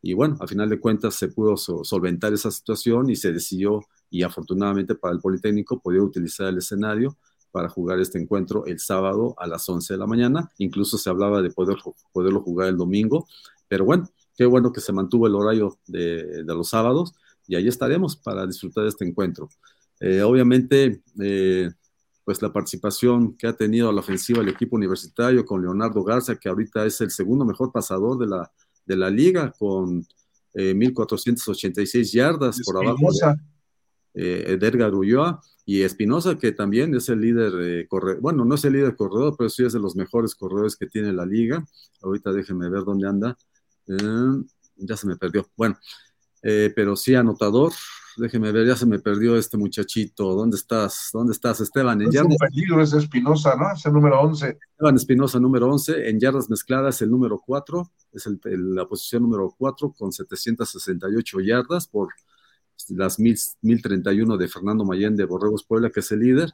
Y bueno, a final de cuentas se pudo solventar esa situación y se decidió, y afortunadamente para el Politécnico, poder utilizar el escenario para jugar este encuentro el sábado a las 11 de la mañana. Incluso se hablaba de poder, poderlo jugar el domingo, pero bueno, Qué bueno que se mantuvo el horario de, los sábados y ahí estaremos para disfrutar de este encuentro. Eh, obviamente, eh, pues la participación que ha tenido la ofensiva el equipo universitario con Leonardo Garza, que ahorita es el segundo mejor pasador de la, de la liga con 1.486 eh, yardas por abajo. De, Eder Ulloa y Espinosa, que también es el líder corredor, bueno, no es el líder corredor, pero sí es de los mejores corredores que tiene la liga. Ahorita déjenme ver dónde anda. Eh, ya se me perdió. Bueno, eh, pero sí, anotador. Déjeme ver, ya se me perdió este muchachito. ¿Dónde estás? ¿Dónde estás, Esteban? En es un peligro, es Espinosa, ¿no? Es el número 11. Esteban Espinosa, número 11. En yardas mezcladas, el número 4. Es la posición número 4 con 768 yardas por las 1031 de Fernando Mayén de Borregos Puebla, que es el líder.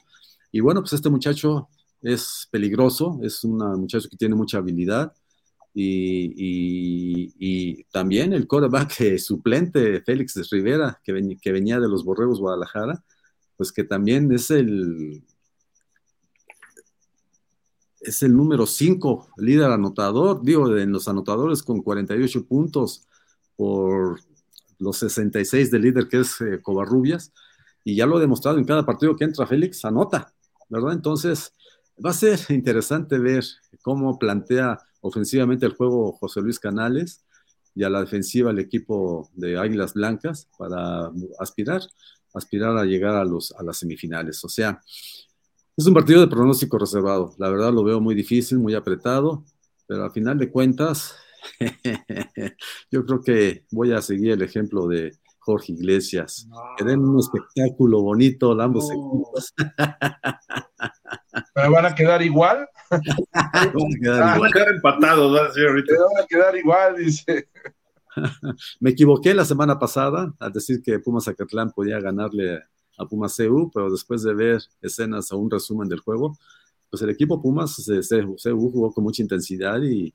Y bueno, pues este muchacho es peligroso, es un muchacho que tiene mucha habilidad y, también el quarterback eh, suplente Félix Rivera, que, venía de los Borregos Guadalajara, pues que también es el, es el número 5, líder anotador, digo, en los anotadores con 48 puntos por los 66 del líder que es eh, Covarrubias, y ya lo ha demostrado en cada partido que entra Félix, anota, ¿verdad? Entonces, va a ser interesante ver cómo plantea ofensivamente el juego José Luis Canales y a la defensiva el equipo de Águilas Blancas para aspirar, aspirar a llegar a, los, a las semifinales. O sea, es un partido de pronóstico reservado. La verdad lo veo muy difícil, muy apretado, pero al final de cuentas, yo creo que voy a seguir el ejemplo de Jorge Iglesias. Que den un espectáculo bonito ambos equipos. ¿Pero van a quedar igual? van a quedar, empatados, van a quedar igual, dice. Me equivoqué la semana pasada al decir que Pumas Zacatlán podía ganarle a Pumas CU, pero después de ver escenas o un resumen del juego, pues el equipo Pumas CU jugó con mucha intensidad y,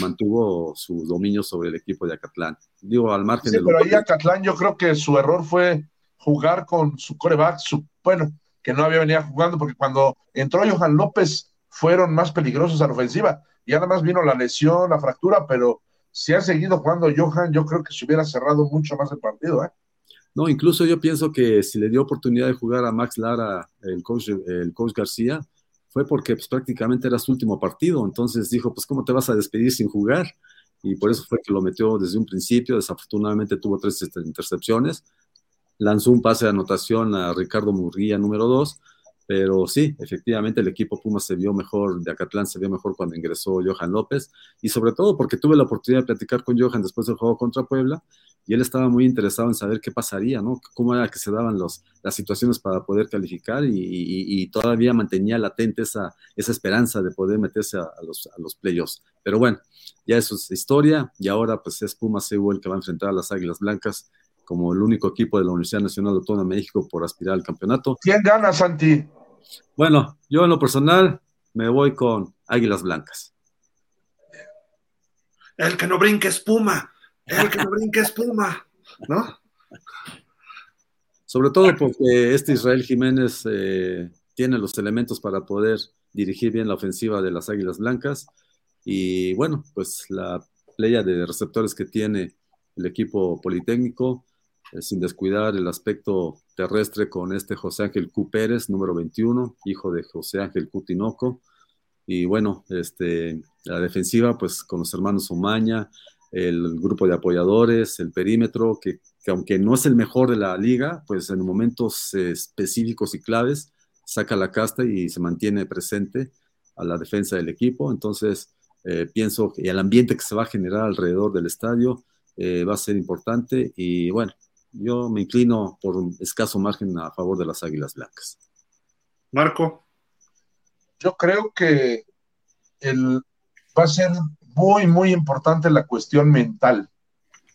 mantuvo su dominio sobre el equipo de Acatlán. Digo, al margen sí, pero ahí Acatlán yo creo que su error fue jugar con su coreback, su, bueno, que no había venido jugando, porque cuando entró Johan López fueron más peligrosos a la ofensiva. Y además vino la lesión, la fractura, pero si ha seguido jugando Johan, yo creo que se hubiera cerrado mucho más el partido. ¿eh? No, incluso yo pienso que si le dio oportunidad de jugar a Max Lara, el coach, el coach García, fue porque pues, prácticamente era su último partido. Entonces dijo, pues ¿cómo te vas a despedir sin jugar? Y por eso fue que lo metió desde un principio. Desafortunadamente tuvo tres intercepciones. Lanzó un pase de anotación a Ricardo Murría, número dos. Pero sí, efectivamente el equipo Puma se vio mejor, de Acatlán se vio mejor cuando ingresó Johan López, y sobre todo porque tuve la oportunidad de platicar con Johan después del juego contra Puebla, y él estaba muy interesado en saber qué pasaría, ¿no? Cómo era que se daban los, las situaciones para poder calificar y, todavía mantenía latente esa, esperanza de poder meterse a, los, a playoffs. Pero bueno, ya eso es historia y ahora pues es Puma el que va a enfrentar a las Águilas Blancas como el único equipo de la Universidad Nacional Autónoma de México por aspirar al campeonato. ¿Quién gana, Santi? Bueno, yo en lo personal me voy con Águilas Blancas. El que no brinque espuma el que no brinca espuma, ¿no? Sobre todo porque este Israel Jiménez eh, tiene los elementos para poder dirigir bien la ofensiva de las Águilas Blancas. Y bueno, pues la playa de receptores que tiene el equipo politécnico, eh, sin descuidar el aspecto terrestre con este José Ángel Q. Pérez, número 21, hijo de José Ángel Q. Tinoco. Y bueno, este, la defensiva, pues con los hermanos Omaña, el grupo de apoyadores, el perímetro, que, aunque no es el mejor de la liga, pues en momentos específicos y claves saca la casta y se mantiene presente a la defensa del equipo. Entonces, eh, pienso que el ambiente que se va a generar alrededor del estadio eh, va a ser importante y bueno, yo me inclino por un escaso margen a favor de las Águilas Blancas. Marco. Yo creo que el, va a ser muy, muy importante la cuestión mental.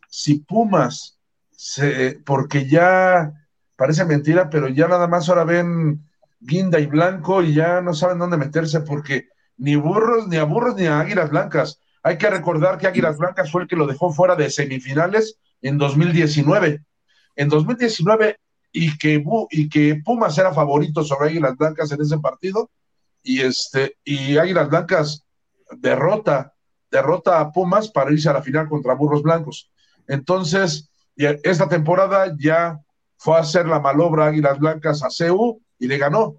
Si Pumas, se, porque ya parece mentira, pero ya nada más ahora ven guinda y blanco y ya no saben dónde meterse porque ni burros, ni a burros, ni a águilas blancas. Hay que recordar que Águilas Blancas fue el que lo dejó fuera de semifinales en 2019. En 2019 y que, Pumas era favorito sobre Águilas Blancas en ese partido y este y Águilas Blancas derrota derrota a Pumas para irse a la final contra Burros Blancos. Entonces, esta temporada ya fue a hacer la malobra Águilas Blancas a CEU y le ganó.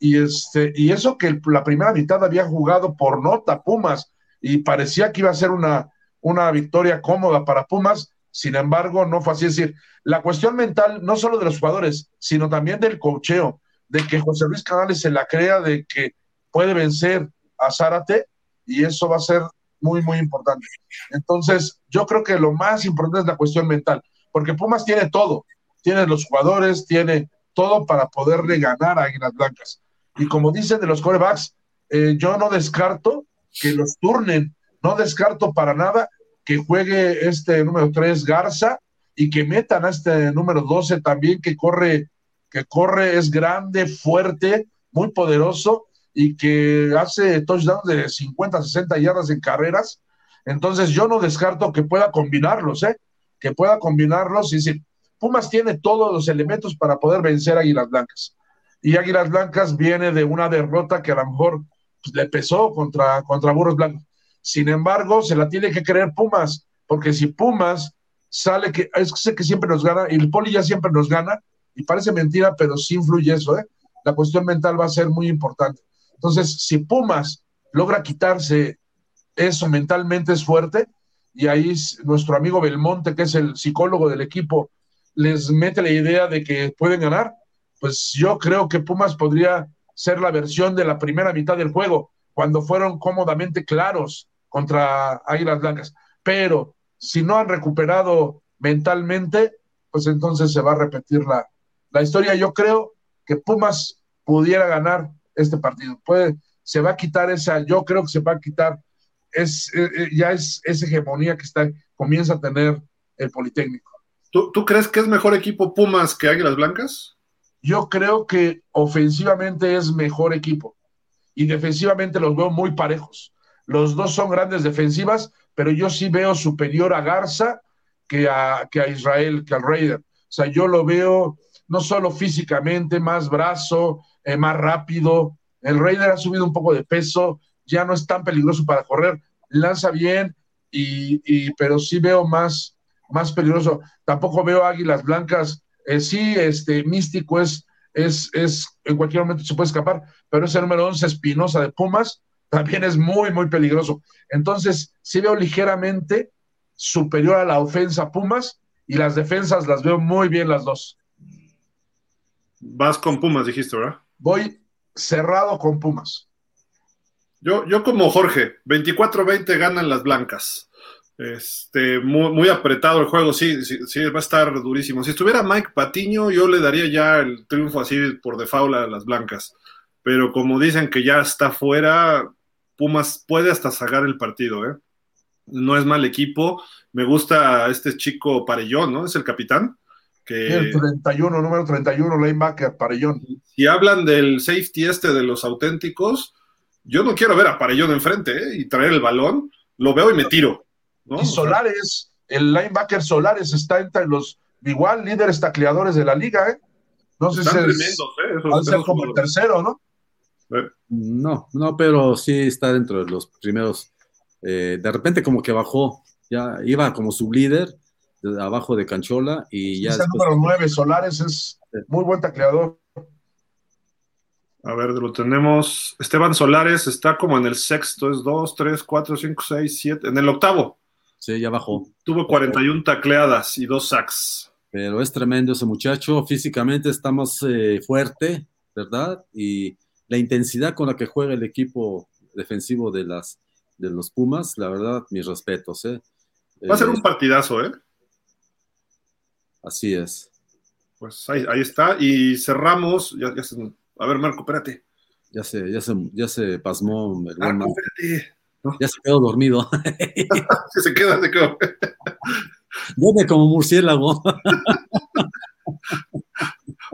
Y, este, y eso que la primera mitad había jugado por nota Pumas y parecía que iba a ser una, una victoria cómoda para Pumas, sin embargo, no fue así. Es decir, la cuestión mental, no solo de los jugadores, sino también del cocheo, de que José Luis Canales se la crea de que puede vencer a Zárate, y eso va a ser muy, muy importante. Entonces, yo creo que lo más importante es la cuestión mental, porque Pumas tiene todo, tiene los jugadores, tiene todo para poderle ganar a Águilas Blancas. Y como dicen de los corebacks, eh, yo no descarto que los turnen, no descarto para nada que juegue este número 3 Garza y que metan a este número 12 también que corre, que corre, es grande, fuerte, muy poderoso y que hace touchdowns de 50, 60 yardas en carreras. Entonces yo no descarto que pueda combinarlos, ¿eh? Que pueda combinarlos y decir, Pumas tiene todos los elementos para poder vencer a Águilas Blancas. Y Águilas Blancas viene de una derrota que a lo mejor pues, le pesó contra, contra Burros Blancos. Sin embargo, se la tiene que creer Pumas, porque si Pumas sale que es que siempre nos gana, y el Poli ya siempre nos gana, y parece mentira, pero sí influye eso, ¿eh? La cuestión mental va a ser muy importante. Entonces, si Pumas logra quitarse eso mentalmente es fuerte, y ahí nuestro amigo Belmonte, que es el psicólogo del equipo, les mete la idea de que pueden ganar, pues yo creo que Pumas podría ser la versión de la primera mitad del juego, cuando fueron cómodamente claros contra Águilas Blancas. Pero si no han recuperado mentalmente, pues entonces se va a repetir la, la historia. Yo creo que Pumas pudiera ganar este partido. Puede, se va a quitar esa, yo creo que se va a quitar, es, eh, eh, ya es esa hegemonía que está, comienza a tener el Politécnico. ¿Tú, ¿Tú crees que es mejor equipo Pumas que Águilas Blancas? Yo creo que ofensivamente es mejor equipo y defensivamente los veo muy parejos. Los dos son grandes defensivas, pero yo sí veo superior a Garza que a, que a Israel, que al Raider. O sea, yo lo veo no solo físicamente, más brazo, eh, más rápido. El Raider ha subido un poco de peso, ya no es tan peligroso para correr, lanza bien, y, pero sí veo más, más peligroso. Tampoco veo águilas blancas. Eh, sí, este místico es, es, es, en cualquier momento se puede escapar, pero ese número 11 Espinosa de Pumas también es muy, muy peligroso. Entonces, sí veo ligeramente superior a la ofensa Pumas y las defensas las veo muy bien las dos. Vas con Pumas, dijiste, ¿verdad? Voy cerrado con Pumas. Yo, yo como Jorge, 24-20 ganan las blancas. Este, muy, muy, apretado el juego, sí, sí, sí, va a estar durísimo. Si estuviera Mike Patiño, yo le daría ya el triunfo así por default a las blancas. Pero como dicen que ya está fuera, Pumas puede hasta sacar el partido, ¿eh? No es mal equipo. Me gusta este chico Parellón, ¿no? Es el capitán. Que... El 31, número 31, linebacker, Parellón. Si hablan del safety este de los auténticos, yo no quiero ver a Parellón enfrente ¿eh? y traer el balón, lo veo y me tiro. ¿no? Y Solares, el linebacker Solares está entre los igual líderes tacleadores de la liga, ¿eh? No sé si tremendos, ¿eh? Esos, va a ser como el tercero, ¿no? No, no, pero sí está dentro de los primeros. eh, de repente como que bajó, ya iba como sublíder de abajo de Canchola y ya es el después- número 9, Solares es muy buen tacleador. A ver, lo tenemos. Esteban Solares está como en el sexto, es 2, 3, 4, 5, 6, 7, en el octavo. sí, ya bajó. Tuvo 41 tacleadas y dos sacks. Pero es tremendo ese muchacho, físicamente está más eh, fuerte, ¿verdad? Y la intensidad con la que juega el equipo defensivo de las de los Pumas, la verdad, mis respetos, ¿eh? Va a ser Eh, un partidazo, ¿eh? Así es. Pues ahí, ahí está. Y cerramos. Ya, ya se- a ver, Marco, espérate. Ya se, ya se, ya se pasmó el buen Marco. Ya se quedó dormido. Se queda, se quedó. Duerme como murciélago.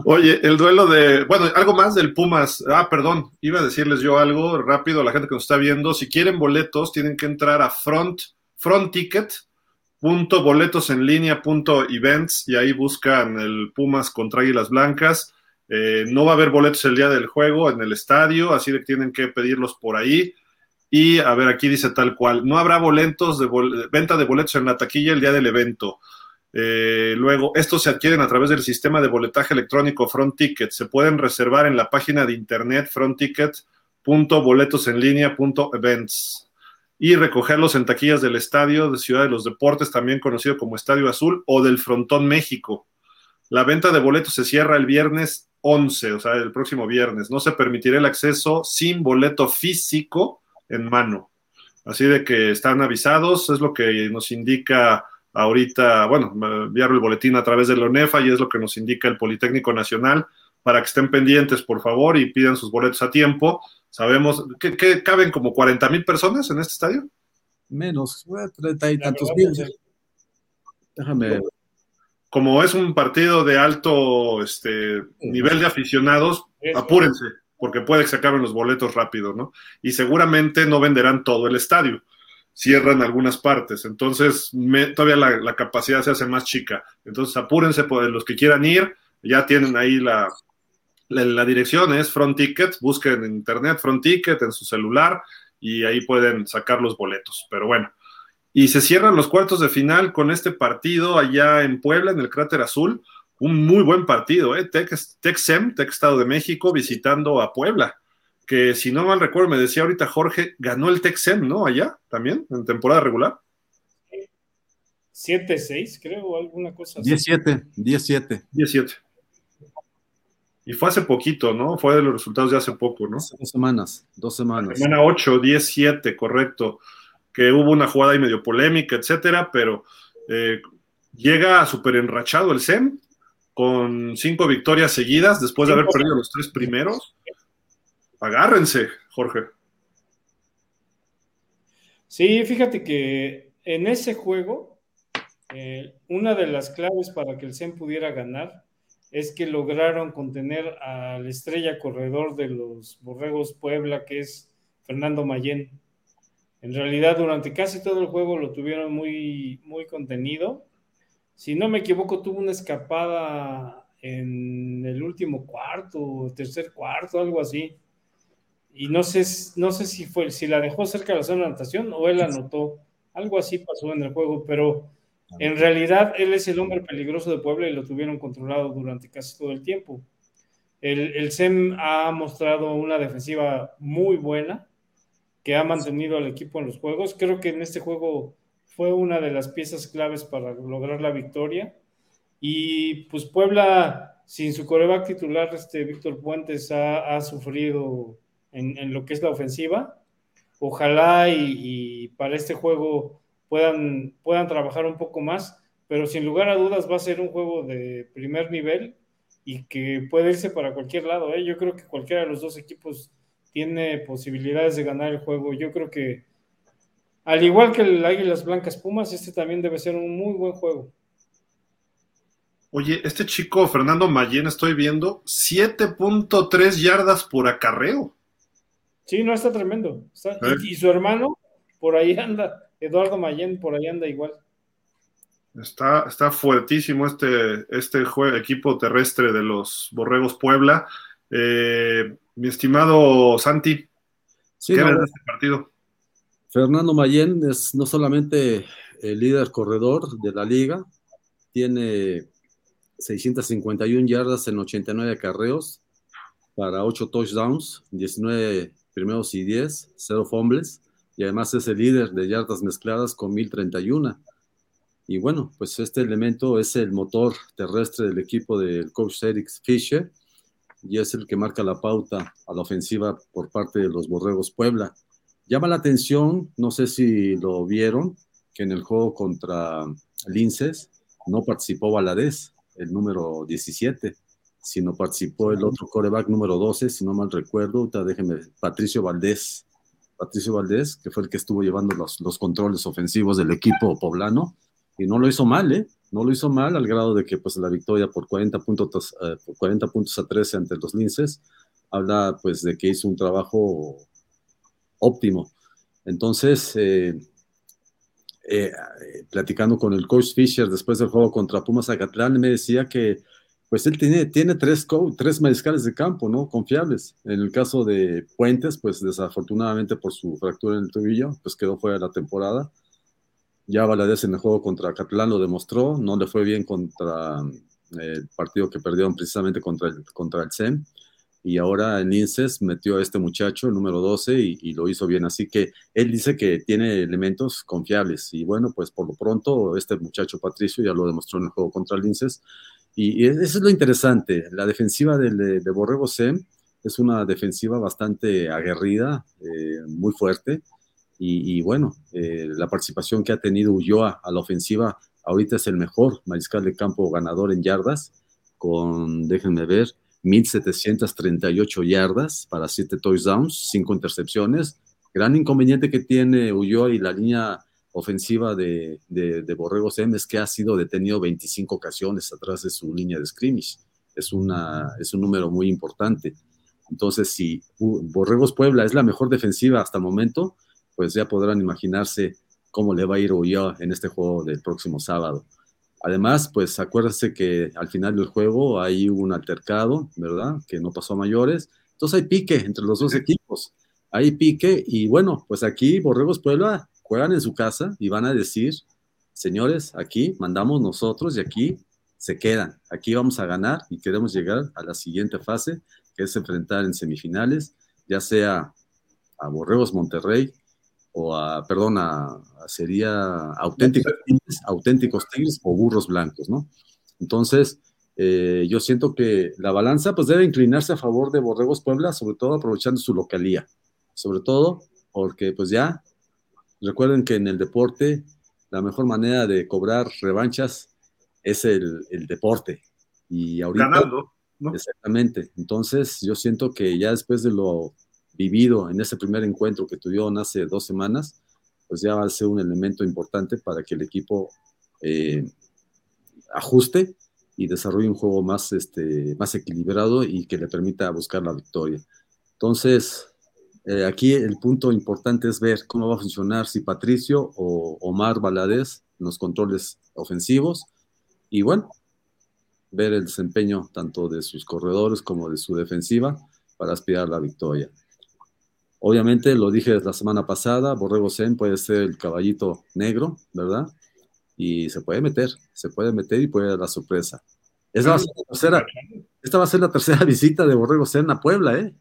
Oye, el duelo de. Bueno, algo más del Pumas. Ah, perdón, iba a decirles yo algo rápido a la gente que nos está viendo. Si quieren boletos, tienen que entrar a front, frontticket.boletosenlinea.events y ahí buscan el Pumas contra Águilas Blancas. Eh, no va a haber boletos el día del juego en el estadio, así que tienen que pedirlos por ahí. Y a ver, aquí dice tal cual: no habrá boletos de bol- venta de boletos en la taquilla el día del evento. Eh, luego, estos se adquieren a través del sistema de boletaje electrónico Front Ticket. Se pueden reservar en la página de internet frontticket.boletosenlinea.events y recogerlos en taquillas del Estadio de Ciudad de los Deportes, también conocido como Estadio Azul, o del Frontón México. La venta de boletos se cierra el viernes 11, o sea, el próximo viernes. No se permitirá el acceso sin boleto físico en mano. Así de que están avisados, es lo que nos indica ahorita, bueno, enviaron el boletín a través de la ONEFA y es lo que nos indica el Politécnico Nacional para que estén pendientes, por favor, y pidan sus boletos a tiempo. Sabemos que, que caben como 40 mil personas en este estadio. Menos, eh, treinta y La tantos mil. Déjame. Como es un partido de alto este, nivel de aficionados, apúrense, porque puede que se acaben los boletos rápido, ¿no? Y seguramente no venderán todo el estadio, cierran algunas partes, entonces me- todavía la, capacidad se hace más chica. Entonces apúrense, pues, los que quieran ir, ya tienen ahí la, la, dirección es Front Ticket, busquen en internet Front Ticket en su celular y ahí pueden sacar los boletos. Pero bueno, y se cierran los cuartos de final con este partido allá en Puebla, en el Cráter Azul. Un muy buen partido, ¿eh? Texem, Tech Estado de México, visitando a Puebla. Que si no mal recuerdo, me decía ahorita Jorge, ganó el Texem, ¿no? Allá también, en temporada regular. 7-6, creo, o alguna cosa así. 17, 17. 17. Y fue hace poquito, ¿no? Fue de los resultados de hace poco, ¿no? Dos semanas, dos semanas. Semana 8, 10, 7, correcto que hubo una jugada ahí medio polémica, etcétera, pero eh, llega súper enrachado el SEM con cinco victorias seguidas después de haber perdido los tres primeros. Agárrense, Jorge. Sí, fíjate que en ese juego, eh, una de las claves para que el SEM pudiera ganar es que lograron contener al estrella corredor de los Borregos Puebla, que es Fernando Mayén. En realidad, durante casi todo el juego lo tuvieron muy, muy contenido. Si no me equivoco, tuvo una escapada en el último cuarto, tercer cuarto, algo así. Y no sé, no sé si fue, si la dejó cerca de la zona de anotación o él anotó. Algo así pasó en el juego, pero en realidad él es el hombre peligroso de Puebla y lo tuvieron controlado durante casi todo el tiempo. El, el SEM ha mostrado una defensiva muy buena que ha mantenido al equipo en los juegos. Creo que en este juego fue una de las piezas claves para lograr la victoria. Y pues Puebla, sin su coreback titular, este Víctor Puentes, ha, sufrido en, lo que es la ofensiva. Ojalá y, para este juego puedan, puedan trabajar un poco más, pero sin lugar a dudas va a ser un juego de primer nivel y que puede irse para cualquier lado. ¿eh? Yo creo que cualquiera de los dos equipos tiene posibilidades de ganar el juego. Yo creo que, al igual que el Águilas Blancas Pumas, este también debe ser un muy buen juego. Oye, este chico, Fernando Mayen, estoy viendo 7.3 yardas por acarreo. Sí, no está tremendo. y, su hermano, por ahí anda, Eduardo Mayen, por ahí anda igual. Está, está fuertísimo este, este equipo terrestre de los Borregos Puebla. Eh, mi estimado Santi, ¿qué no, de este partido? Fernando Mayen es no solamente el líder corredor de la liga, tiene 651 yardas en 89 carreos para 8 touchdowns, 19 primeros y 10, 0 fumbles, y además es el líder de yardas mezcladas con 1031. Y bueno, pues este elemento es el motor terrestre del equipo del coach Eric Fisher, y es el que marca la pauta a la ofensiva por parte de los Borregos Puebla. Llama la atención, no sé si lo vieron, que en el juego contra Linces no participó Valadez, el número 17, sino participó el otro coreback número 12, si no mal recuerdo, déjeme, Patricio Valdés. Patricio Valdés, que fue el que estuvo llevando los, los controles ofensivos del equipo poblano, y no lo hizo mal, ¿eh? no lo hizo mal al grado de que pues la victoria por 40 puntos, eh, por 40 puntos a 13 ante los Linces habla pues de que hizo un trabajo óptimo. Entonces, eh, eh, platicando con el coach Fisher después del juego contra Pumas Acatlán, me decía que pues él tiene, tiene tres, tres mariscales de campo, ¿no? Confiables. En el caso de Puentes, pues desafortunadamente por su fractura en el tobillo, pues quedó fuera de la temporada ya Valadez en el juego contra Catalán lo demostró, no le fue bien contra eh, el partido que perdieron precisamente contra el, contra el SEM. Y ahora en INSES metió a este muchacho, el número 12, y, lo hizo bien. Así que él dice que tiene elementos confiables. Y bueno, pues por lo pronto, este muchacho Patricio ya lo demostró en el juego contra el INSES. Y, eso es lo interesante. La defensiva de, de SEM es una defensiva bastante aguerrida, eh, muy fuerte y, bueno, eh, la participación que ha tenido Ulloa a la ofensiva, ahorita es el mejor mariscal de campo ganador en yardas, con, déjenme ver, 1.738 yardas para 7 touchdowns, 5 intercepciones. Gran inconveniente que tiene Ulloa y la línea ofensiva de, de, de, Borregos M es que ha sido detenido 25 ocasiones atrás de su línea de scrimmage. Es, una, es un número muy importante. Entonces, si Borregos Puebla es la mejor defensiva hasta el momento, pues ya podrán imaginarse cómo le va a ir Ulloa en este juego del próximo sábado. Además, pues acuérdense que al final del juego hubo un altercado, ¿verdad? Que no pasó a mayores. Entonces hay pique entre los dos equipos. Hay pique y bueno, pues aquí Borregos Puebla juegan en su casa y van a decir, señores, aquí mandamos nosotros y aquí se quedan. Aquí vamos a ganar y queremos llegar a la siguiente fase, que es enfrentar en semifinales, ya sea a Borregos Monterrey o a, perdón, a, sería auténticos tigres, auténticos tigres o burros blancos, ¿no? Entonces, eh, yo siento que la balanza pues debe inclinarse a favor de Borregos Puebla, sobre todo aprovechando su localía, sobre todo porque pues ya recuerden que en el deporte la mejor manera de cobrar revanchas es el, deporte. Y ahorita... Ganando. Exactamente. Entonces, yo siento que ya después de lo vivido en ese primer encuentro que tuvieron hace dos semanas, pues ya va a ser un elemento importante para que el equipo eh, ajuste y desarrolle un juego más, este, más equilibrado y que le permita buscar la victoria. Entonces, eh, aquí el punto importante es ver cómo va a funcionar si Patricio o Omar Valadez en los controles ofensivos y bueno, ver el desempeño tanto de sus corredores como de su defensiva para aspirar a la victoria. Obviamente, lo dije la semana pasada, Borrego Zen puede ser el caballito negro, ¿verdad? Y se puede meter, se puede meter y puede dar la sorpresa. Esta va, a ser la tercera, visita de Borrego Zen a Puebla, ¿eh?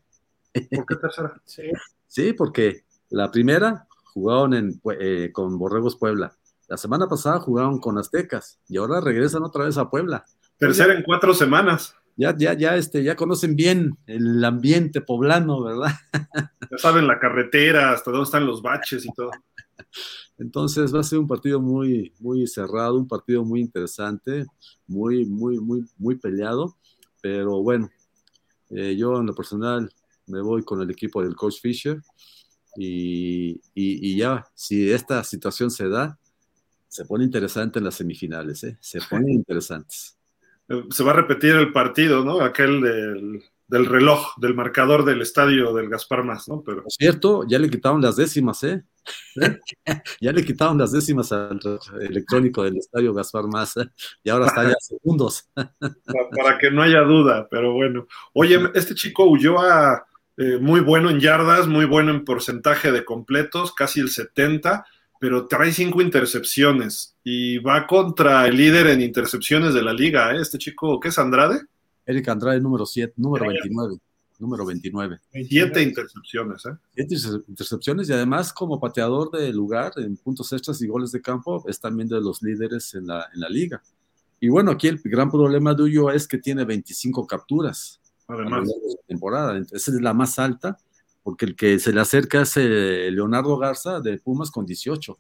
¿Por qué tercera? Sí, sí porque la primera jugaron en, eh, con Borregos Puebla. La semana pasada jugaron con Aztecas y ahora regresan otra vez a Puebla. Tercera en cuatro semanas ya, ya, ya, este, ya conocen bien el ambiente poblano, ¿verdad? Ya saben la carretera, hasta dónde están los baches y todo. Entonces va a ser un partido muy, muy cerrado, un partido muy interesante, muy, muy, muy, muy peleado. Pero bueno, eh, yo en lo personal me voy con el equipo del coach Fisher y, y, ya, si esta situación se da, se pone interesante en las semifinales, ¿eh? se ponen interesantes se va a repetir el partido, ¿no? Aquel del, reloj, del marcador del estadio del Gaspar Más, ¿no? Pero... cierto, ya le quitaron las décimas, ¿eh? ¿Eh? ya le quitaron las décimas al electrónico del estadio Gaspar Más, ¿eh? y ahora está ya segundos. para, que no haya duda, pero bueno. Oye, este chico huyó a eh, muy bueno en yardas, muy bueno en porcentaje de completos, casi el 70 pero trae cinco intercepciones y va contra el líder en intercepciones de la liga, ¿eh? Este chico, ¿qué es Andrade? Eric Andrade, número 7, número 29. Número 29. Siete intercepciones, ¿eh? Siete intercepciones y además como pateador de lugar en puntos extras y goles de campo es también de los líderes en la, en la liga. Y bueno, aquí el gran problema de Ullo es que tiene 25 capturas. Además. De temporada. Esa es la más alta porque el que se le acerca es eh, Leonardo Garza de Pumas con 18.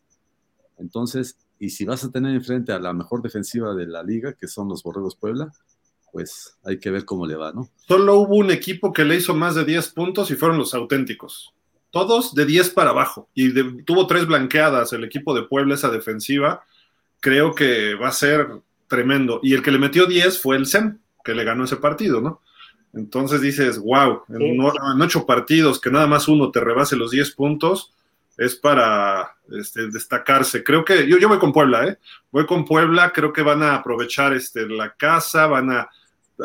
Entonces, y si vas a tener enfrente a la mejor defensiva de la liga, que son los Borregos Puebla, pues hay que ver cómo le va, ¿no? Solo hubo un equipo que le hizo más de 10 puntos y fueron los auténticos. Todos de 10 para abajo. Y tuvo tres blanqueadas el equipo de Puebla, esa defensiva. Creo que va a ser tremendo. Y el que le metió 10 fue el SEM, que le ganó ese partido, ¿no? Entonces dices, wow, en, ocho partidos que nada más uno te rebase los 10 puntos, es para este, destacarse. Creo que yo, yo voy con Puebla, ¿eh? Voy con Puebla, creo que van a aprovechar este, la casa, van a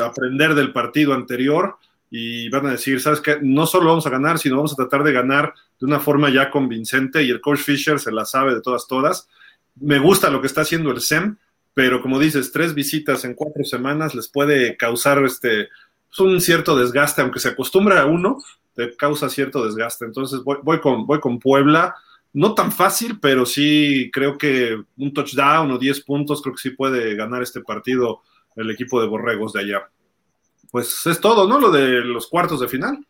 aprender del partido anterior y van a decir, ¿sabes qué? No solo vamos a ganar, sino vamos a tratar de ganar de una forma ya convincente y el coach Fisher se la sabe de todas, todas. Me gusta lo que está haciendo el SEM, pero como dices, tres visitas en cuatro semanas les puede causar este es un cierto desgaste, aunque se acostumbra a uno, te causa cierto desgaste. Entonces voy, con, voy con Puebla, no tan fácil, pero sí creo que un touchdown o 10 puntos, creo que sí puede ganar este partido el equipo de Borregos de allá. Pues es todo, ¿no? Lo de los cuartos de final.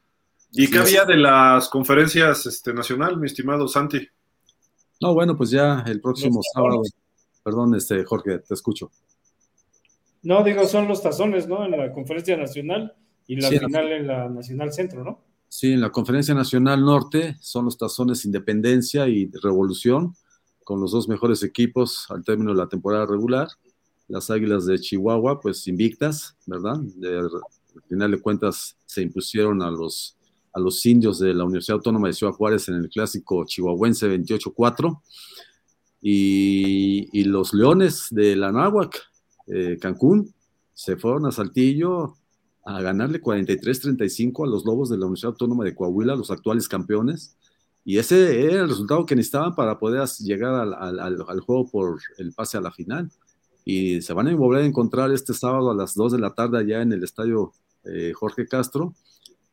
¿Y qué había de las conferencias este, nacional, mi estimado Santi? No, bueno, pues ya el próximo sábado. Perdón, este, Jorge, te escucho. No, digo, son los tazones, ¿no? En la conferencia nacional y la final en la Nacional Centro, ¿no? Sí, en la conferencia nacional norte son los tazones Independencia y Revolución, con los dos mejores equipos al término de la temporada regular. Las Águilas de Chihuahua, pues invictas, ¿verdad? al final de cuentas se impusieron a los, a los indios de la Universidad Autónoma de Ciudad Juárez en el clásico chihuahuense 28-4. Y, y, los Leones de la Náhuac eh, Cancún, se fueron a Saltillo a ganarle 43-35 a los Lobos de la Universidad Autónoma de Coahuila, los actuales campeones. Y ese era el resultado que necesitaban para poder llegar al, juego por el pase a la final. Y se van a volver a encontrar este sábado a las 2 de la tarde allá en el estadio eh, Jorge Castro.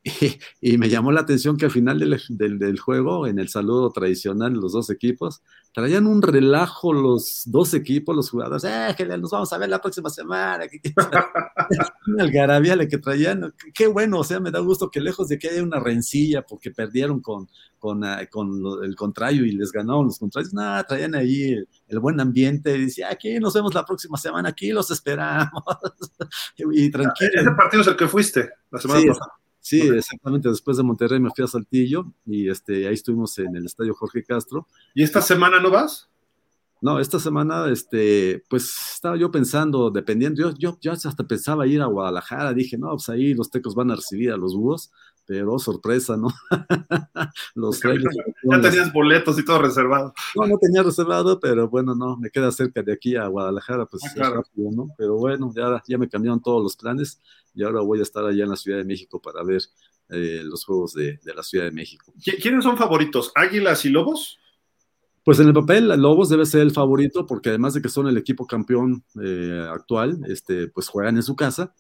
Y, me llamó la atención que al final del, juego, en el saludo tradicional de los dos equipos, traían un relajo los dos equipos, los jugadores, eh, que nos vamos a ver la próxima semana. una algarabía la que traían, qué bueno, o sea, me da gusto que lejos de que haya una rencilla porque perdieron con, con, ah, el contrario y les ganaron los contrarios, nada, traían ahí el, buen ambiente y decía, aquí nos vemos la próxima semana, aquí los esperamos. y tranquilo. Ese partido es el que fuiste la semana pasada. Sí, exactamente. Después de Monterrey me fui a Saltillo y este, ahí estuvimos en el estadio Jorge Castro. ¿Y esta semana no vas? No, esta semana, este, pues estaba yo pensando, dependiendo, yo, yo, hasta pensaba ir a Guadalajara, dije, no, pues ahí los tecos van a recibir a los búhos, pero sorpresa, ¿no? los ya, ya tenías boletos y todo reservado. No, no tenía reservado, pero bueno, no, me queda cerca de aquí a Guadalajara, pues ah, rápido, ¿no? Pero bueno, ya, ya me cambiaron todos los planes y ahora voy a estar allá en la Ciudad de México para ver eh, los juegos de, la Ciudad de México. ¿Quiénes son favoritos? ¿Águilas y Lobos? Pues en el papel, Lobos debe ser el favorito porque además de que son el equipo campeón eh, actual, este, pues juegan en su casa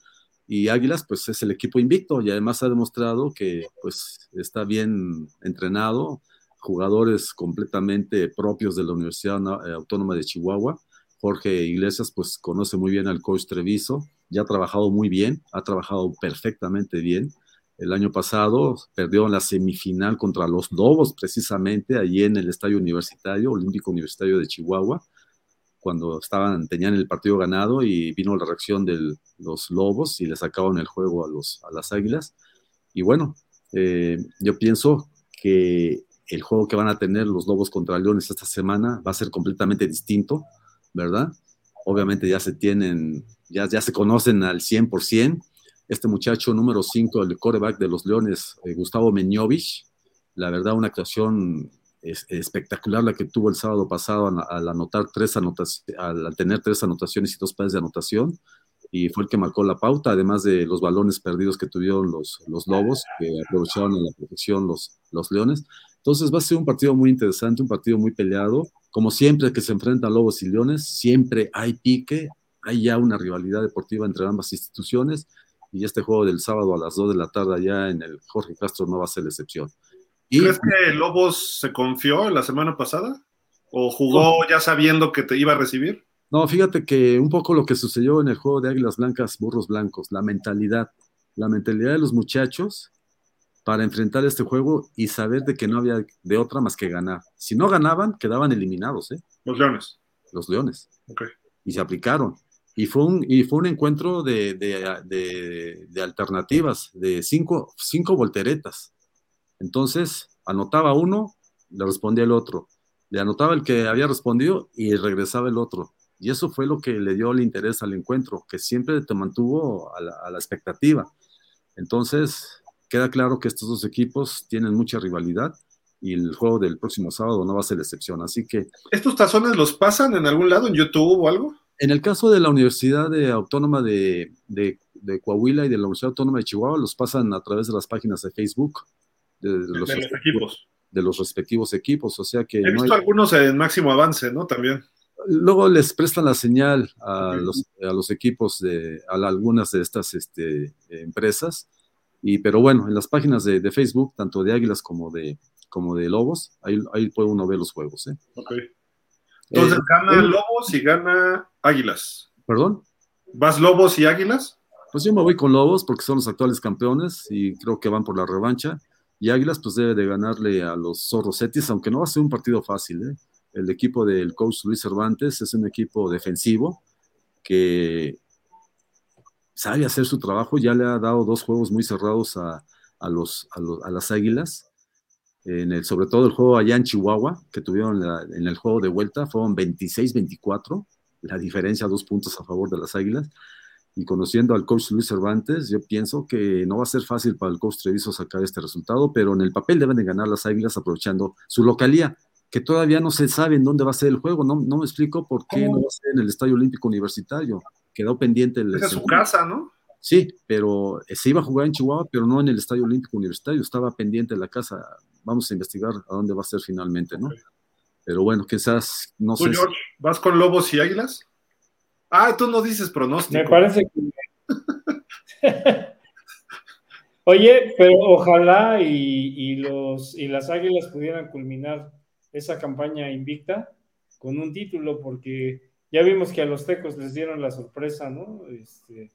y Águilas pues es el equipo invicto y además ha demostrado que pues está bien entrenado, jugadores completamente propios de la Universidad eh, Autónoma de Chihuahua. Jorge Iglesias pues conoce muy bien al coach Treviso, ya ha trabajado muy bien, ha trabajado perfectamente bien. El año pasado perdió en la semifinal contra los Lobos, precisamente allí en el Estadio Universitario, Olímpico Universitario de Chihuahua cuando estaban, tenían el partido ganado y vino la reacción de los Lobos y le sacaron el juego a, los, a las Águilas. Y bueno, eh, yo pienso que el juego que van a tener los Lobos contra Leones esta semana va a ser completamente distinto, ¿verdad? Obviamente ya se tienen, ya, ya se conocen al 100%. Este muchacho número 5, el coreback de los Leones, eh, Gustavo Meñovich, la verdad, una actuación es, espectacular la que tuvo el sábado pasado al, anotar tres anotaciones, al, tener tres anotaciones y dos pares de anotación, y fue el que marcó la pauta, además de los balones perdidos que tuvieron los, los Lobos, que aprovecharon en la protección los, los Leones. Entonces va a ser un partido muy interesante, un partido muy peleado. Como siempre que se enfrentan Lobos y Leones, siempre hay pique, hay ya una rivalidad deportiva entre ambas instituciones, y este juego del sábado a las 2 de la tarde allá en el Jorge Castro no va a ser la excepción. ¿Crees que Lobos se confió la semana pasada? ¿O jugó ya sabiendo que te iba a recibir? No, fíjate que un poco lo que sucedió en el juego de Águilas Blancas, Burros Blancos, la mentalidad, la mentalidad de los muchachos para enfrentar este juego y saber de que no había de otra más que ganar. Si no ganaban, quedaban eliminados, ¿eh? Los Leones. Los Leones. Ok. Y se aplicaron. Y fue un, y fue un encuentro de, de, de alternativas, de cinco, cinco volteretas entonces, anotaba uno, le respondía el otro. Le anotaba el que había respondido y regresaba el otro. Y eso fue lo que le dio el interés al encuentro, que siempre te mantuvo a la, expectativa. Entonces, queda claro que estos dos equipos tienen mucha rivalidad y el juego del próximo sábado no va a ser la excepción. Así que. ¿Estos tazones los pasan en algún lado, en YouTube o algo? En el caso de la Universidad Autónoma de, de, Coahuila y de la Universidad Autónoma de Chihuahua, los pasan a través de las páginas de Facebook de, los, equipos. De los respectivos equipos, o sea que... He visto algunos en máximo avance, ¿no? También. Luego les prestan la señal a, los, a los, equipos de a algunas de estas este, empresas, y, pero bueno, en las páginas de, Facebook, tanto de Águilas como de, como de Lobos, ahí, ahí puede uno ver los juegos. ¿eh? Entonces, eh, ¿gana Lobos y gana Águilas? ¿Perdón? ¿Vas Lobos y Águilas? Pues yo me voy con Lobos porque son los actuales campeones y creo que van por la revancha. Y Águilas pues debe de ganarle a los Zorros Cetis, aunque no va a ser un partido fácil. ¿eh? El equipo del coach Luis Cervantes es un equipo defensivo que sabe hacer su trabajo, ya le ha dado dos juegos muy cerrados a, los, a, las Águilas. En el, sobre todo el juego allá en Chihuahua, que tuvieron en el juego de vuelta, fueron 26-24, la diferencia, dos puntos a favor de las Águilas y conociendo al coach Luis Cervantes, yo pienso que no va a ser fácil para el coach Treviso sacar este resultado, pero en el papel deben de ganar las Águilas aprovechando su localía, que todavía no se sabe en dónde va a ser el juego. No, no me explico por qué no va a ser en el Estadio Olímpico Universitario, quedó pendiente. El, es su casa, ¿no? Sí, pero se iba a jugar en Chihuahua, pero no en el Estadio Olímpico Universitario, estaba pendiente de la casa. Vamos a investigar a dónde va a ser finalmente, ¿no? Pero bueno, quizás, no ¿Tú, George, vas con Lobos y Águilas? Ah, tú no dices pronóstico. Me parece que... Oye, pero ojalá y, los, y las Águilas pudieran culminar esa campaña invicta con un título, porque ya vimos que a los tecos les dieron la sorpresa, ¿no? Este,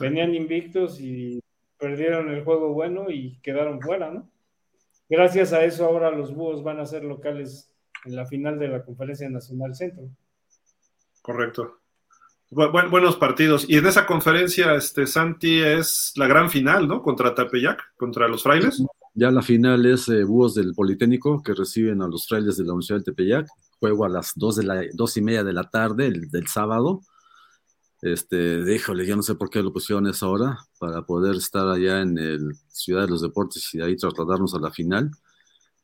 Venían invictos y perdieron el juego bueno y quedaron fuera, ¿no? Gracias a eso ahora los búhos van a ser locales en la final de la Conferencia Nacional Centro. Correcto. Buenos partidos. Y en esa conferencia, este Santi es la gran final, ¿no? Contra Tapeyac, contra los frailes. Ya la final es eh, Búhos del Politécnico que reciben a los frailes de la Universidad de Tepeyac. Juego a las dos, de la, dos y media de la tarde del sábado. Este, déjole, yo no sé por qué lo pusieron esa hora, para poder estar allá en el Ciudad de los Deportes y de ahí trasladarnos a la final.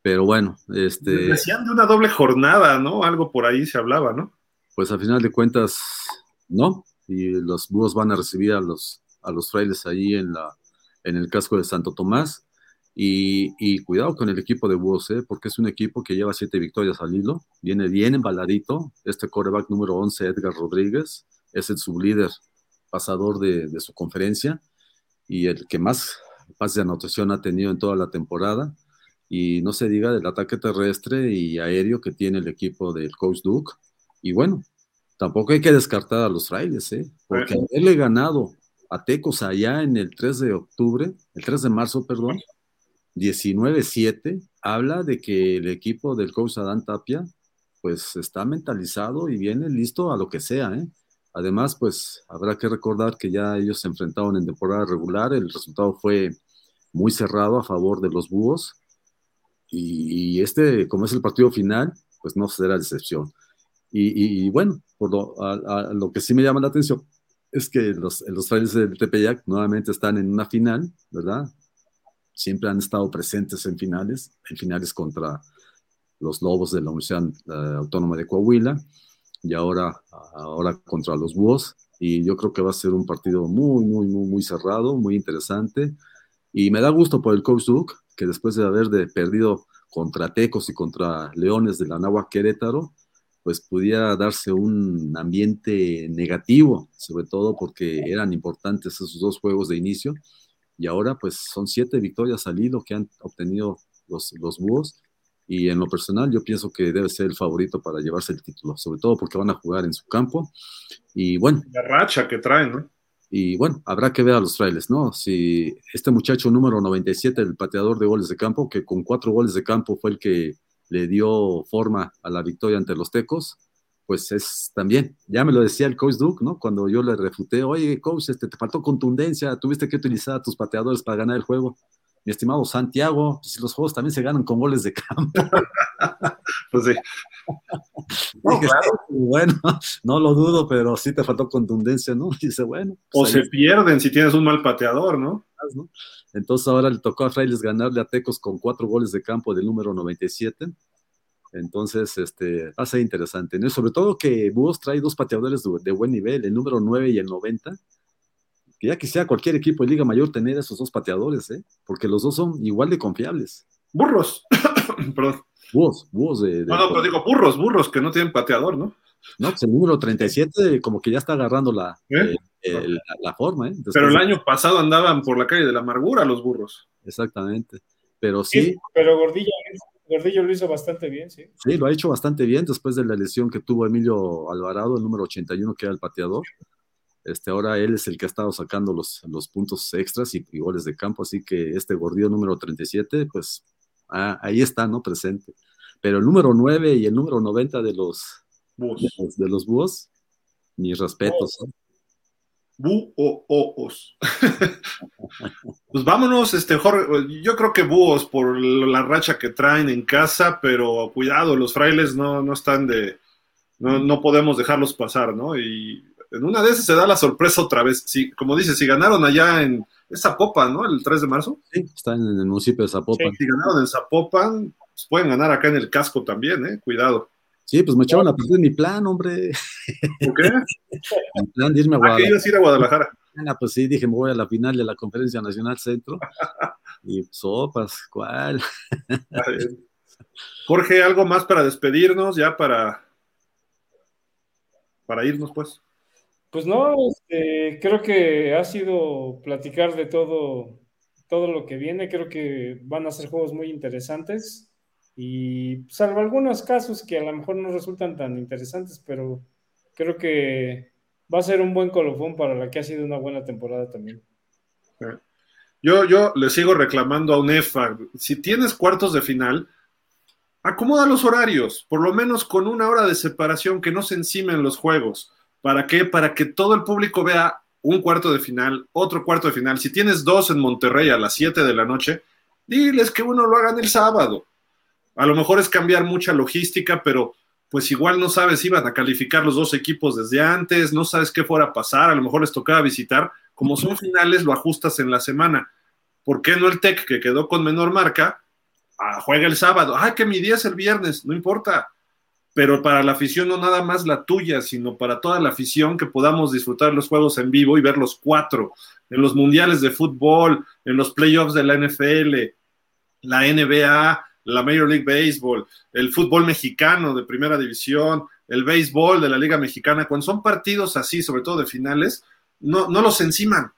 Pero bueno, este. Decían de una doble jornada, ¿no? Algo por ahí se hablaba, ¿no? Pues a final de cuentas, no. Y los búhos van a recibir a los, a los frailes ahí en, la, en el casco de Santo Tomás. Y, y, cuidado con el equipo de Búhos, ¿eh? porque es un equipo que lleva siete victorias al hilo, viene bien embaladito. Este coreback número 11, Edgar Rodríguez, es el sublíder pasador de, su conferencia y el que más pases de anotación ha tenido en toda la temporada. Y no se diga del ataque terrestre y aéreo que tiene el equipo del Coach Duke. Y bueno, tampoco hay que descartar a los frailes, ¿eh? porque haberle ganado a Tecos allá en el 3 de octubre, el 3 de marzo, perdón, 19-7, habla de que el equipo del coach Adán Tapia, pues está mentalizado y viene listo a lo que sea, ¿eh? Además, pues habrá que recordar que ya ellos se enfrentaron en temporada regular, el resultado fue muy cerrado a favor de los Búhos y, este, como es el partido final, pues no será excepción. Y, bueno, por lo, que sí me llama la atención es que los, los frailes del Tepeyac nuevamente están en una final, ¿verdad? Siempre han estado presentes en finales, en finales contra los Lobos de la Universidad eh, Autónoma de Coahuila y ahora, ahora contra los Búhos. Y yo creo que va a ser un partido muy, muy, muy, cerrado, muy interesante. Y me da gusto por el coach Duke, que después de haber perdido contra Tecos y contra Leones de la Nahua Querétaro, pues pudiera darse un ambiente negativo, sobre todo porque eran importantes esos dos juegos de inicio. Y ahora pues son siete victorias al hilo que han obtenido los, los Búhos y en lo personal yo pienso que debe ser el favorito para llevarse el título, sobre todo porque van a jugar en su campo y bueno. La racha que traen, ¿no? Y bueno, habrá que ver a los frailes, ¿no? Si este muchacho número 97, el pateador de goles de campo, que con cuatro goles de campo fue el que le dio forma a la victoria ante los Tecos, pues es también, ya me lo decía el coach Duke, ¿no? Cuando yo le refuté, oye, coach, este, te faltó contundencia, tuviste que utilizar a tus pateadores para ganar el juego mi estimado Santiago, si los juegos también se ganan con goles de campo. pues sí. Bueno, no lo dudo, pero sí te faltó contundencia, ¿no? Dice, bueno. Pues o se pierden si tienes un mal pateador, ¿no? Entonces ahora le tocó a Frailes ganarle a Tecos con cuatro goles de campo del número 97. Entonces, este, va a ser interesante, ¿no? Sobre todo que Búhos trae dos pateadores de, de, buen nivel, el número 9 y el 90, que ya quisiera cualquier equipo de Liga Mayor tener esos dos pateadores, ¿eh? porque los dos son igual de confiables. Burros, perdón. Búhos, búhos de, No, no, pero digo burros, burros que no tienen pateador, ¿no? No, pues el número 37 como que ya está agarrando la, ¿Eh? Eh, la, forma, ¿eh? pero el año pasado andaban por la calle de la amargura los burros. Exactamente, pero sí. pero Gordillo, Gordillo lo hizo bastante bien, sí. Sí, lo ha hecho bastante bien después de la lesión que tuvo Emilio Alvarado, el número 81, que era el pateador. Este, ahora él es el que ha estado sacando los, los puntos extras y, goles de campo, así que este gordillo número 37, pues ah, ahí está, ¿no? Presente. Pero el número 9 y el número 90 de los, de los, búhos, mis respetos. Búhos. pues vámonos, este Jorge. Yo creo que búhos por la racha que traen en casa, pero cuidado, los frailes no, no están de. No, no podemos dejarlos pasar, ¿no? Y en una de esas se da la sorpresa otra vez. Si, como dices, si ganaron allá en Zapopan, ¿no? El 3 de marzo. Sí, está en el municipio de Zapopan. si ganaron en Zapopan, pues pueden ganar acá en el casco también, ¿eh? Cuidado. Sí, pues me echaron a perder mi plan, hombre. ¿Por qué? mi plan de irme a Ah, ibas a ir a Guadalajara. Ah, pues sí, dije, me voy a la final de la Conferencia Nacional Centro. y sopas, ¿cuál? Jorge, ¿algo más para despedirnos? Ya para, para irnos, pues. Pues no, este, creo que ha sido platicar de todo, todo lo que viene. Creo que van a ser juegos muy interesantes. Y salvo algunos casos que a lo mejor no resultan tan interesantes, pero creo que va a ser un buen colofón para la que ha sido una buena temporada también. Yo, yo le sigo reclamando a UNEFA. Si tienes cuartos de final, acomoda los horarios, por lo menos con una hora de separación, que no se encimen los juegos. ¿Para qué? Para que todo el público vea un cuarto de final, otro cuarto de final. Si tienes dos en Monterrey a las 7 de la noche, diles que uno lo hagan el sábado. A lo mejor es cambiar mucha logística, pero pues igual no sabes si iban a calificar los dos equipos desde antes, no sabes qué fuera a pasar, a lo mejor les tocaba visitar. Como son finales, lo ajustas en la semana. ¿Por qué no el TEC, que quedó con menor marca, ah, juega el sábado? Ah, que mi día es el viernes, no importa. Pero para la afición, no nada más la tuya, sino para toda la afición que podamos disfrutar los juegos en vivo y ver los cuatro, en los mundiales de fútbol, en los playoffs de la NFL, la NBA, la Major League Baseball, el fútbol mexicano de primera división, el béisbol de la Liga Mexicana, cuando son partidos así, sobre todo de finales, no, no los enciman.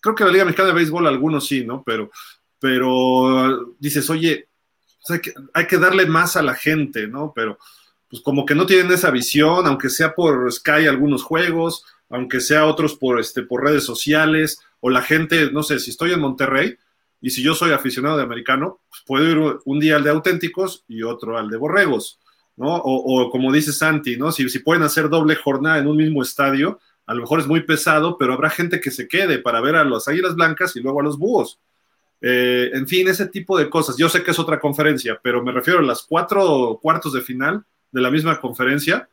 Creo que la Liga Mexicana de Béisbol algunos sí, ¿no? Pero, pero dices, oye, pues hay, que, hay que darle más a la gente, ¿no? Pero pues como que no tienen esa visión, aunque sea por Sky algunos juegos, aunque sea otros por, este, por redes sociales, o la gente, no sé, si estoy en Monterrey, y si yo soy aficionado de americano, pues puedo ir un día al de auténticos y otro al de borregos, ¿no? O, o como dice Santi, ¿no? Si, si, pueden hacer doble jornada en un mismo estadio, a lo mejor es muy pesado, pero habrá gente que se quede para ver a las Águilas Blancas y luego a los Búhos. Eh, en fin, ese tipo de cosas. Yo sé que es otra conferencia, pero me refiero a las cuatro cuartos de final de la misma conferencia,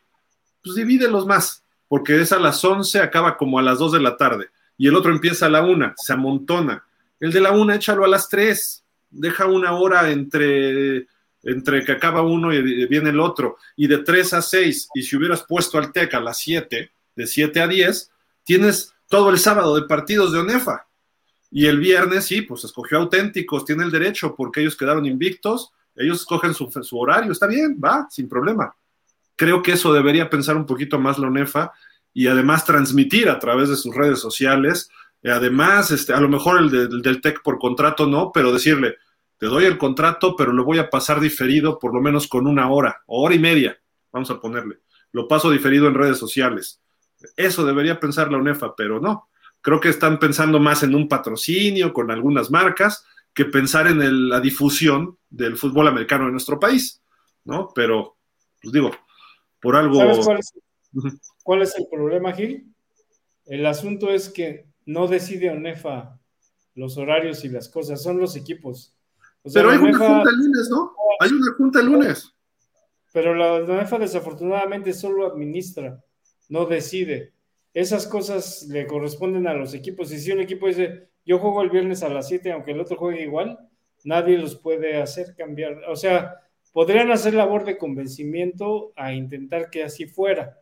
pues divídelos más, porque es a las 11, acaba como a las 2 de la tarde, y el otro empieza a la 1, se amontona el de la una, échalo a las tres. Deja una hora entre, entre que acaba uno y viene el otro. Y de tres a seis, y si hubieras puesto al TEC a las siete, de siete a diez, tienes todo el sábado de partidos de ONEFA. Y el viernes, sí, pues escogió auténticos, tiene el derecho, porque ellos quedaron invictos, ellos escogen su, su horario, está bien, va, sin problema. Creo que eso debería pensar un poquito más la ONEFA y además transmitir a través de sus redes sociales Además, este, a lo mejor el, el, del TEC por contrato no, pero decirle, te doy el contrato, pero lo voy a pasar diferido por lo menos con una hora, o hora y media, vamos a ponerle. Lo paso diferido en redes sociales. Eso debería pensar la UNEFA, pero no. Creo que están pensando más en un patrocinio con algunas marcas que pensar en el, la difusión del fútbol americano en nuestro país, ¿no? Pero, pues digo, por algo... ¿Sabes cuál es, cuál es el problema, Gil? El asunto es que no decide ONEFA los horarios y las cosas, son los equipos. O sea, pero hay ONEFA, una junta el lunes, ¿no? Hay una junta el lunes. Pero la ONEFA desafortunadamente solo administra, no decide. Esas cosas le corresponden a los equipos. Y si un equipo dice, yo juego el viernes a las 7, aunque el otro juegue igual, nadie los puede hacer cambiar. O sea, podrían hacer labor de convencimiento a intentar que así fuera.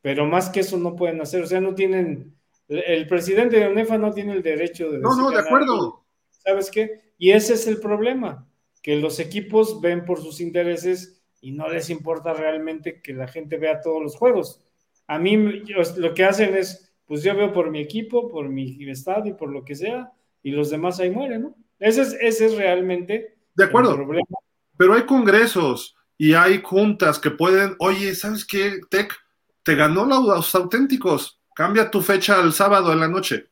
Pero más que eso no pueden hacer. O sea, no tienen el presidente de UNEFA no tiene el derecho de No, no, de acuerdo. ¿Sabes qué? Y ese es el problema, que los equipos ven por sus intereses y no les importa realmente que la gente vea todos los juegos. A mí lo que hacen es, pues yo veo por mi equipo, por mi estadio, por lo que sea, y los demás ahí mueren, ¿no? Ese es, ese es realmente de acuerdo. el problema. Pero hay congresos y hay juntas que pueden, oye, ¿sabes qué, Tech? Te ganó los auténticos cambia tu fecha al sábado en la noche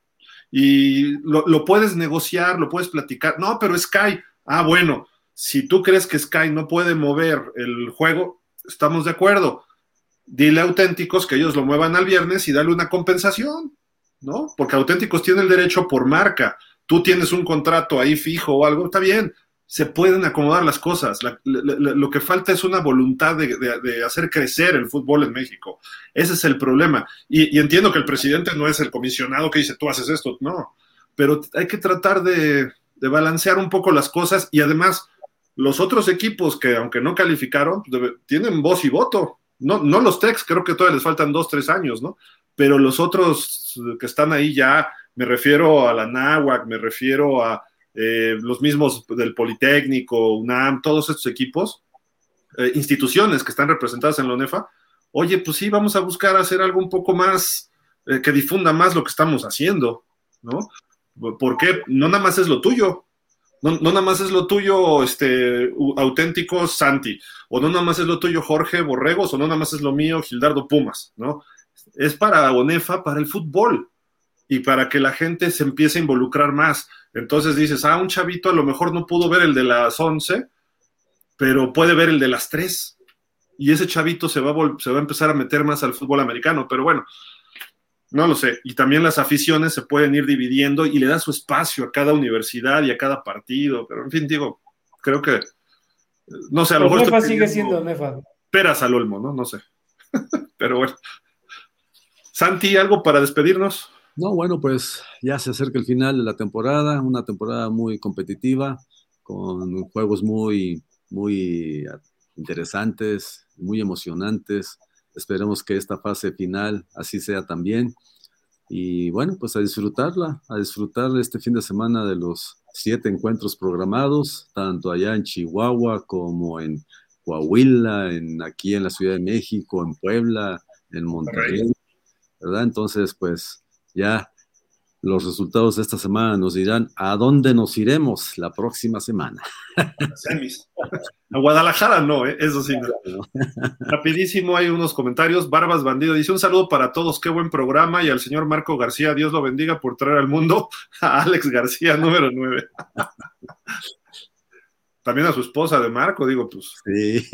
y lo, lo, puedes negociar, lo puedes platicar. No, pero Sky, ah, bueno, si tú crees que Sky no puede mover el juego, estamos de acuerdo. Dile auténticos que ellos lo muevan al viernes y dale una compensación, ¿no? Porque auténticos tiene el derecho por marca. Tú tienes un contrato ahí fijo o algo, está bien, se pueden acomodar las cosas. Lo que falta es una voluntad de, hacer crecer el fútbol en México. Ese es el problema. Y, entiendo que el presidente no es el comisionado que dice tú haces esto, no. Pero hay que tratar de, de balancear un poco las cosas y además los otros equipos que, aunque no calificaron, tienen voz y voto. No, no los Tex, creo que todavía les faltan dos, tres años, ¿no? Pero los otros que están ahí ya, me refiero a la NAWAC, me refiero a eh, los mismos del Politécnico, UNAM, todos estos equipos, eh, instituciones que están representadas en la ONEFA, oye, pues sí, vamos a buscar hacer algo un poco más, eh, que difunda más lo que estamos haciendo, ¿no? Porque no nada más es lo tuyo, no, no, nada más es lo tuyo, este, auténtico Santi, o no nada más es lo tuyo Jorge Borregos, o no nada más es lo mío Gildardo Pumas, ¿no? Es para ONEFA, para el fútbol, y para que la gente se empiece a involucrar más. Entonces dices, ah, un chavito a lo mejor no pudo ver el de las 11, pero puede ver el de las 3. Y ese chavito se va, a se va a empezar a meter más al fútbol americano. Pero bueno, no lo sé. Y también las aficiones se pueden ir dividiendo y le da su espacio a cada universidad y a cada partido. Pero en fin, digo, creo que, no sé, a lo mejor... Nefa sigue siendo Nefa. Peras al olmo, ¿no? No sé. pero bueno. Santi, ¿algo para despedirnos? No, bueno, pues ya se acerca el final de la temporada, una temporada muy competitiva, con juegos muy, muy interesantes, muy emocionantes. Esperemos que esta fase final así sea también. Y bueno, pues a disfrutarla, a disfrutar este fin de semana de los siete encuentros programados, tanto allá en Chihuahua como en Coahuila, en, aquí en la Ciudad de México, en Puebla, en Monterrey, ¿verdad? Entonces, pues ya los resultados de esta semana nos dirán a dónde nos iremos la próxima semana. A Guadalajara no, ¿eh? eso sí. Rapidísimo, hay unos comentarios. Barbas Bandido dice: Un saludo para todos, qué buen programa. Y al señor Marco García, Dios lo bendiga por traer al mundo a Alex García, número 9. También a su esposa de Marco, digo, pues. Sí.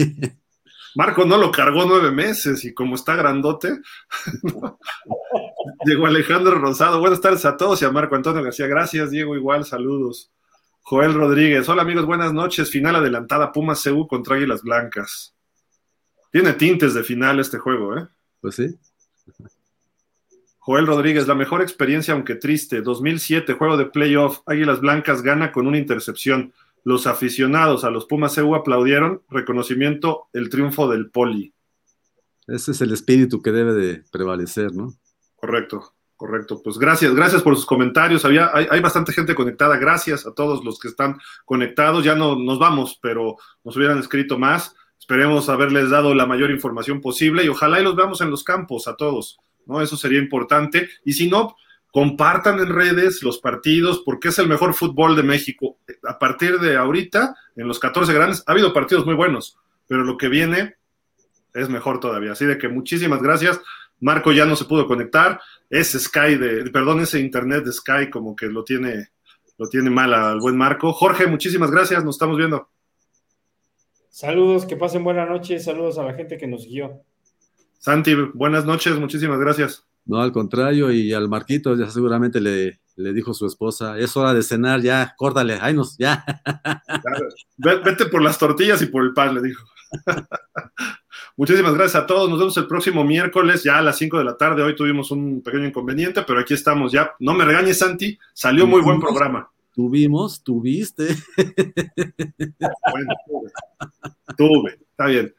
Marco no lo cargó nueve meses y como está grandote, llegó Alejandro Rosado. Buenas tardes a todos y a Marco Antonio García. Gracias, Diego, igual, saludos. Joel Rodríguez, hola amigos, buenas noches. Final adelantada, Pumas CU contra Águilas Blancas. Tiene tintes de final este juego, ¿eh? Pues sí. Joel Rodríguez, la mejor experiencia, aunque triste. 2007, juego de playoff. Águilas Blancas gana con una intercepción. Los aficionados a los Pumas EU aplaudieron, reconocimiento, el triunfo del Poli. Ese es el espíritu que debe de prevalecer, ¿no? Correcto, correcto. Pues gracias, gracias por sus comentarios. Había, hay, bastante gente conectada. Gracias a todos los que están conectados. Ya no nos vamos, pero nos hubieran escrito más. Esperemos haberles dado la mayor información posible y ojalá y los veamos en los campos a todos, ¿no? Eso sería importante. Y si no, compartan en redes los partidos, porque es el mejor fútbol de México. A partir de ahorita, en los 14 grandes, ha habido partidos muy buenos, pero lo que viene es mejor todavía. Así de que muchísimas gracias. Marco ya no se pudo conectar. Ese Sky de, perdón, ese internet de Sky como que lo tiene, lo tiene mal al buen Marco. Jorge, muchísimas gracias. Nos estamos viendo. Saludos, que pasen buena noche. Saludos a la gente que nos siguió. Santi, buenas noches. Muchísimas gracias. No, al contrario, y al Marquito ya seguramente le, le dijo su esposa, es hora de cenar, ya, córtale, ay nos, ya. Vete por las tortillas y por el pan, le dijo. Muchísimas gracias a todos. Nos vemos el próximo miércoles, ya a las 5 de la tarde. Hoy tuvimos un pequeño inconveniente, pero aquí estamos ya. No me regañes, Santi. Salió muy buen programa. Tuvimos, tuviste. Bueno, tuve. Tuve, está bien.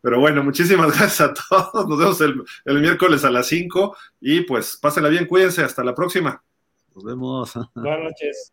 Pero bueno, muchísimas gracias a todos. Nos vemos el, el miércoles a las 5 y pues pásenla bien, cuídense. Hasta la próxima. Nos vemos. Buenas noches.